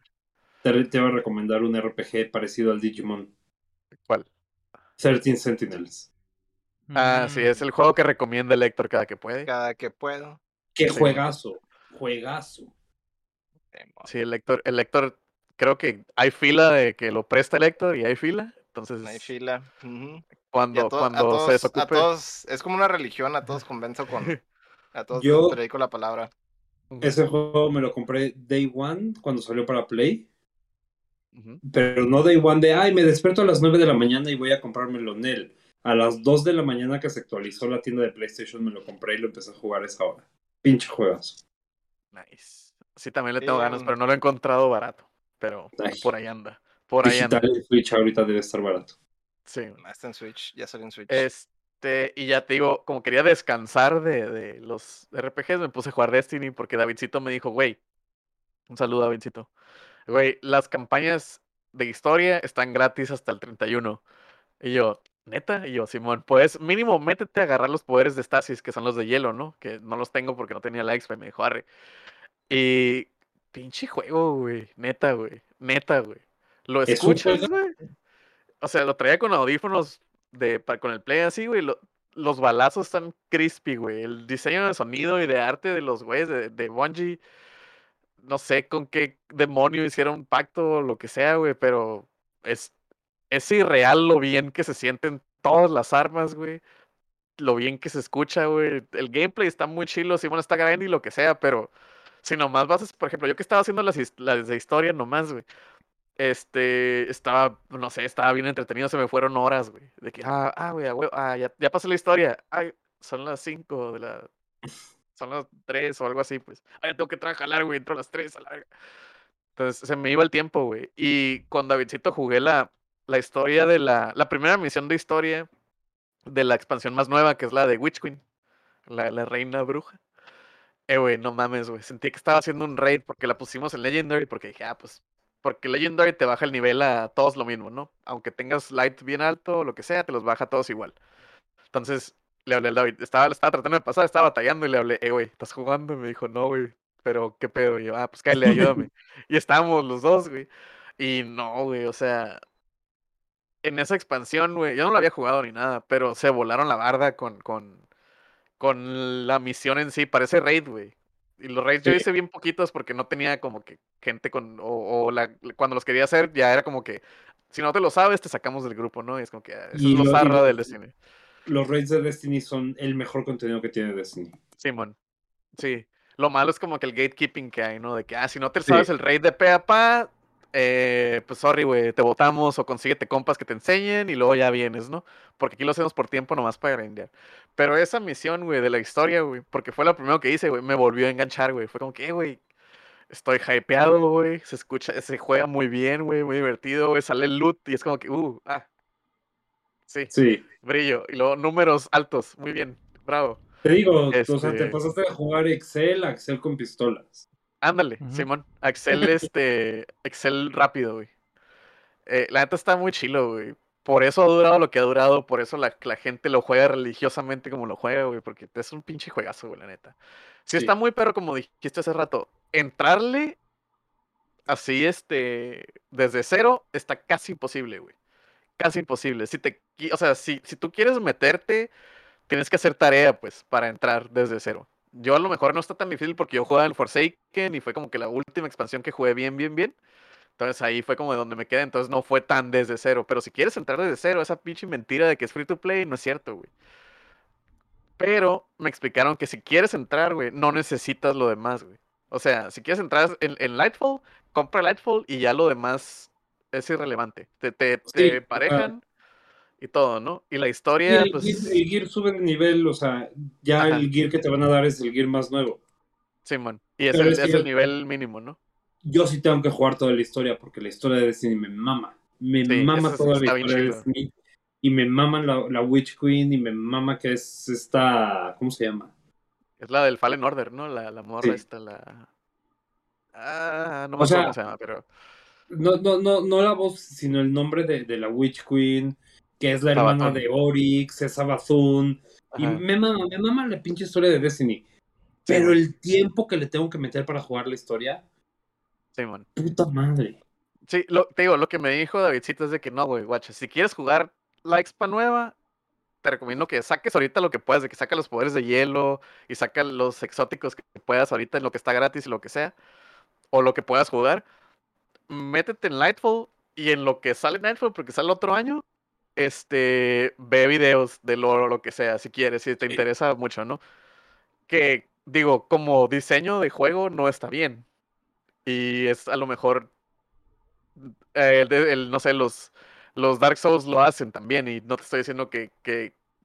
te, voy a recomendar un RPG parecido al Digimon. ¿Cuál? 13 Sentinels. Ah, sí, es el juego que recomienda el Héctor cada que puede. Cada que puedo. Qué juegazo, juegazo. Sí, el Héctor, el Héctor, creo que hay fila de que lo presta el Héctor y hay fila. Entonces. Hay fila. Cuando, cuando se desocupe. A todos, es como una religión, a todos convenzo con, A todos Yo, te dedico la palabra. Ese juego me lo compré Day One cuando salió para Play. Pero no Day One de, ay, me despierto a las 9 de la mañana y voy a comprármelo en él. A las 2 de la mañana que se actualizó la tienda de PlayStation me lo compré y lo empecé a jugar a esa hora. Pinche juegas. Nice. Sí, también le tengo ganas, pero no lo he encontrado barato. Pero por ahí anda. Por ahí anda. En Switch ahorita debe estar barato. Sí. Está en Switch, ya salió en Switch. Es, este, y ya te digo, como quería descansar de, de, los RPGs, me puse a jugar Destiny porque Davidcito me dijo, güey, un saludo Davidcito, güey, las campañas de historia están gratis hasta el 31. Y yo, neta, y yo, Simón, pues mínimo métete a agarrar los poderes de Stasis, que son los de hielo, ¿no? Que no los tengo porque no tenía la expa y me dijo, arre. Y pinche juego, güey, neta, güey, neta, güey. ¿Lo escuchas, güey? O sea, lo traía con audífonos de, con el play así, güey, los balazos están crispy, güey. El diseño de sonido y de arte de los güeyes de, de Bungie, no sé con qué demonio hicieron un pacto o lo que sea, güey, pero es, es irreal lo bien que se sienten todas las armas, güey. Lo bien que se escucha, güey. El gameplay está muy chilo, Simón está grande y lo que sea, pero si nomás vas, por ejemplo, yo que estaba haciendo las, las de historia nomás, güey este, estaba, no sé, estaba bien entretenido, se me fueron horas, güey. De que, ah, ah, güey, ah, ya, ya pasó la historia. Ay, son las 5 de la. Son las 3 o algo así, pues. Ay, ya tengo que trabajar, güey, entro a las 3 a la. Entonces se me iba el tiempo, güey. Y con Davidcito jugué la, la historia de la. La primera misión de historia de la expansión más nueva, que es la de Witch Queen, la, la reina bruja. Eh, güey, no mames, güey. Sentí que estaba haciendo un raid porque la pusimos en Legendary, porque dije, ah, pues porque Legendary te baja el nivel a todos lo mismo, ¿no? Aunque tengas Light bien alto o lo que sea, te los baja a todos igual. Entonces, le hablé al David. Estaba, tratando de pasar, estaba batallando y le hablé, eh, güey, ¿estás jugando? Y me dijo, no, güey, pero qué pedo. Y yo, ah, pues cállate, ayúdame. y estábamos los dos, güey. Y no, güey, o sea, en esa expansión, güey, yo no lo había jugado ni nada, pero se volaron la barda con, con, con la misión en sí. Parece raid, güey. Y los raids yo hice bien poquitos porque no tenía como que gente con. O, la, cuando los quería hacer, ya era como que. Si no te lo sabes, te sacamos del grupo, ¿no? Y es como que. Ah, eso es lo, zarra del Destiny. Los raids de Destiny son el mejor contenido que tiene Destiny. Simón. Sí. Lo malo es como que el gatekeeping que hay, ¿no? De que, ah, si no te sabes el raid de Peapa, eh, pues sorry, güey, te votamos o consíguete compas que te enseñen y luego ya vienes, ¿no? Porque aquí lo hacemos por tiempo nomás para grindear. Pero esa misión, güey, de la historia, güey, porque fue lo primero que hice, güey, me volvió a enganchar, güey. Fue como que, güey, estoy hypeado, güey, se escucha, se juega muy bien, güey, muy divertido, güey, sale el loot y es como que, uh, ah. Sí, sí. Brillo. Y luego números altos, muy bien, bravo. Te digo, o sea, te este pasaste a jugar Excel, Excel con pistolas. Ándale, Simón. Excel, este. Excel rápido, güey. Eh, la neta está muy chilo, güey. Por eso ha durado lo que ha durado, por eso la, la gente lo juega religiosamente como lo juega, güey, porque es un pinche juegazo, güey, la neta. Sí, está muy pero como dijiste hace rato, entrarle así, este, desde cero, está casi imposible, güey. Casi imposible. Si te, o sea, si, si tú quieres meterte, tienes que hacer tarea, pues, para entrar desde cero. Yo a lo mejor no está tan difícil porque yo jugaba en Forsaken y fue como que la última expansión que jugué bien, bien, bien. Entonces ahí fue como de donde me quedé, entonces no fue tan desde cero. Pero si quieres entrar desde cero, esa pinche mentira de que es free to play no es cierto, güey. Pero me explicaron que si quieres entrar, güey, no necesitas lo demás, güey. O sea, si quieres entrar en, Lightfall, compra Lightfall y ya lo demás es irrelevante. Te, te, te parejan y todo, ¿no? Y la historia, el, pues... el, gear sube de nivel, o sea, ya el gear que te van a dar es el gear más nuevo. Sí, man. Y es, el, es el nivel mínimo, ¿no? Yo sí tengo que jugar toda la historia porque la historia de Destiny me mama. Me mama toda la historia de Destiny y me maman la, la, Witch Queen y me mama que es esta. ¿Cómo se llama? Es la del Fallen Order, ¿no? La, la morra esta, la. Ah, no me acuerdo cómo se llama, pero. No, no, no, no la voz, sino el nombre de, de la Witch Queen, que es la hermana de Oryx, es Abathun. Y me mama, me mama la pinche historia de Destiny. Pero el tiempo que le tengo que meter para jugar la historia. Sí, man. Puta madre. Sí, lo, te digo, lo que me dijo Davidcito es de que no, güey, guacha, si quieres jugar la expa nueva, te recomiendo que saques ahorita lo que puedas, de que saca los poderes de hielo y saca los exóticos que puedas ahorita en lo que está gratis y lo que sea, o lo que puedas jugar. Métete en Lightfall y en lo que sale Nightfall, porque sale otro año, este, ve videos de lo, lo que sea, si quieres, si te interesa mucho, ¿no? Que, digo, como diseño de juego no está bien. Y es a lo mejor, eh, el, no sé, los los Dark Souls lo hacen también y no te estoy diciendo que,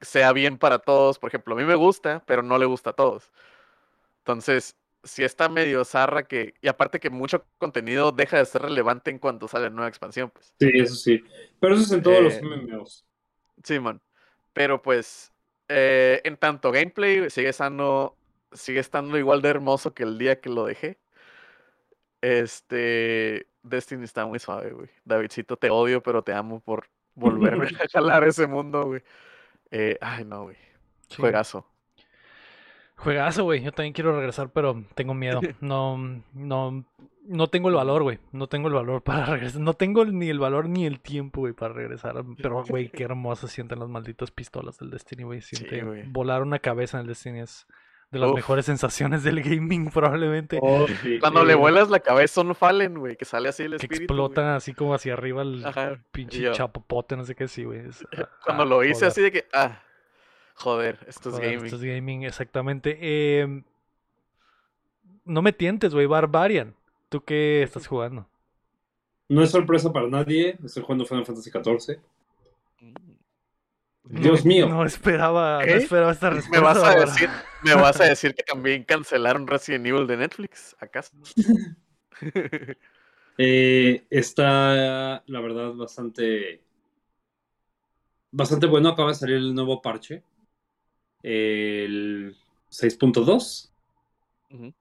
sea bien para todos. Por ejemplo, a mí me gusta, pero no le gusta a todos. Entonces, si está medio zarra que, y aparte que mucho contenido deja de ser relevante en cuanto sale nueva expansión, pues. Sí, eso sí. Pero eso es en todos los eh, MMOs. Sí, man. Pero pues, eh, en tanto gameplay sigue estando, sigue estando igual de hermoso que el día que lo dejé. Este, Destiny está muy suave, güey. Davidcito, te odio, pero te amo por volverme a jalar ese mundo, güey. Eh, ay, no, güey. Juegazo. Juegazo, güey. Yo también quiero regresar, pero tengo miedo. No, no, no tengo el valor, güey. No tengo el valor para regresar. No tengo ni el valor ni el tiempo, güey, para regresar. Pero, güey, qué hermoso sienten las malditas pistolas del Destiny, güey. Siente volar una cabeza en el Destiny es de las mejores sensaciones del gaming, probablemente. Oh, Cuando le vuelas la cabeza no Fallen, güey, que sale así el espíritu. Que explota así como hacia arriba el pinche chapopote, no sé qué, sí, güey. Cuando lo hice así de que, ah, joder, esto es gaming. Esto es gaming, exactamente. Eh, no me tientes, güey, Barbarian. ¿Tú qué estás jugando? No es sorpresa para nadie, estoy jugando Final Fantasy XIV. Dios mío. No esperaba, no esperaba esta respuesta. ¿Me vas, a decir, ¿Me vas a decir que también cancelaron Resident Evil de Netflix? ¿Acaso? eh, está, la verdad, bastante. Bastante bueno. Acaba de salir el nuevo parche. El 6.2.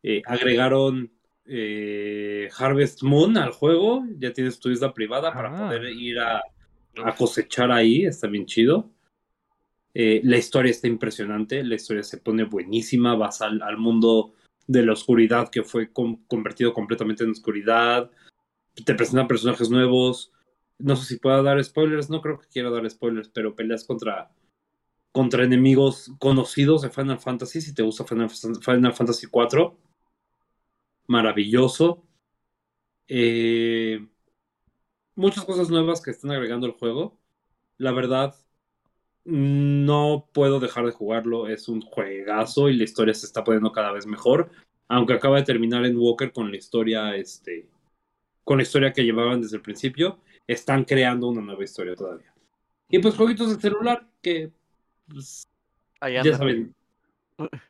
Eh, agregaron eh, Harvest Moon al juego. Ya tienes tu isla privada para ah. poder ir a, a cosechar ahí. Está bien chido. Eh, la historia está impresionante, la historia se pone buenísima, vas al, mundo de la oscuridad que fue convertido completamente en oscuridad, te presentan personajes nuevos, no sé si pueda dar spoilers, no creo que quiera dar spoilers, pero peleas contra, contra enemigos conocidos de Final Fantasy, si te gusta Final, Fantasy 4, maravilloso. Eh, muchas cosas nuevas que están agregando el juego. La verdad, no puedo dejar de jugarlo, es un juegazo y la historia se está poniendo cada vez mejor, aunque acaba de terminar en Walker con la historia, este, con la historia que llevaban desde el principio, están creando una nueva historia todavía. Y pues jueguitos de celular que, pues, ya saben,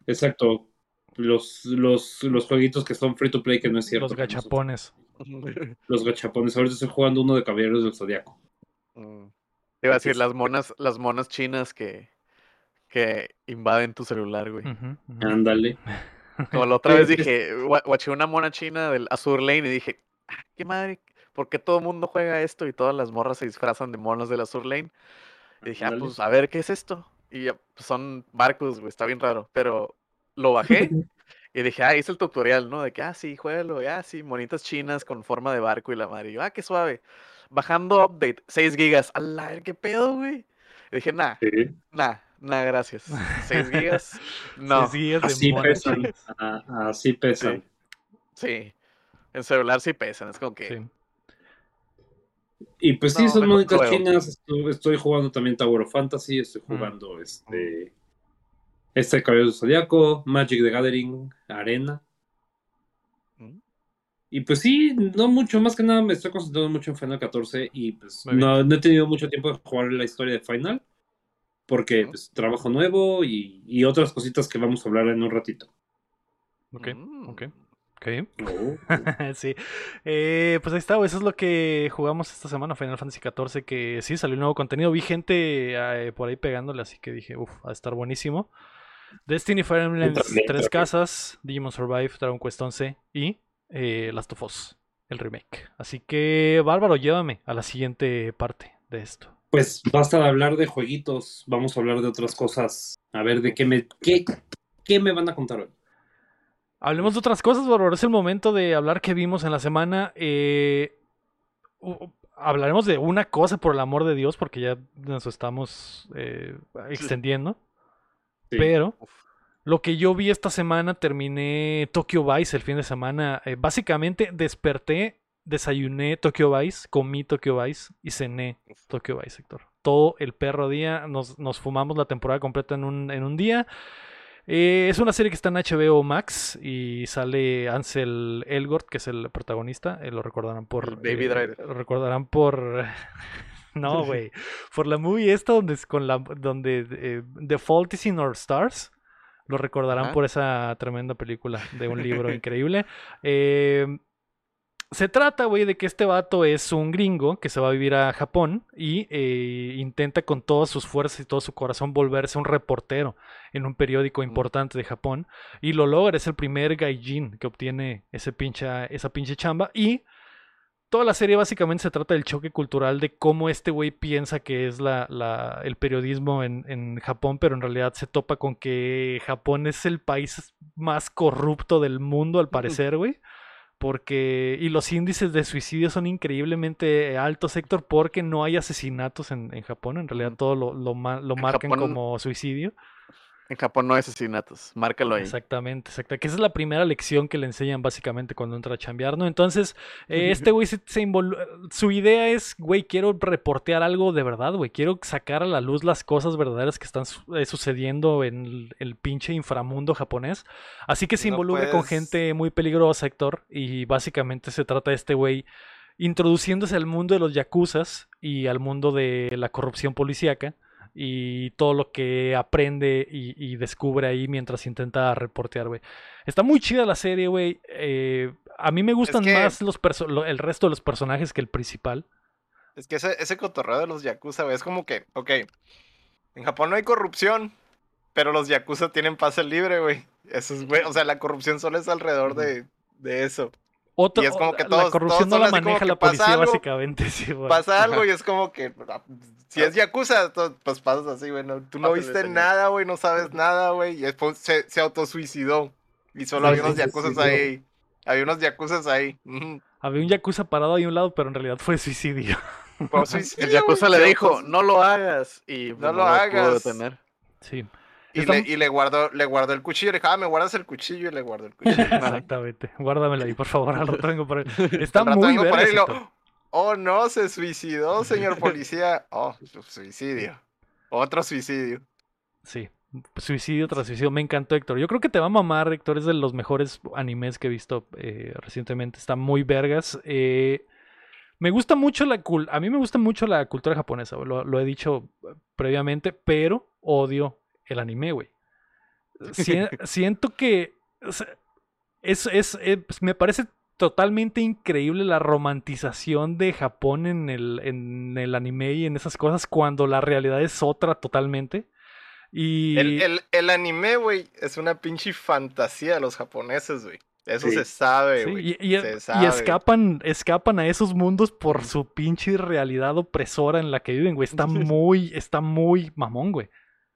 exacto, los, los, los jueguitos que son free to play que no es cierto. Los gachapones. Los gachapones, ahorita estoy jugando uno de Caballeros del Zodiaco. Mm. Te iba a decir, las monas, las monas chinas que, que invaden tu celular, güey. Ándale. Como la otra vez dije, guaché una mona china del Azur Lane y dije, ah, qué madre, ¿por qué todo el mundo juega esto y todas las morras se disfrazan de monos del Azur Lane? Y dije, ah, pues a ver qué es esto. Y ya, pues, son barcos, güey, está bien raro. Pero lo bajé y dije, ah, hice el tutorial, ¿no? De que, ah, sí, juégalo, ah, sí, monitas chinas con forma de barco y la madre. Y yo, ah, qué suave bajando update, 6 gigas. A la qué pedo, güey. Y dije, nah, nah, Nada, gracias. ¿Seis gigas? No. Seis así pesan. así pesan. Sí. En celular sí pesan. Es como que. Y pues sí, son monitas chinas. Estoy, jugando también Tower of Fantasy. Estoy jugando este. Este Cabello del Zodiaco, Magic the Gathering, Arena. Y pues sí, no mucho, más que nada me estoy concentrando mucho en Final 14 y pues no, he tenido mucho tiempo de jugar la historia de Final porque pues trabajo nuevo y, otras cositas que vamos a hablar en un ratito. Ok, mm. ok. Ok. Oh, sí. Eh, pues ahí está, eso es lo que jugamos esta semana, Final Fantasy XIV, que sí, salió nuevo contenido. Vi gente eh, por ahí pegándole, así que dije, uff, va a estar buenísimo. Destiny, Fire Emblem, Tres Casas, Digimon Survive, Dragon Quest 11 y eh, Last of Us, el remake. Así que, Bárbaro, llévame a la siguiente parte de esto. Pues basta de hablar de jueguitos, vamos a hablar de otras cosas. A ver, ¿de qué me, qué, qué me van a contar hoy? Hablemos de otras cosas, Bárbaro. Es el momento de hablar que vimos en la semana. Eh, hablaremos de una cosa, por el amor de Dios, porque ya nos estamos eh, extendiendo. Pero lo que yo vi esta semana, terminé Tokyo Vice el fin de semana. Eh, básicamente desperté, desayuné Tokyo Vice, comí Tokyo Vice y cené Tokyo Vice, Héctor. Todo el perro día, nos, nos fumamos la temporada completa en un, en un día. Eh, es una serie que está en HBO Max y sale Ansel Elgort, que es el protagonista. Eh, lo recordarán por. Baby Driver. Lo recordarán por. no, güey. por la movie esta donde, con la, donde The Fault is in Our Stars. Lo recordarán por esa tremenda película de un libro increíble. Se trata, güey, de que este vato es un gringo que se va a vivir a Japón y eh, intenta con todas sus fuerzas y todo su corazón volverse un reportero en un periódico importante de Japón. Y lo logra, es el primer gaijin que obtiene ese esa pinche chamba. Y toda la serie básicamente se trata del choque cultural de cómo este güey piensa que es la, el periodismo en, Japón, pero en realidad se topa con que Japón es el país más corrupto del mundo, al parecer, güey. Porque, y los índices de suicidio son increíblemente altos, Héctor, porque no hay asesinatos en, Japón. En realidad todo lo, lo, marcan como suicidio. En Japón no hay asesinatos, márcalo ahí. Exactamente, exacto. Que esa es la primera lección que le enseñan básicamente cuando entra a chambear, ¿no? Entonces, eh, este güey se, Su idea es, güey, quiero reportear algo de verdad, güey. Quiero sacar a la luz las cosas verdaderas que están eh, sucediendo en el, pinche inframundo japonés. Así que se involucra con gente muy peligrosa, Héctor. Y básicamente se trata de este güey introduciéndose al mundo de los yakuzas y al mundo de la corrupción policíaca y todo lo que aprende y, descubre ahí mientras intenta reportear, güey. Está muy chida la serie, güey. Eh, a mí me gustan más los el resto de los personajes que el principal. Es que ese, ese cotorreo de los Yakuza, güey, es como que, ok, en Japón no hay corrupción, pero los Yakuza tienen pase libre, güey. Eso es, güey, o sea, la corrupción solo es alrededor de, de eso y es como que todos, la corrupción no la maneja la policía, básicamente. pasa algo y es como que ah, si es Yakuza, pues pasas así, güey. tú no viste nada, güey, no sabes nada, güey. Y después se, se autosuicidó. Y solo había unos Yakuzas ahí. Había unos Yakuzas ahí. Había un Yakuza parado ahí a un lado, pero en realidad fue suicidio. el Yakuza le dijo, no lo hagas. Y no, lo hagas. Sí. Y, le, y le, guardó, le guardó el cuchillo. Le dijo, ah, me guardas el cuchillo y le guardó el cuchillo. Exactamente. Guárdamelo ahí, por favor. Al rato vengo por él. Está muy bien. Oh, no, se suicidó, señor policía. Oh, suicidio. Otro suicidio. Sí. Suicidio tras suicidio. Me encantó, Héctor. Yo creo que te va a mamar, Héctor. Es de los mejores animes que he visto eh, recientemente. Está muy vergas. Eh, me gusta mucho la a mí me gusta mucho la cultura japonesa, lo, lo, he dicho previamente, pero odio el anime, güey. siento que es, es, eh, pues, me parece totalmente increíble la romantización de Japón en el, en el anime y en esas cosas cuando la realidad es otra totalmente. Y... El, anime, güey, es una pinche fantasía de los japoneses, güey. Eso se sabe, güey. y, escapan, escapan a esos mundos por su pinche realidad opresora en la que viven, güey. Está muy, está muy mamón, güey.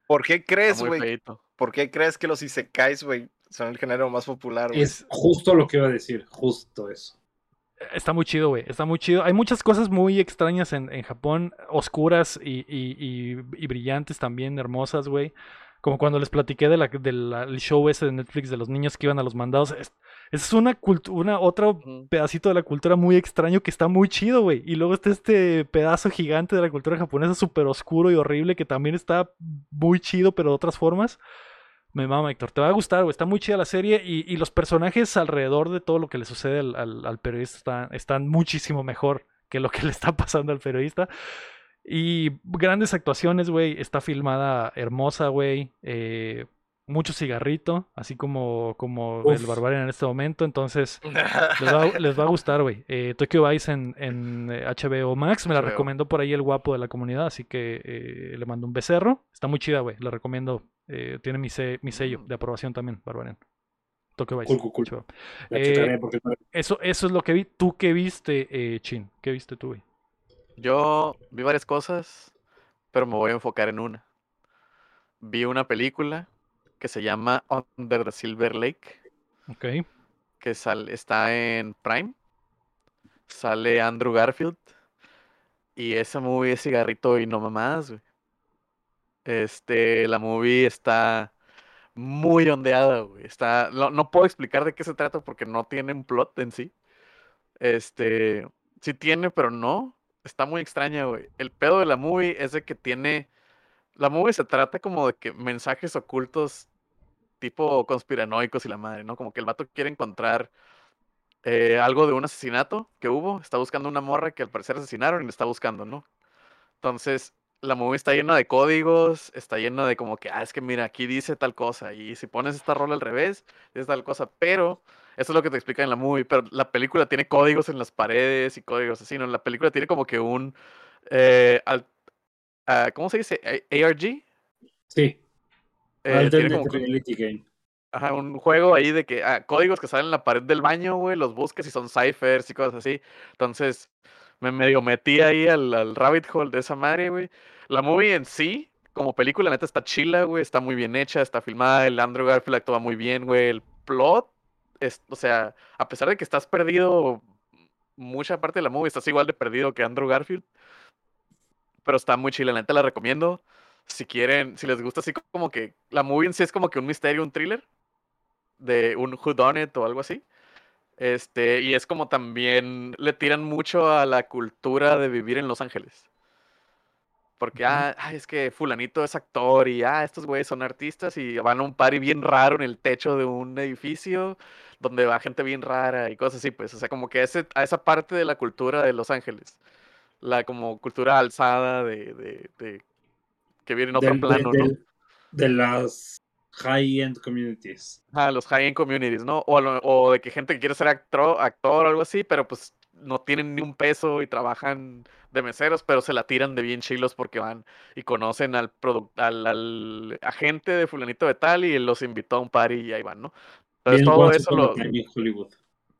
¿Por qué crees, güey? ¿Por qué crees que los isekais, güey, son el género más popular, güey? Es justo lo que iba a decir, justo eso. Está muy chido, güey. Está muy chido. Hay muchas cosas muy extrañas en, en Japón, oscuras y, y, y, brillantes también, hermosas, güey. Como cuando les platiqué del de show ese de Netflix de los niños que iban a los mandados. Es, es una, una otro pedacito de la cultura muy extraño que está muy chido, güey. Y luego está este pedazo gigante de la cultura japonesa súper oscuro y horrible que también está muy chido, pero de otras formas. Me mama, Héctor. Te va a gustar, güey. Está muy chida la serie y, los personajes alrededor de todo lo que le sucede al, periodista están, muchísimo mejor que lo que le está pasando al periodista. Y grandes actuaciones, güey. Está filmada hermosa, güey. Eh, mucho cigarrito, así como, como el Barbarian en este momento. Entonces, les va, a gustar, güey. Eh, Tokyo Vice en, en, HBO Max. Me la recomendó por ahí el guapo de la comunidad, así que eh, le mando un becerro. Está muy chida, güey. La recomiendo eh, tiene mi, mi, sello mm. de aprobación también, Barbarian. Tokyo Vice. Eh, eso, eso es lo que vi. ¿Tú qué viste, eh, Chin? ¿Qué viste tú, güey? Yo vi varias cosas, pero me voy a enfocar en una. Vi una película que se llama Under the Silver Lake. Ok. Que sale, está en Prime. Sale Andrew Garfield. Y esa movie es cigarrito y no mamás, güey. Este, la movie está muy ondeada, güey. Está, no, puedo explicar de qué se trata porque no tiene un plot en sí. Este, sí tiene, pero no. Está muy extraña, güey. El pedo de la movie es de que tiene. La movie se trata como de que mensajes ocultos tipo conspiranoicos y la madre, ¿no? Como que el vato quiere encontrar eh, algo de un asesinato que hubo. Está buscando una morra que al parecer asesinaron y le está buscando, ¿no? Entonces, la movie está llena de códigos, está llena de como que, ah, es que mira, aquí dice tal cosa, y si pones esta rola al revés, es tal cosa, pero eso es lo que te explica en la movie, pero la película tiene códigos en las paredes y códigos así, ¿no? La película tiene como que un, ah, ¿cómo se dice? ¿ARG? Sí. Eh, game. Ajá, un juego ahí de que, ah, códigos que salen en la pared del baño, güey, los busques y son ciphers y cosas así. Entonces, me medio metí ahí al, al rabbit hole de esa madre, güey. La movie en sí, como película, neta, está chila, güey. Está muy bien hecha, está filmada. El Andrew Garfield actúa muy bien, güey. El plot, es, o sea, a pesar de que estás perdido mucha parte de la movie, estás igual de perdido que Andrew Garfield. Pero está muy chila, neta, la recomiendo. Si quieren, si les gusta así como que la movie en sí es como que un misterio, un thriller de un whodunit o algo así. Este, y es como también le tiran mucho a la cultura de vivir en Los Ángeles. Porque, ah, es que fulanito es actor y, ah, estos güeyes son artistas y van a un party bien raro en el techo de un edificio donde va gente bien rara y cosas así, pues, o sea, como que ese, a esa parte de la cultura de Los Ángeles, la como cultura alzada de, de, de que viene en otro plano, ¿no? De las high-end communities. Ah, los high-end communities, ¿no? O, o, de que gente que quiere ser actor, actor o algo así, pero pues no tienen ni un peso y trabajan de meseros, pero se la tiran de bien chilos porque van y conocen al, al, al, agente de fulanito de tal y los invitó a un party y ahí van, ¿no? Entonces todo eso lo... Hollywood.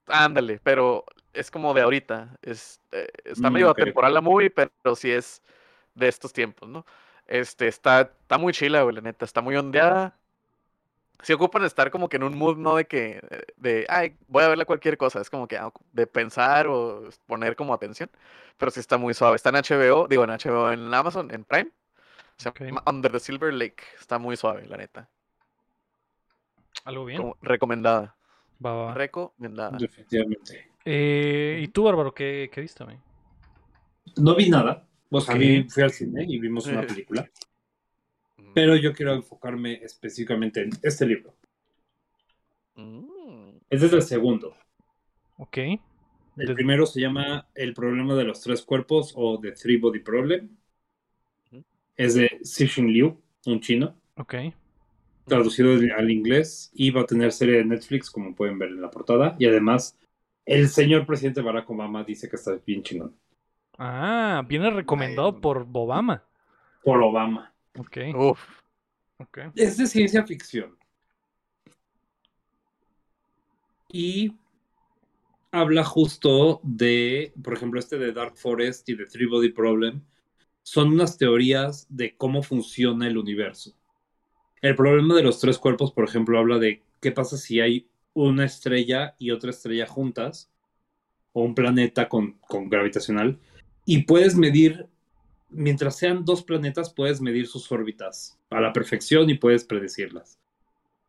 Ándale, pero es como de ahorita. Es, eh, está mm, medio temporal la movie, pero sí es de estos tiempos, ¿no? Este, está, está muy chila, güey, la neta. Está muy ondeada si ocupan estar como que en un mood, no de que, de, ay, voy a verle cualquier cosa, es como que ah, de pensar o poner como atención, pero sí está muy suave. Está en HBO, digo en HBO, en Amazon, en Prime. Se Under the Silver Lake. Está muy suave, la neta. Algo bien. recomendada. Va, va. Recomendada. Definitivamente. Eh, ¿Y tú, Bárbaro, qué, qué viste, güey? No vi nada. O sea, fui al cine y vimos una película. Pero yo quiero enfocarme específicamente en este libro. Mm. Este es el segundo. Ok. El primero se llama El problema de los tres cuerpos o The Three Body Problem. Es de Xixin Liu, un chino. Ok. Traducido al inglés y va a tener serie de Netflix, como pueden ver en la portada. Y además, el señor presidente Barack Obama dice que está bien chingón. Ah, viene recomendado por Obama. Por Obama. Ok. Es de ciencia ficción. Y habla justo de, por ejemplo, este de Dark Forest y de Three Body Problem. Son unas teorías de cómo funciona el universo. El problema de los tres cuerpos, por ejemplo, habla de qué pasa si hay una estrella y otra estrella juntas o un planeta con, con gravitacional y puedes medir, mientras sean dos planetas, puedes medir sus órbitas a la perfección y puedes predecirlas.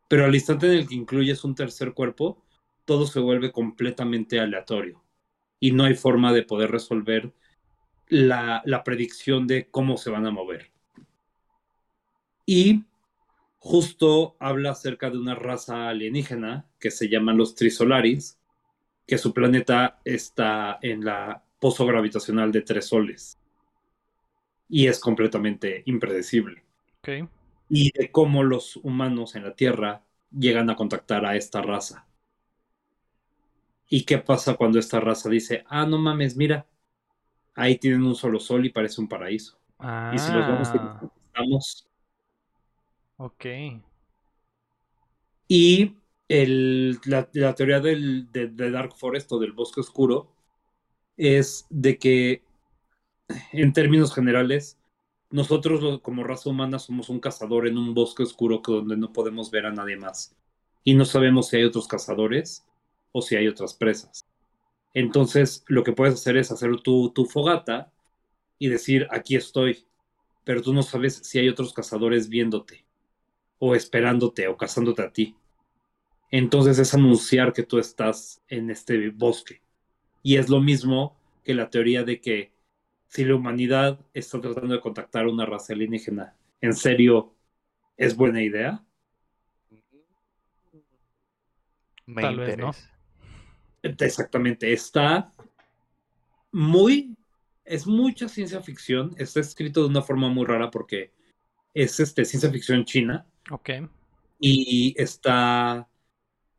Pero al instante en el que incluyes un tercer cuerpo, todo se vuelve completamente aleatorio y no hay forma de poder resolver la, la predicción de cómo se van a mover. Y justo habla acerca de una raza alienígena que se llaman los Trisolaris, que su planeta está en la pozo gravitacional de tres soles. Y es completamente impredecible. Y de cómo los humanos en la Tierra llegan a contactar a esta raza. ¿Y qué pasa cuando esta raza dice, ah, no mames, mira, ahí tienen un solo sol y parece un paraíso? Y si los vamos a ah. Ok. Y el, la, teoría del, de, Dark Forest o del bosque oscuro es de que, en términos generales, nosotros como raza humana somos un cazador en un bosque oscuro donde no podemos ver a nadie más. Y no sabemos si hay otros cazadores o si hay otras presas. Entonces, lo que puedes hacer es hacer tu, tu fogata y decir, aquí estoy, pero tú no sabes si hay otros cazadores viéndote o esperándote o cazándote a ti. Entonces es anunciar que tú estás en este bosque. Y es lo mismo que la teoría de que si la humanidad está tratando de contactar a una raza alienígena, ¿en serio es buena idea? Tal vez, ¿no? Exactamente, está muy, es mucha ciencia ficción, está escrito de una forma muy rara porque es este, ciencia ficción china. Ok. Y está,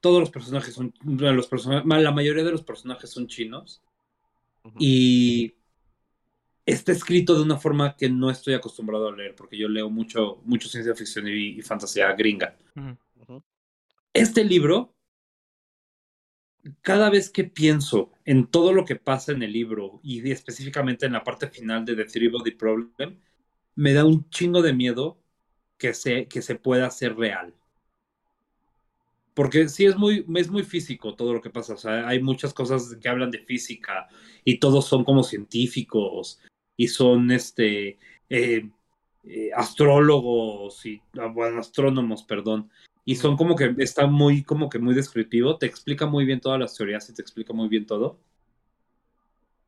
todos los personajes son, los personajes, la mayoría de los personajes son chinos. Y está escrito de una forma que no estoy acostumbrado a leer, porque yo leo mucho, mucho ciencia ficción y, fantasía gringa. Este libro cada vez que pienso en todo lo que pasa en el libro y específicamente en la parte final de The Three Body Problem, me da un chingo de miedo que se, que se pueda hacer real. Porque sí es muy, es muy físico todo lo que pasa. O sea, hay muchas cosas que hablan de física y todos son como científicos y son este eh, eh, astrólogos y ah, bueno, astrónomos, perdón. Y son como que está muy, como que muy descriptivo, te explica muy bien todas las teorías y te explica muy bien todo.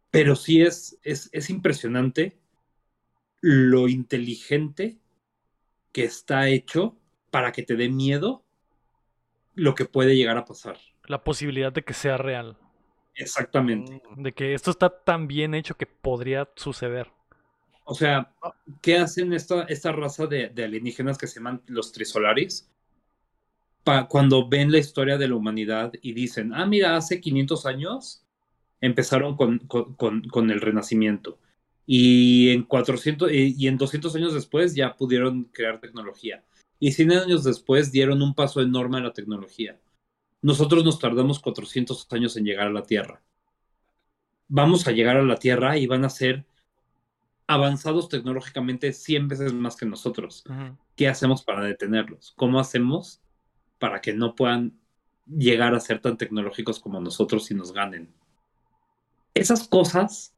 Pero sí es, es, es impresionante lo inteligente que está hecho para que te dé miedo lo que puede llegar a pasar. La posibilidad de que sea real. Exactamente. Mm, de que esto está tan bien hecho que podría suceder. O sea, ¿qué hacen esta, esta raza de, de alienígenas que se llaman los trisolaris? cuando ven la historia de la humanidad y dicen, ah, mira, hace 500 años empezaron con, con, el renacimiento. Y en, 400, y en 200 años después ya pudieron crear tecnología. Y 100 años después dieron un paso enorme a la tecnología. Nosotros nos tardamos 400 años en llegar a la Tierra. Vamos a llegar a la Tierra y van a ser avanzados tecnológicamente 100 veces más que nosotros. ¿Qué hacemos para detenerlos? ¿Cómo hacemos para que no puedan llegar a ser tan tecnológicos como nosotros y nos ganen. Esas cosas,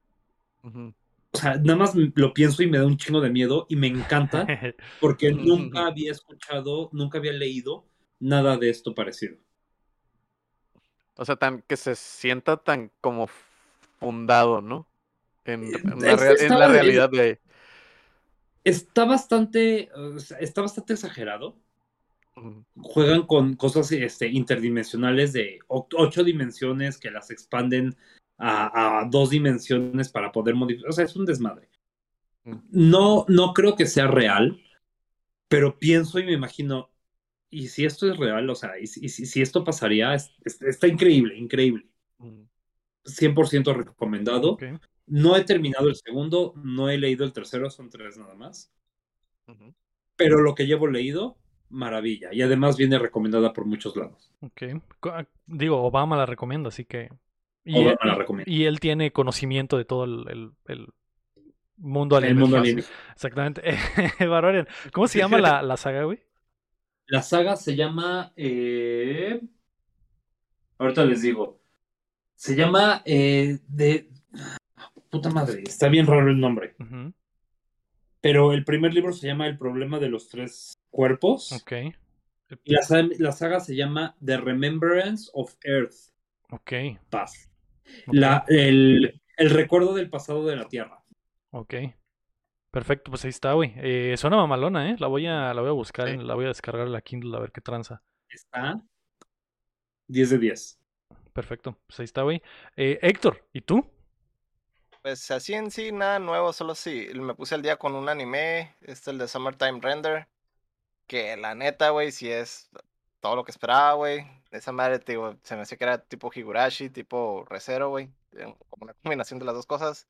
o sea, nada más lo pienso y me da un chingo de miedo y me encanta porque nunca había escuchado, nunca había leído nada de esto parecido. O sea, tan que se sienta tan como fundado, ¿no? En, la, realidad de... Está bastante, está bastante exagerado juegan con cosas este, interdimensionales de ocho dimensiones que las expanden a, dos dimensiones para poder modificar. O sea, es un desmadre. Mm. No, no creo que sea real, pero pienso y me imagino, ¿y si esto es real? O sea, ¿y si, esto pasaría? está increíble, increíble. 100% mm. recomendado. No he terminado el segundo, no he leído el tercero, son tres nada más. Pero lo que llevo leído, maravilla. Y además viene recomendada por muchos lados. Ok. Ah, digo, Obama la recomienda, así que. Y Obama él, la recomienda. Y él tiene conocimiento de todo el, mundo. El mundo Exactamente. ¿Cómo se llama la, la, saga, güey? La saga se llama. Eh... Ahorita les digo. Se llama eh, de. Puta madre, está bien raro el nombre. Pero el primer libro se llama El problema de los tres cuerpos. Ok. Y la, la saga se llama The Remembrance of Earth. Ok. Paz. La, el, el recuerdo del pasado de la Tierra. Ok. Perfecto, pues ahí está, güey. Eh, suena mamalona, ¿eh? La voy a, la voy a buscar, la voy a descargar en la Kindle a ver qué tranza. Está 10 de 10. Perfecto, pues ahí está, güey. Eh, Héctor, ¿y tú? Pues así en sí, nada nuevo, solo si me puse al día con un anime, este es el de Summertime Render, que la neta, güey, si es todo lo que esperaba, güey. Esa madre, digo, se me hacía que era tipo Higurashi, tipo Recero, güey, como una combinación de las dos cosas.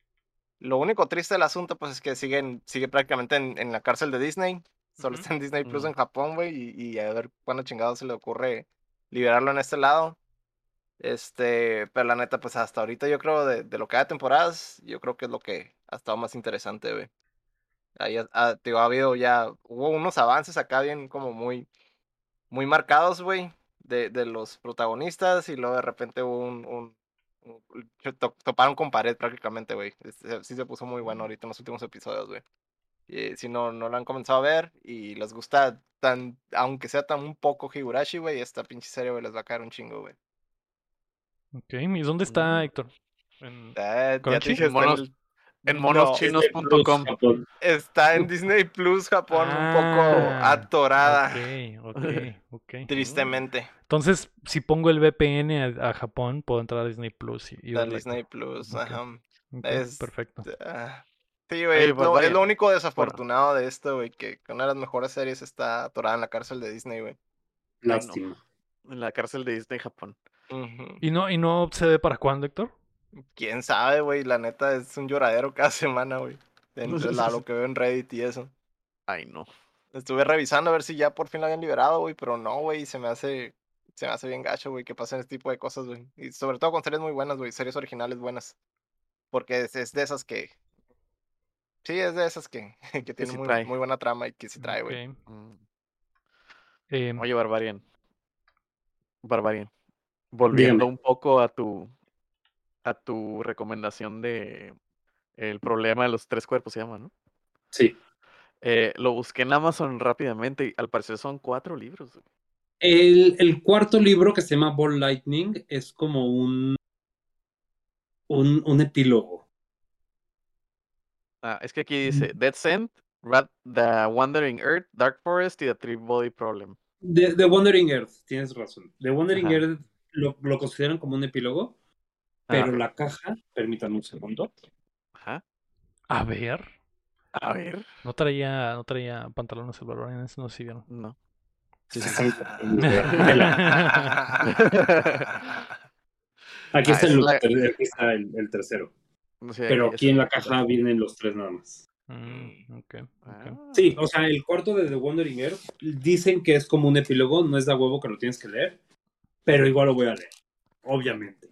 Lo único triste del asunto, pues es que siguen, sigue prácticamente en, la cárcel de Disney. Solo está en Disney Plus en Japón, güey, y, y, a ver cuándo chingado se le ocurre liberarlo en este lado. Este, pero la neta, pues hasta ahorita yo creo de, de lo que hay temporadas, yo creo que es lo que ha estado más interesante, güey. Ahí ha, ha, habido ya, hubo unos avances acá bien como muy, muy marcados, güey, de, de los protagonistas y luego de repente hubo un, un, toparon con pared prácticamente, güey. Sí se puso muy bueno ahorita en los últimos episodios, güey. Y si no, no lo han comenzado a ver y les gusta tan, aunque sea tan un poco Higurashi, güey, esta pinche serie, güey, les va a caer un chingo, güey. Ok, ¿y dónde está Héctor? ¿En, en monoschinos.com. Está en Disney Plus Japón, un poco ah, atorada. Ok, ok, ok. Tristemente. Entonces, si pongo el VPN a, Japón, puedo entrar a Disney Plus. Y, a Disney Plus, ajá. es, perfecto. Ah, sí, güey. Pues es lo único desafortunado de esto, güey, que una de las mejores series está atorada en la cárcel de Disney, güey. Lástima. En la cárcel de Disney Japón. ¿Y, no, ¿Y no se ve para cuándo, Héctor? Quién sabe, güey. La neta es un lloradero cada semana, güey. Entre lo que veo en Reddit y eso. Ay, no. Estuve revisando a ver si ya por fin lo habían liberado, güey, pero no, güey. Se me hace. Se me hace bien gacho, güey, que pasen este tipo de cosas, güey. Y sobre todo con series muy buenas, güey. Series originales buenas. Porque es, de esas que. Sí, es de esas que, que tienen muy, muy, buena trama y que sí trae, güey. Mm. Em, Oye, Barbarian. Barbarian. Volviendo un poco a tu a tu recomendación de el problema de los tres cuerpos se llama, ¿no? Sí. Eh, lo busqué en Amazon rápidamente y al parecer son cuatro libros. El, el, cuarto libro que se llama Ball Lightning es como un, un, un epílogo. Ah, es que aquí dice Dead Scent, The Wandering Earth, Dark Forest y The Three Body Problem. The, Wandering Earth, tienes razón. The Wandering Earth lo, lo, consideran como un epílogo pero la caja, permítanme un segundo. Ajá. A ver. A ver. No traía, no traía pantalones el valor, eso no sé si vieron. No. aquí, está el, tercero. pero aquí en la caja vienen los tres nada más. Mm, ah. Sí, o sea, el cuarto de The Wandering Earth dicen que es como un epílogo, no es de huevo que lo tienes que leer, pero igual lo voy a leer, obviamente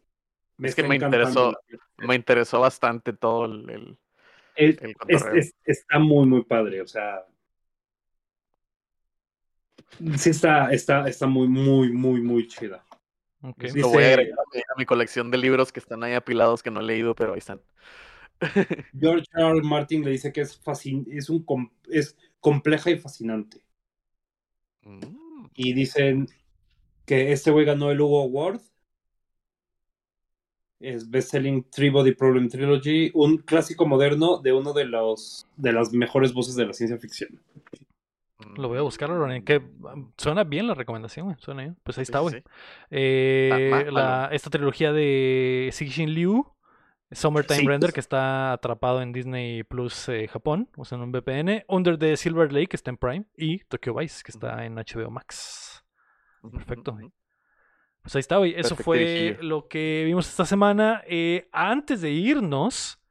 es que me interesó, me interesó bastante todo el, el, está muy, muy padre, o sea. Sí está, está, está muy, muy, muy, muy chida. Lo voy a agregar a mi, colección de libros que están ahí apilados que no he leído, pero ahí están. George R. Martin le dice que es, es, un es compleja y fascinante. Mm. Y dicen que este güey ganó el Hugo Award es Bestselling Three Body Problem Trilogy, un clásico moderno de uno de los de las mejores voces de la ciencia ficción. Lo voy a buscar, que suena bien la recomendación, suena bien. Pues ahí está, güey. Eh, esta trilogía de Xixin Liu, Summertime Render, que está atrapado en Disney Plus eh, Japón, usando un VPN. Under the Silver Lake, que está en Prime. Y Tokyo Vice, que está en HBO Max. Perfecto. Pues ahí está, güey. Eso fue lo que vimos esta semana. Eh, antes de irnos,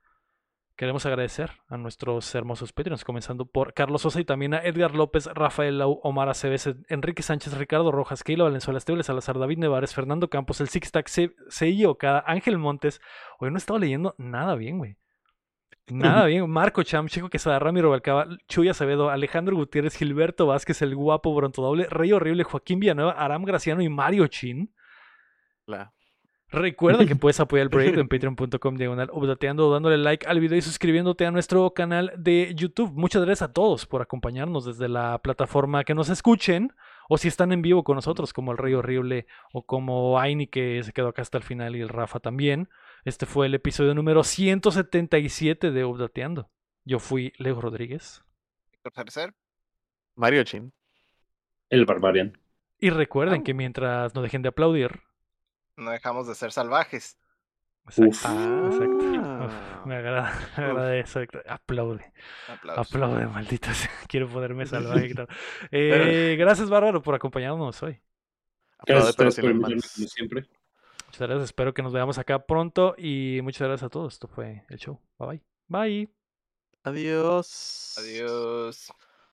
queremos agradecer a nuestros hermosos Patreons, comenzando por Carlos Sosa y también a Edgar López, Rafael Lau, Omar Aceves, Enrique Sánchez, Ricardo Rojas, Keilo Valenzuela, Esteble Salazar, David Nevares, Fernando Campos, el Six Tac, Seiji Okada, Ángel Montes. Hoy no he estado leyendo nada bien, güey. Nada bien. Marco Cham, Chico Quesada, Ramiro Balcaba, Chuy Acevedo, Alejandro Gutiérrez, Gilberto Vázquez, el guapo Bronto Doble, Rey Horrible, Joaquín Villanueva, Aram Graciano y Mario Chin. Recuerda que puedes apoyar el proyecto en patreon.com diagonal updateando, dándole like al video y suscribiéndote a nuestro canal de YouTube. Muchas gracias a todos por acompañarnos desde la plataforma que nos escuchen o si están en vivo con nosotros, como el Rey Horrible o como Aini que se quedó acá hasta el final y el Rafa también. Este fue el episodio número 177 de Updateando. Yo fui Leo Rodríguez. Tercer. Mario Chin. El Barbarian. Y recuerden que mientras no dejen de aplaudir, no dejamos de ser salvajes. Exacto. Ah, exacto. me agrada, me agrada eso. Aplaude. Aplaude, maldita Quiero poderme salvaje. eh, gracias, Bárbaro, por acompañarnos hoy. Gracias por como siempre. Muchas gracias. Espero que nos veamos acá pronto. Y muchas gracias a todos. Esto fue el show. Bye bye. Bye. Adiós. Adiós.